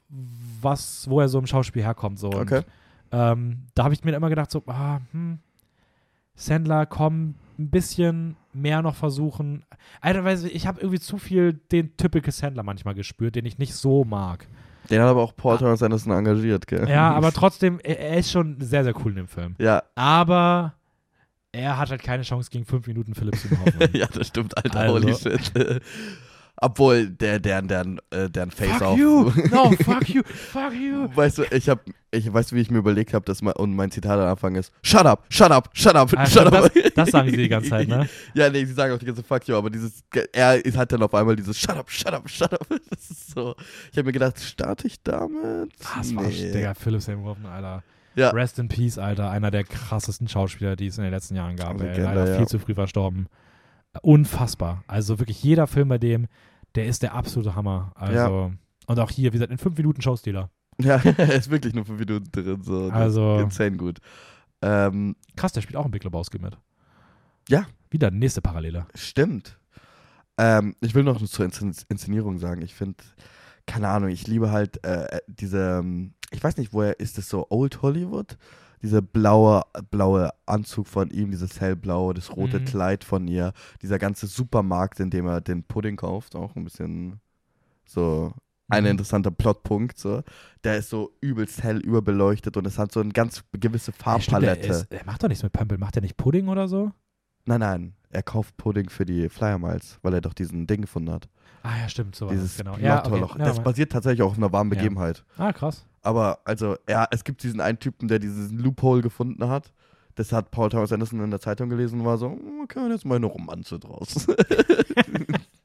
was, wo er so im Schauspiel herkommt. So. Okay. Und, ähm, da habe ich mir immer gedacht, so, ah, hm, Sandler, komm, ein bisschen mehr noch versuchen. Alter, weiß ich, habe irgendwie zu viel den typical Sandler manchmal gespürt, den ich nicht so mag. Den hat aber auch Ah. Paul Thomas Anderson engagiert, gell? Ja, aber trotzdem, er, ist schon sehr, sehr cool in dem Film. Ja, Aber er hat halt keine Chance gegen fünf Minuten Philipp Seymour ja, das stimmt, Alter, Also- holy shit. Obwohl, der, deren, deren, äh, deren Face-Off. Fuck you! No, fuck you! Fuck you! Weißt du, ich hab, ich weißt du, wie ich mir überlegt habe, dass mein, und mein Zitat am Anfang ist, shut up, shut up, shut up, Ah, shut up. das, das sagen sie die ganze Zeit, ne? Ja, nee, sie sagen auch die ganze Fuck you, aber dieses, er hat dann auf einmal dieses Shut up, shut up, shut up. Das ist so. Ich habe mir gedacht, starte ich damit? Ah, das war, Digga, Philipp Seymour Hoffman, Alter. Ja. Rest in Peace, Alter. Einer der krassesten Schauspieler, die es in den letzten Jahren gab. Legende, Leider ja. viel zu früh verstorben. Unfassbar. Also wirklich jeder Film bei dem, der ist der absolute Hammer. Also, und auch hier, wie gesagt, in fünf Minuten Showstealer. Ja, er ist wirklich nur fünf Minuten drin, so. Also- Insane gut. Ähm, Krass, der spielt auch in Big Lebowski mit. Ja. Wieder nächste Parallele. stimmt. Ähm, ich will noch zur Inszen Inszenierung sagen. Ich finde, keine Ahnung, ich liebe halt äh, diese, ähm, ich weiß nicht, woher ist das so, Old Hollywood? Dieser blaue, blaue Anzug von ihm, dieses hellblaue, das rote Mhm. Kleid von ihr, dieser ganze Supermarkt, in dem er den Pudding kauft, auch ein bisschen so ein Mhm. interessanter Plotpunkt. So. Der ist so übelst hell überbeleuchtet und es hat so eine ganz gewisse Ja, stimmt, Farbpalette. ist, der macht doch nichts mit Pömpel. Macht der nicht Pudding oder so? nein, nein, er kauft Pudding für die Flyer Miles, weil er doch diesen Ding gefunden hat. Ah ja, stimmt. So Dieses das, genau. Ja, okay. Ja, das basiert tatsächlich auch auf einer wahren Ja. Begebenheit. ah, krass. Aber also, ja, es gibt diesen einen Typen, der diesen Loophole gefunden hat. Das hat Paul Thomas Anderson in der Zeitung gelesen und war so, "Hm, okay, jetzt mal eine Romanze draus.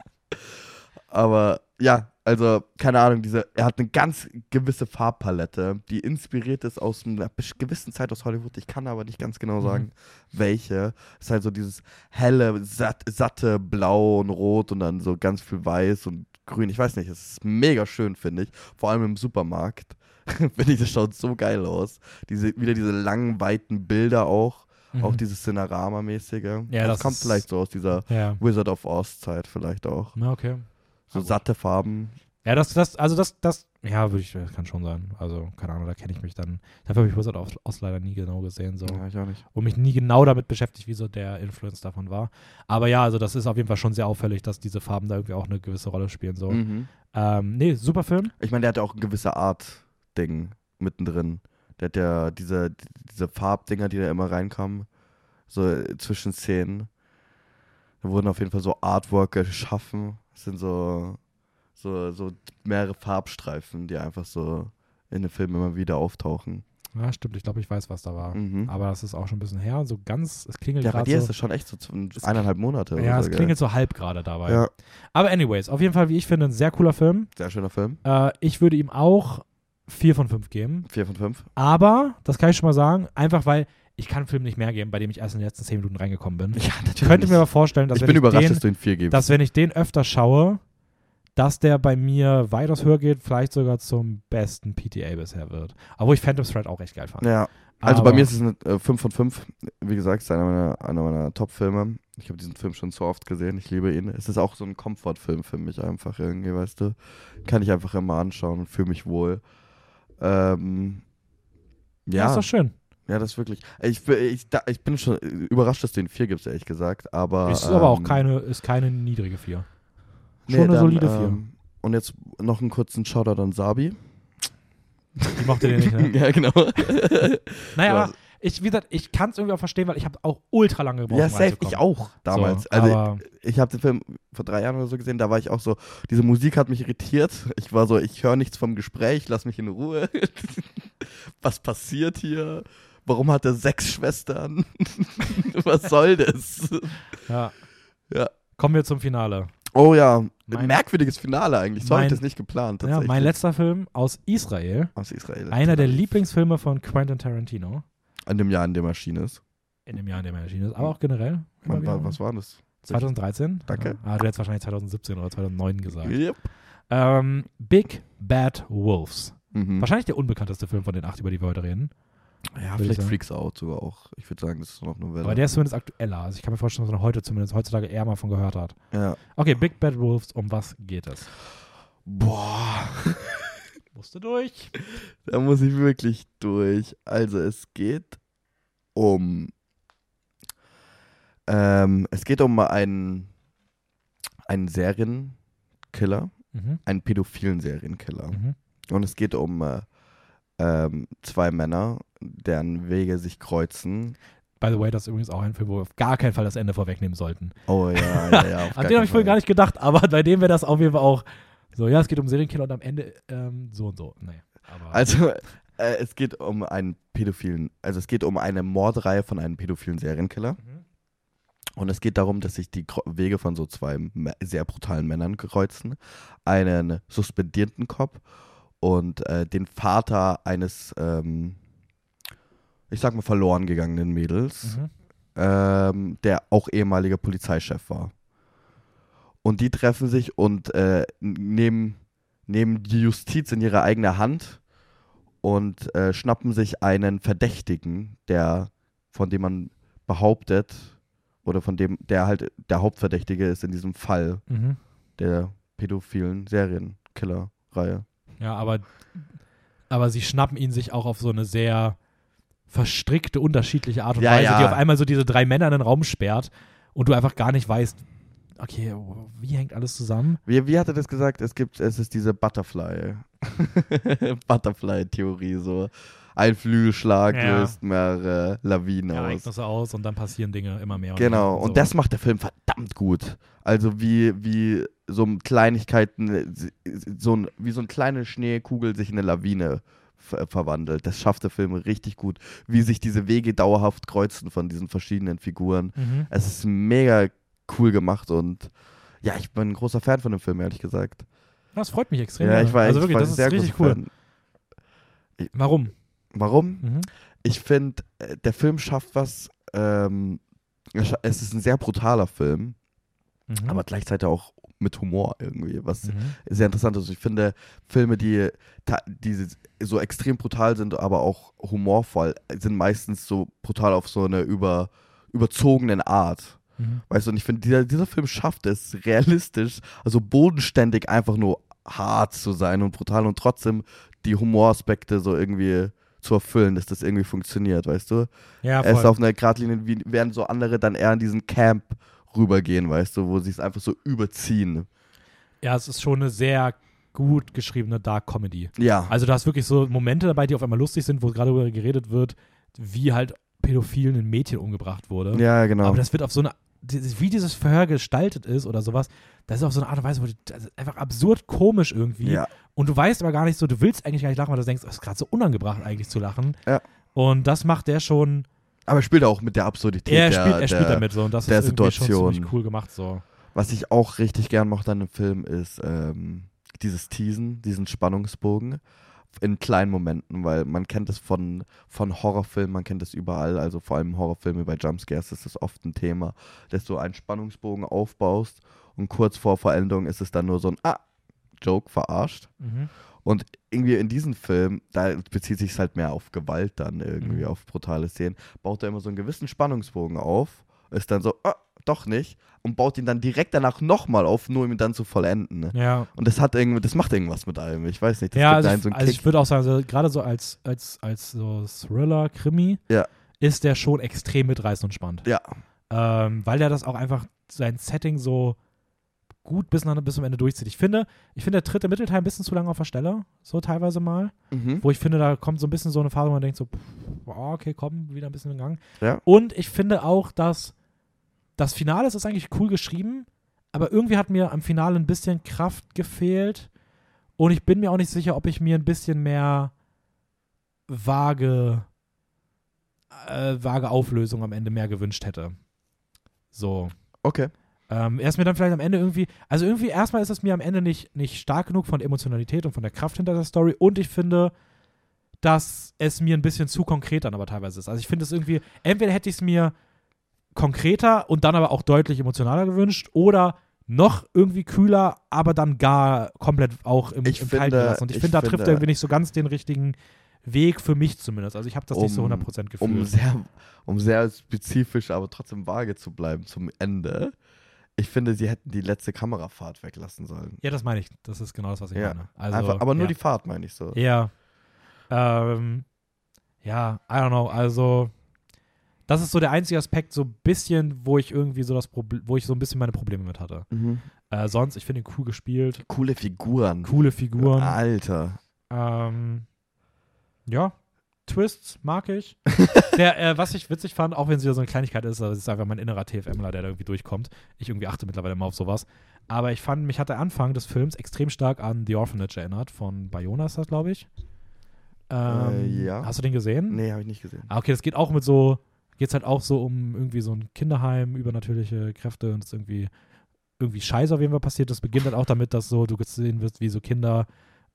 Aber ja, also, keine Ahnung, diese, er hat eine ganz gewisse Farbpalette, die inspiriert ist aus einer gewissen Zeit aus Hollywood. Ich kann aber nicht ganz genau Mhm. sagen, welche. Es ist halt so dieses helle, satt, satte Blau und Rot und dann so ganz viel Weiß und Grün. Ich weiß nicht, es ist mega schön, finde ich. Vor allem im Supermarkt. finde ich, das schaut so geil aus. Diese, wieder diese langen, weiten Bilder auch. Auch Mhm. dieses Cinerama-mäßige. Ja, das, das kommt vielleicht so aus dieser Ja. Wizard of Oz-Zeit vielleicht auch. Na, okay. So gut. satte Farben. Ja, das, das, also das, das, ja, würde ich, kann schon sein. Also, keine Ahnung, da kenne ich mich dann. Dafür habe ich Wizard of Oz leider nie genau gesehen, so. Ja, ich auch nicht. Und mich nie genau damit beschäftigt, wie so der Influence davon war. Aber ja, also das ist auf jeden Fall schon sehr auffällig, dass diese Farben da irgendwie auch eine gewisse Rolle spielen, so. Mhm. Ähm, nee, super Film. Ich meine, der hat auch ein gewisse Art-Ding mittendrin. Der hat ja diese, diese Farbdinger, die da immer reinkamen, so äh, zwischen Szenen. Da wurden auf jeden Fall so Artwork geschaffen. Das sind so, so, so mehrere Farbstreifen, die einfach so in den Filmen immer wieder auftauchen. Ja, stimmt. Ich glaube, ich weiß, was da war. Mhm. Aber das ist auch schon ein bisschen her. So ganz, es klingelt Ja, bei dir so. ist es schon echt so eineinhalb Monate. oder ja, so, es klingelt so halb gerade dabei. Ja, Aber anyways, auf jeden Fall, wie ich finde, ein sehr cooler Film. sehr schöner Film. Äh, ich würde ihm auch vier von fünf geben. Vier von fünf. Aber, das kann ich schon mal sagen, einfach weil ich kann einen Film nicht mehr geben, bei dem ich erst in den letzten zehn Minuten reingekommen bin. Ja, Ich könnte mir aber vorstellen, dass ich wenn bin ich überrascht, den, dass du ihn vier gibst. dass wenn ich den öfter schaue, dass der bei mir weitaus höher geht, vielleicht sogar zum besten PTA bisher wird. Obwohl ich Phantom Thread auch echt geil fand. ja, also Aber- bei mir ist es eine äh, 5 von 5. Wie gesagt, es ist einer meiner, einer meiner Top-Filme. Ich habe diesen Film schon so oft gesehen. Ich liebe ihn. Es ist auch so ein Comfort-Film für mich einfach irgendwie, weißt du. Kann ich einfach immer anschauen und fühle mich wohl. Ähm, Ja, ja, ist doch schön. Ja, das ist wirklich. Ich, bin- ich, ich bin schon überrascht, dass du ihn 4 gibst, ehrlich gesagt. Aber, ist aber auch ähm, keine, ist keine niedrige 4. nee, Schon eine dann, solide 4. ähm, Und jetzt noch einen kurzen Shoutout an Sabi. Die mochte den nicht, ne? ja, genau. Naja, Ja. aber ich, wie gesagt, ich kann es irgendwie auch verstehen, weil ich habe auch ultra lange gebraucht. Ja, safe, ich auch damals. So, also ich, ich habe den Film vor drei Jahren oder so gesehen, da war ich auch so, diese Musik hat mich irritiert. Ich war so, ich höre nichts vom Gespräch, lass mich in Ruhe. Was passiert hier? Warum hat er sechs Schwestern? Was soll das? ja. Ja. Kommen wir zum Finale. Oh ja, Mein- merkwürdiges Finale eigentlich. So habe ich das nicht geplant. Ja, mein letzter Film aus Israel. Aus Israel. Einer der Lieblingsfilme von Quentin Tarantino. An dem Jahr, in dem er erschienen ist. In dem Jahr, in dem er erschienen ist. Aber auch generell. wieder. war, was war das? 2013? Danke. Ja. Ah, du hättest wahrscheinlich 2017 oder 2009 gesagt. Yep. Ähm, Big Bad Wolves. Mhm. Wahrscheinlich der unbekannteste Film von den acht, über die wir heute reden. Ja, vielleicht. Freaks Out sogar auch. Ich würde sagen, das ist noch eine Welle. Aber der ist zumindest aktueller. Also ich kann mir vorstellen, dass man heute zumindest heutzutage eher mal von gehört hat. ja. Okay, Big Bad Wolves, um was geht es? Boah. Musste durch. Da muss ich wirklich durch. Also es geht um ähm, es geht um einen einen Serienkiller, Mhm. einen pädophilen Serienkiller. Mhm. Und es geht um äh, ähm, zwei Männer, deren Wege sich kreuzen. By the way, das ist übrigens auch ein Film, wo wir auf gar keinen Fall das Ende vorwegnehmen sollten. Oh ja, ja, ja. An den habe ich vorhin gar nicht gedacht, aber bei dem wäre das auf jeden Fall auch so, ja, es geht um Serienkiller und am Ende ähm, so und so. Aber Also äh, es geht um einen pädophilen, also es geht um eine Mordreihe von einem pädophilen Serienkiller. Mhm. Und es geht darum, dass sich die Wege von so zwei sehr brutalen Männern kreuzen. Einen suspendierten Cop und äh, den Vater eines, ähm, ich sag mal, verloren gegangenen Mädels, Mhm. ähm, der auch ehemaliger Polizeichef war. Und die treffen sich und äh, nehmen, nehmen die Justiz in ihre eigene Hand und äh, schnappen sich einen Verdächtigen, der, von dem man behauptet, oder von dem, der halt der Hauptverdächtige ist in diesem Fall Mhm. der pädophilen Serienkiller-Reihe. Ja, aber, aber sie schnappen ihn sich auch auf so eine sehr verstrickte, unterschiedliche Art und Ja, Weise, ja. die auf einmal so diese drei Männer in den Raum sperrt und du einfach gar nicht weißt, okay, wie hängt alles zusammen? Wie, wie hat er das gesagt? Es gibt, es ist diese Butterfly, Butterfly-Theorie, so ein Flügelschlag Ja. löst mehrere Lawinen aus. Ereignisse aus und dann passieren Dinge immer mehr. Genau, mehr und so. das macht der Film verdammt gut. Also wie, wie so Kleinigkeiten, äh, so ein, wie so eine kleine Schneekugel sich in eine Lawine ver verwandelt. Das schafft der Film richtig gut. Wie sich diese Wege dauerhaft kreuzen von diesen verschiedenen Figuren. Mhm. Es ist mega cool gemacht und ja, ich bin ein großer Fan von dem Film, ehrlich gesagt. Das freut mich extrem. Ja, ich war, also ich wirklich, das ist sehr richtig cool. Fan. Warum? Warum? Mhm. Ich finde, äh, der Film schafft was. Ähm, es ist ein sehr brutaler Film, Mhm. aber gleichzeitig auch mit Humor irgendwie, was Mhm. sehr interessant ist. Ich finde, Filme, die, die so extrem brutal sind, aber auch humorvoll, sind meistens so brutal auf so eine über, überzogenen Art. Mhm. Weißt du, und ich finde, dieser, dieser Film schafft es realistisch, also bodenständig einfach nur hart zu sein und brutal und trotzdem die Humoraspekte so irgendwie zu erfüllen, dass das irgendwie funktioniert, weißt du? Ja, er ist voll. auf einer Gradlinie, wie, während so andere dann eher in diesen Camp rübergehen, weißt du, wo sie es einfach so überziehen. ja, es ist schon eine sehr gut geschriebene Dark Comedy. Ja. Also du hast wirklich so Momente dabei, die auf einmal lustig sind, wo gerade darüber geredet wird, wie halt pädophilen ein Mädchen umgebracht wurde. ja, genau. Aber das wird auf so eine die, wie dieses Verhör gestaltet ist oder sowas, das ist auf so eine Art und Weise, wo du, das ist einfach absurd komisch irgendwie. Ja. Und du weißt aber gar nicht so, du willst eigentlich gar nicht lachen, weil du denkst, es ist gerade so unangebracht eigentlich zu lachen. Ja. Und das macht der schon, Aber er spielt auch mit der Absurdität er der, spielt, er spielt der, damit so und das der ist schon Situation. ziemlich cool gemacht so. Was ich auch richtig gern mochte an dem Film ist ähm, dieses Teasen, diesen Spannungsbogen in kleinen Momenten, weil man kennt es von, von Horrorfilmen, man kennt es überall, also vor allem Horrorfilme bei Jumpscares ist das oft ein Thema, dass du einen Spannungsbogen aufbaust und kurz vor Vollendung ist es dann nur so ein Ah, Joke, verarscht. Mhm. Und irgendwie in diesem Film, da bezieht sich es halt mehr auf Gewalt dann irgendwie, Mhm. auf brutale Szenen, baut er immer so einen gewissen Spannungsbogen auf, ist dann so, ah, doch nicht, und baut ihn dann direkt danach nochmal auf, nur um ihn dann zu vollenden. Ne? Ja, Und das hat irgendwie, das macht irgendwas mit einem. Ich weiß nicht, das ja gibt also, einen ich, so einen also ich Kick. würde auch sagen, so, gerade so als, als, als so Thriller, Krimi, Ja. ist der schon extrem mitreißend und spannend. Ja, ähm, weil der das auch einfach sein Setting so gut bis, nach, bis zum Ende durchzieht. Ich finde, ich finde, der dritte Mittelteil ein bisschen zu lange auf der Stelle, so teilweise mal. mhm. Wo ich finde, da kommt so ein bisschen so eine Phase, wo man denkt so, pff, okay, komm, wieder ein bisschen in Gang. Ja. Und ich finde auch, dass das Finale ist eigentlich cool geschrieben, aber irgendwie hat mir am Finale ein bisschen Kraft gefehlt. Und ich bin mir auch nicht sicher, ob ich mir ein bisschen mehr vage, äh, vage Auflösung am Ende mehr gewünscht hätte. So. okay. Ähm, er ist mir dann vielleicht am Ende irgendwie, also irgendwie erstmal ist es mir am Ende nicht, nicht stark genug von Emotionalität und von der Kraft hinter der Story und ich finde, dass es mir ein bisschen zu konkret dann aber teilweise ist. Also ich finde es irgendwie, entweder hätte ich es mir konkreter und dann aber auch deutlich emotionaler gewünscht oder noch irgendwie kühler, aber dann gar komplett auch im, Ich im Kalten finde- gelassen. Und ich, ich finde, da trifft finde- er irgendwie nicht so ganz den richtigen Weg für mich zumindest. Also ich habe das nicht so Um- 100% gefühlt. Um sehr, um sehr spezifisch, aber trotzdem vage zu bleiben zum Ende. Ich finde, sie hätten die letzte Kamerafahrt weglassen sollen. ja, das meine ich. Das ist genau das, was ich Ja, meine. Also, Einfach, aber nur ja. die Fahrt, meine ich so. Ja. Ähm, ja, I don't know. Also, das ist so der einzige Aspekt, so ein bisschen, wo ich irgendwie so das Problem, wo ich so ein bisschen meine Probleme mit hatte. Mhm. Äh, sonst, ich finde ihn cool gespielt, Coole Figuren. coole Figuren. Alter. Ähm, ja, Twists mag ich. der, äh, was ich witzig fand, auch wenn es wieder so eine Kleinigkeit ist, das ist einfach mein innerer TFMler, der da irgendwie durchkommt. Ich irgendwie achte mittlerweile immer auf sowas. Aber ich fand, mich hat der Anfang des Films extrem stark an The Orphanage erinnert, von Bayona ist das, glaube ich. Ähm, Äh, ja. Hast du den gesehen? Nee, habe ich nicht gesehen. Ah, okay, das geht auch mit so, geht's halt auch so um irgendwie so ein Kinderheim, übernatürliche Kräfte und es ist irgendwie, irgendwie scheiße auf jeden Fall passiert. Das beginnt halt auch damit, dass so du gesehen wirst, wie so Kinder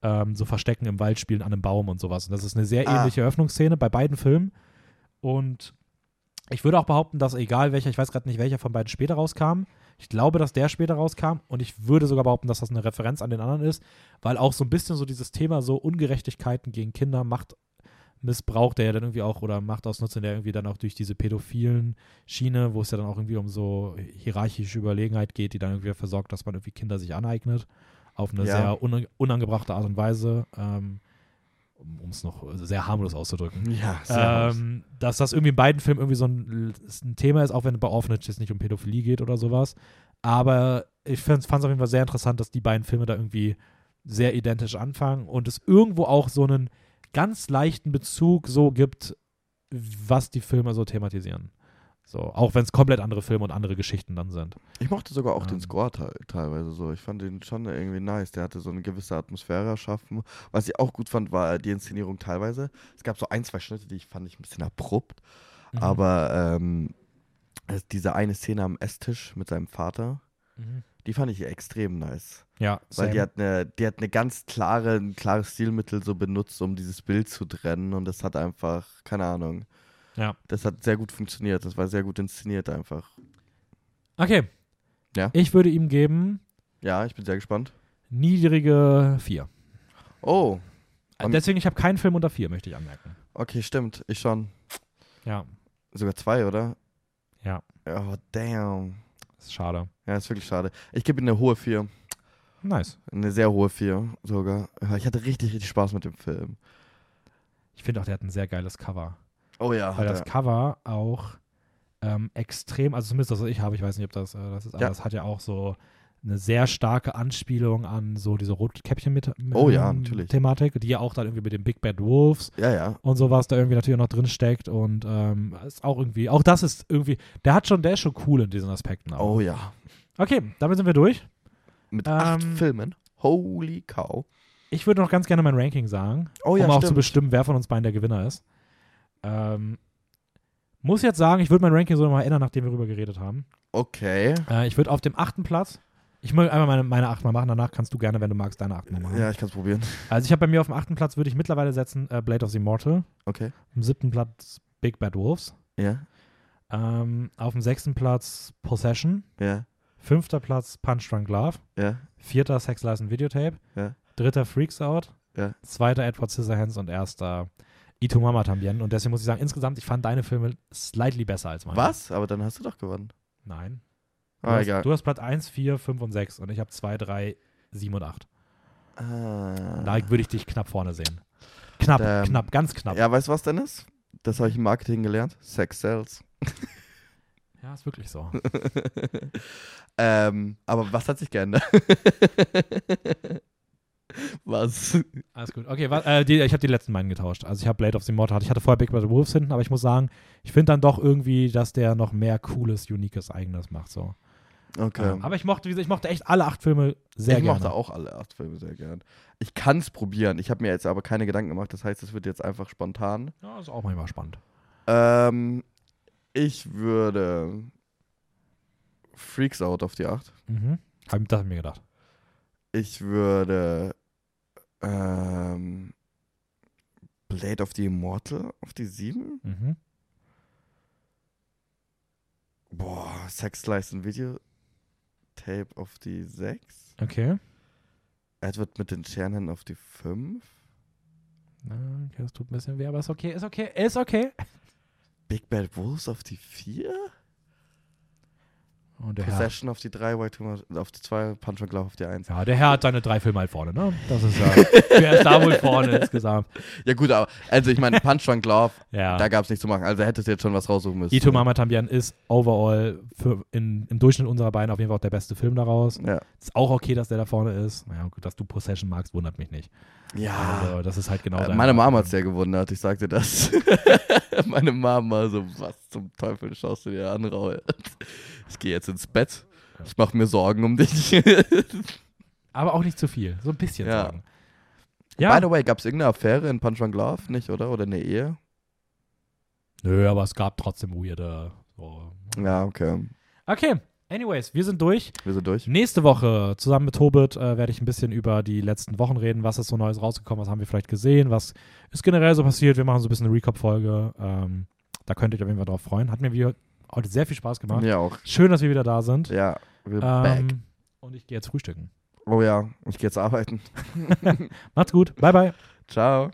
ähm, so verstecken im Wald spielen an einem Baum und sowas. Und das ist eine sehr Ah. ähnliche Eröffnungsszene bei beiden Filmen. Und ich würde auch behaupten, dass egal welcher, ich weiß gerade nicht, welcher von beiden später rauskam, ich glaube, dass der später rauskam und ich würde sogar behaupten, dass das eine Referenz an den anderen ist, weil auch so ein bisschen so dieses Thema so Ungerechtigkeiten gegen Kinder, Machtmissbrauch, der ja dann irgendwie auch oder Machtausnutzung, der irgendwie dann auch durch diese pädophilen Schiene, wo es ja dann auch irgendwie um so hierarchische Überlegenheit geht, die dann irgendwie dafür sorgt, dass man irgendwie Kinder sich aneignet auf eine Ja. sehr un unangebrachte Art und Weise, ähm, um es noch sehr harmlos auszudrücken Ja, sehr ähm, dass das irgendwie in beiden Filmen irgendwie so ein, ein Thema ist, auch wenn bei Orphanage es nicht um Pädophilie geht oder sowas. Aber ich fand es auf jeden Fall sehr interessant, dass die beiden Filme da irgendwie sehr identisch anfangen und es irgendwo auch so einen ganz leichten Bezug so gibt, was die Filme so thematisieren. So, auch wenn es komplett andere Filme und andere Geschichten dann sind. Ich mochte sogar auch den Ähm. Score te teilweise so. Ich fand den schon irgendwie nice. Der hatte so eine gewisse Atmosphäre erschaffen. Was ich auch gut fand, war die Inszenierung teilweise. Es gab so ein, zwei Schnitte, die ich fand ich ein bisschen abrupt. Mhm. Aber ähm, es- diese eine Szene am Esstisch mit seinem Vater, Mhm. die fand ich extrem nice. Ja, Weil die same. hat eine, die hat eine ganz klare, ein klares Stilmittel so benutzt, um dieses Bild zu trennen. Und das hat einfach, keine Ahnung. Ja. Das hat sehr gut funktioniert. Das war sehr gut inszeniert einfach. Okay. Ja. Ich würde ihm geben Ja, ich bin sehr gespannt. niedrige 4. Oh, Äh, Deswegen, ich habe keinen Film unter 4, möchte ich anmerken. okay, stimmt. Ich schon. Ja, Sogar zwei, oder? Ja. Oh, damn. ist schade. Ja, ist wirklich schade. Ich gebe ihm eine hohe 4. Nice. Eine sehr hohe 4 sogar. Ich hatte richtig, richtig Spaß mit dem Film. Ich finde auch, der hat ein sehr geiles Cover. Oh ja. Weil das er. Cover auch ähm, extrem, also zumindest das, was ich habe, ich weiß nicht, ob das äh, das ist, aber Ja. das hat ja auch so eine sehr starke Anspielung an so diese Rotkäppchen-Thematik, Oh ja, die ja auch dann irgendwie mit den Big Bad Wolves Ja, ja. und sowas da irgendwie natürlich auch noch drin steckt und ähm, ist auch irgendwie, auch das ist irgendwie, der hat schon, der ist schon cool in diesen Aspekten. Auch. Oh ja. Okay, damit sind wir durch. Mit acht Ähm, Filmen. Holy cow. Ich würde noch ganz gerne mein Ranking sagen, Oh ja, um auch zu stimmt. bestimmen, wer von uns beiden der Gewinner ist. Ähm, muss jetzt sagen, ich würde mein Ranking so nochmal ändern, nachdem wir darüber geredet haben. Okay. Äh, ich würde auf dem achten Platz, ich will einmal meine, meine acht mal machen, danach kannst du gerne, wenn du magst, deine acht mal machen. Ja, ich kann es probieren. Also ich habe bei mir auf dem achten Platz, würde ich mittlerweile setzen, äh, Blade of the Immortal. Okay. Dem siebten Platz Big Bad Wolves. Ja. Ähm, auf dem sechsten Platz Possession. Ja. Fünfter Platz Punch Drunk Love. Ja. Vierter Sex License Videotape. Ja. Dritter Freaks Out. Ja. Zweiter Edward Scissorhands und erster Ito Mama Tambien. Und deswegen muss ich sagen, insgesamt, ich fand deine Filme slightly besser als meine. Was? Aber dann hast du doch gewonnen. Nein. Du, Ah, hast, egal. du hast Platz 1, 4, 5 und 6 und ich habe 2, 3, 7 und 8. Ah. Da würde ich dich knapp vorne sehen. Knapp, Ähm, knapp, ganz knapp. Ja, weißt du was, Dennis? Das habe ich im Marketing gelernt. Sex sells. Ja, ist wirklich so. ähm, aber was hat sich geändert? was? Alles gut. Okay, wa- äh, die, ich habe die letzten beiden getauscht. Also ich habe Blade of the Immortal. Ich hatte vorher Big Bad Wolves hinten, aber ich muss sagen, ich finde dann doch irgendwie, dass der noch mehr cooles, uniques, eigenes macht. So. Okay. Ähm, aber ich mochte, ich mochte echt alle acht Filme sehr ich gerne. mochte auch alle acht Filme sehr gern. Ich kann es probieren. Ich habe mir jetzt aber keine Gedanken gemacht. Das heißt, es wird jetzt einfach spontan. Ja, ist auch manchmal spannend. Ähm, ich würde Freaks Out auf die 8. Mhm. Hab, das habe ich mir gedacht. Ich würde ähm, Blade of the Immortal auf die 7. Mhm. Boah, Sex License Video Tape auf die 6. Okay. Edward mit den Scherenhänden auf die 5. Na, Okay, das tut ein bisschen weh, aber ist okay, ist okay, ist okay. Big Bad Wolves auf die 4. Und der Herr, Possession auf die 3, White Tumor auf die 2, Punch and Glove auf die 1. ja, der Herr hat seine drei Filme halt vorne, ne? Das ist ja, wer ist da wohl vorne insgesamt? Ja gut, aber also ich meine Punch and Glove, Ja. da gab es nichts zu machen. Also hättest du jetzt schon was raussuchen müssen. Ito Mama Tambien ist overall in, im Durchschnitt unserer beiden auf jeden Fall auch der beste Film daraus. Ja. Ist auch okay, dass der da vorne ist. Naja, gut, dass du Possession magst, wundert mich nicht. Ja. Also, das ist halt genau Äh, meine Mama hat es sehr gewundert, ich sagte das. meine Mama so, was zum Teufel schaust du dir an, Raul? Ich gehe jetzt ins Bett. Ich mache mir Sorgen um dich. Aber auch nicht zu viel. So ein bisschen Ja. sagen. Ja. By the way, gab es irgendeine Affäre in Punch and Glove? Nicht, oder? Oder eine Ehe? Nö, aber es gab trotzdem weirde. So. Ja, okay. Okay. Anyways, wir sind durch. Wir sind durch. Nächste Woche zusammen mit Tobit äh, werde ich ein bisschen über die letzten Wochen reden. Was ist so Neues rausgekommen? Was haben wir vielleicht gesehen? Was ist generell so passiert? Wir machen so ein bisschen eine Recap-Folge. Ähm, da könnt ihr euch auf jeden Fall drauf freuen. Hat mir wieder heute sehr viel Spaß gemacht. Mir auch. Schön, dass wir wieder da sind. Ja, back. Ähm, und ich gehe jetzt frühstücken. Oh ja, ich gehe jetzt arbeiten. Macht's gut. Bye, bye. Ciao.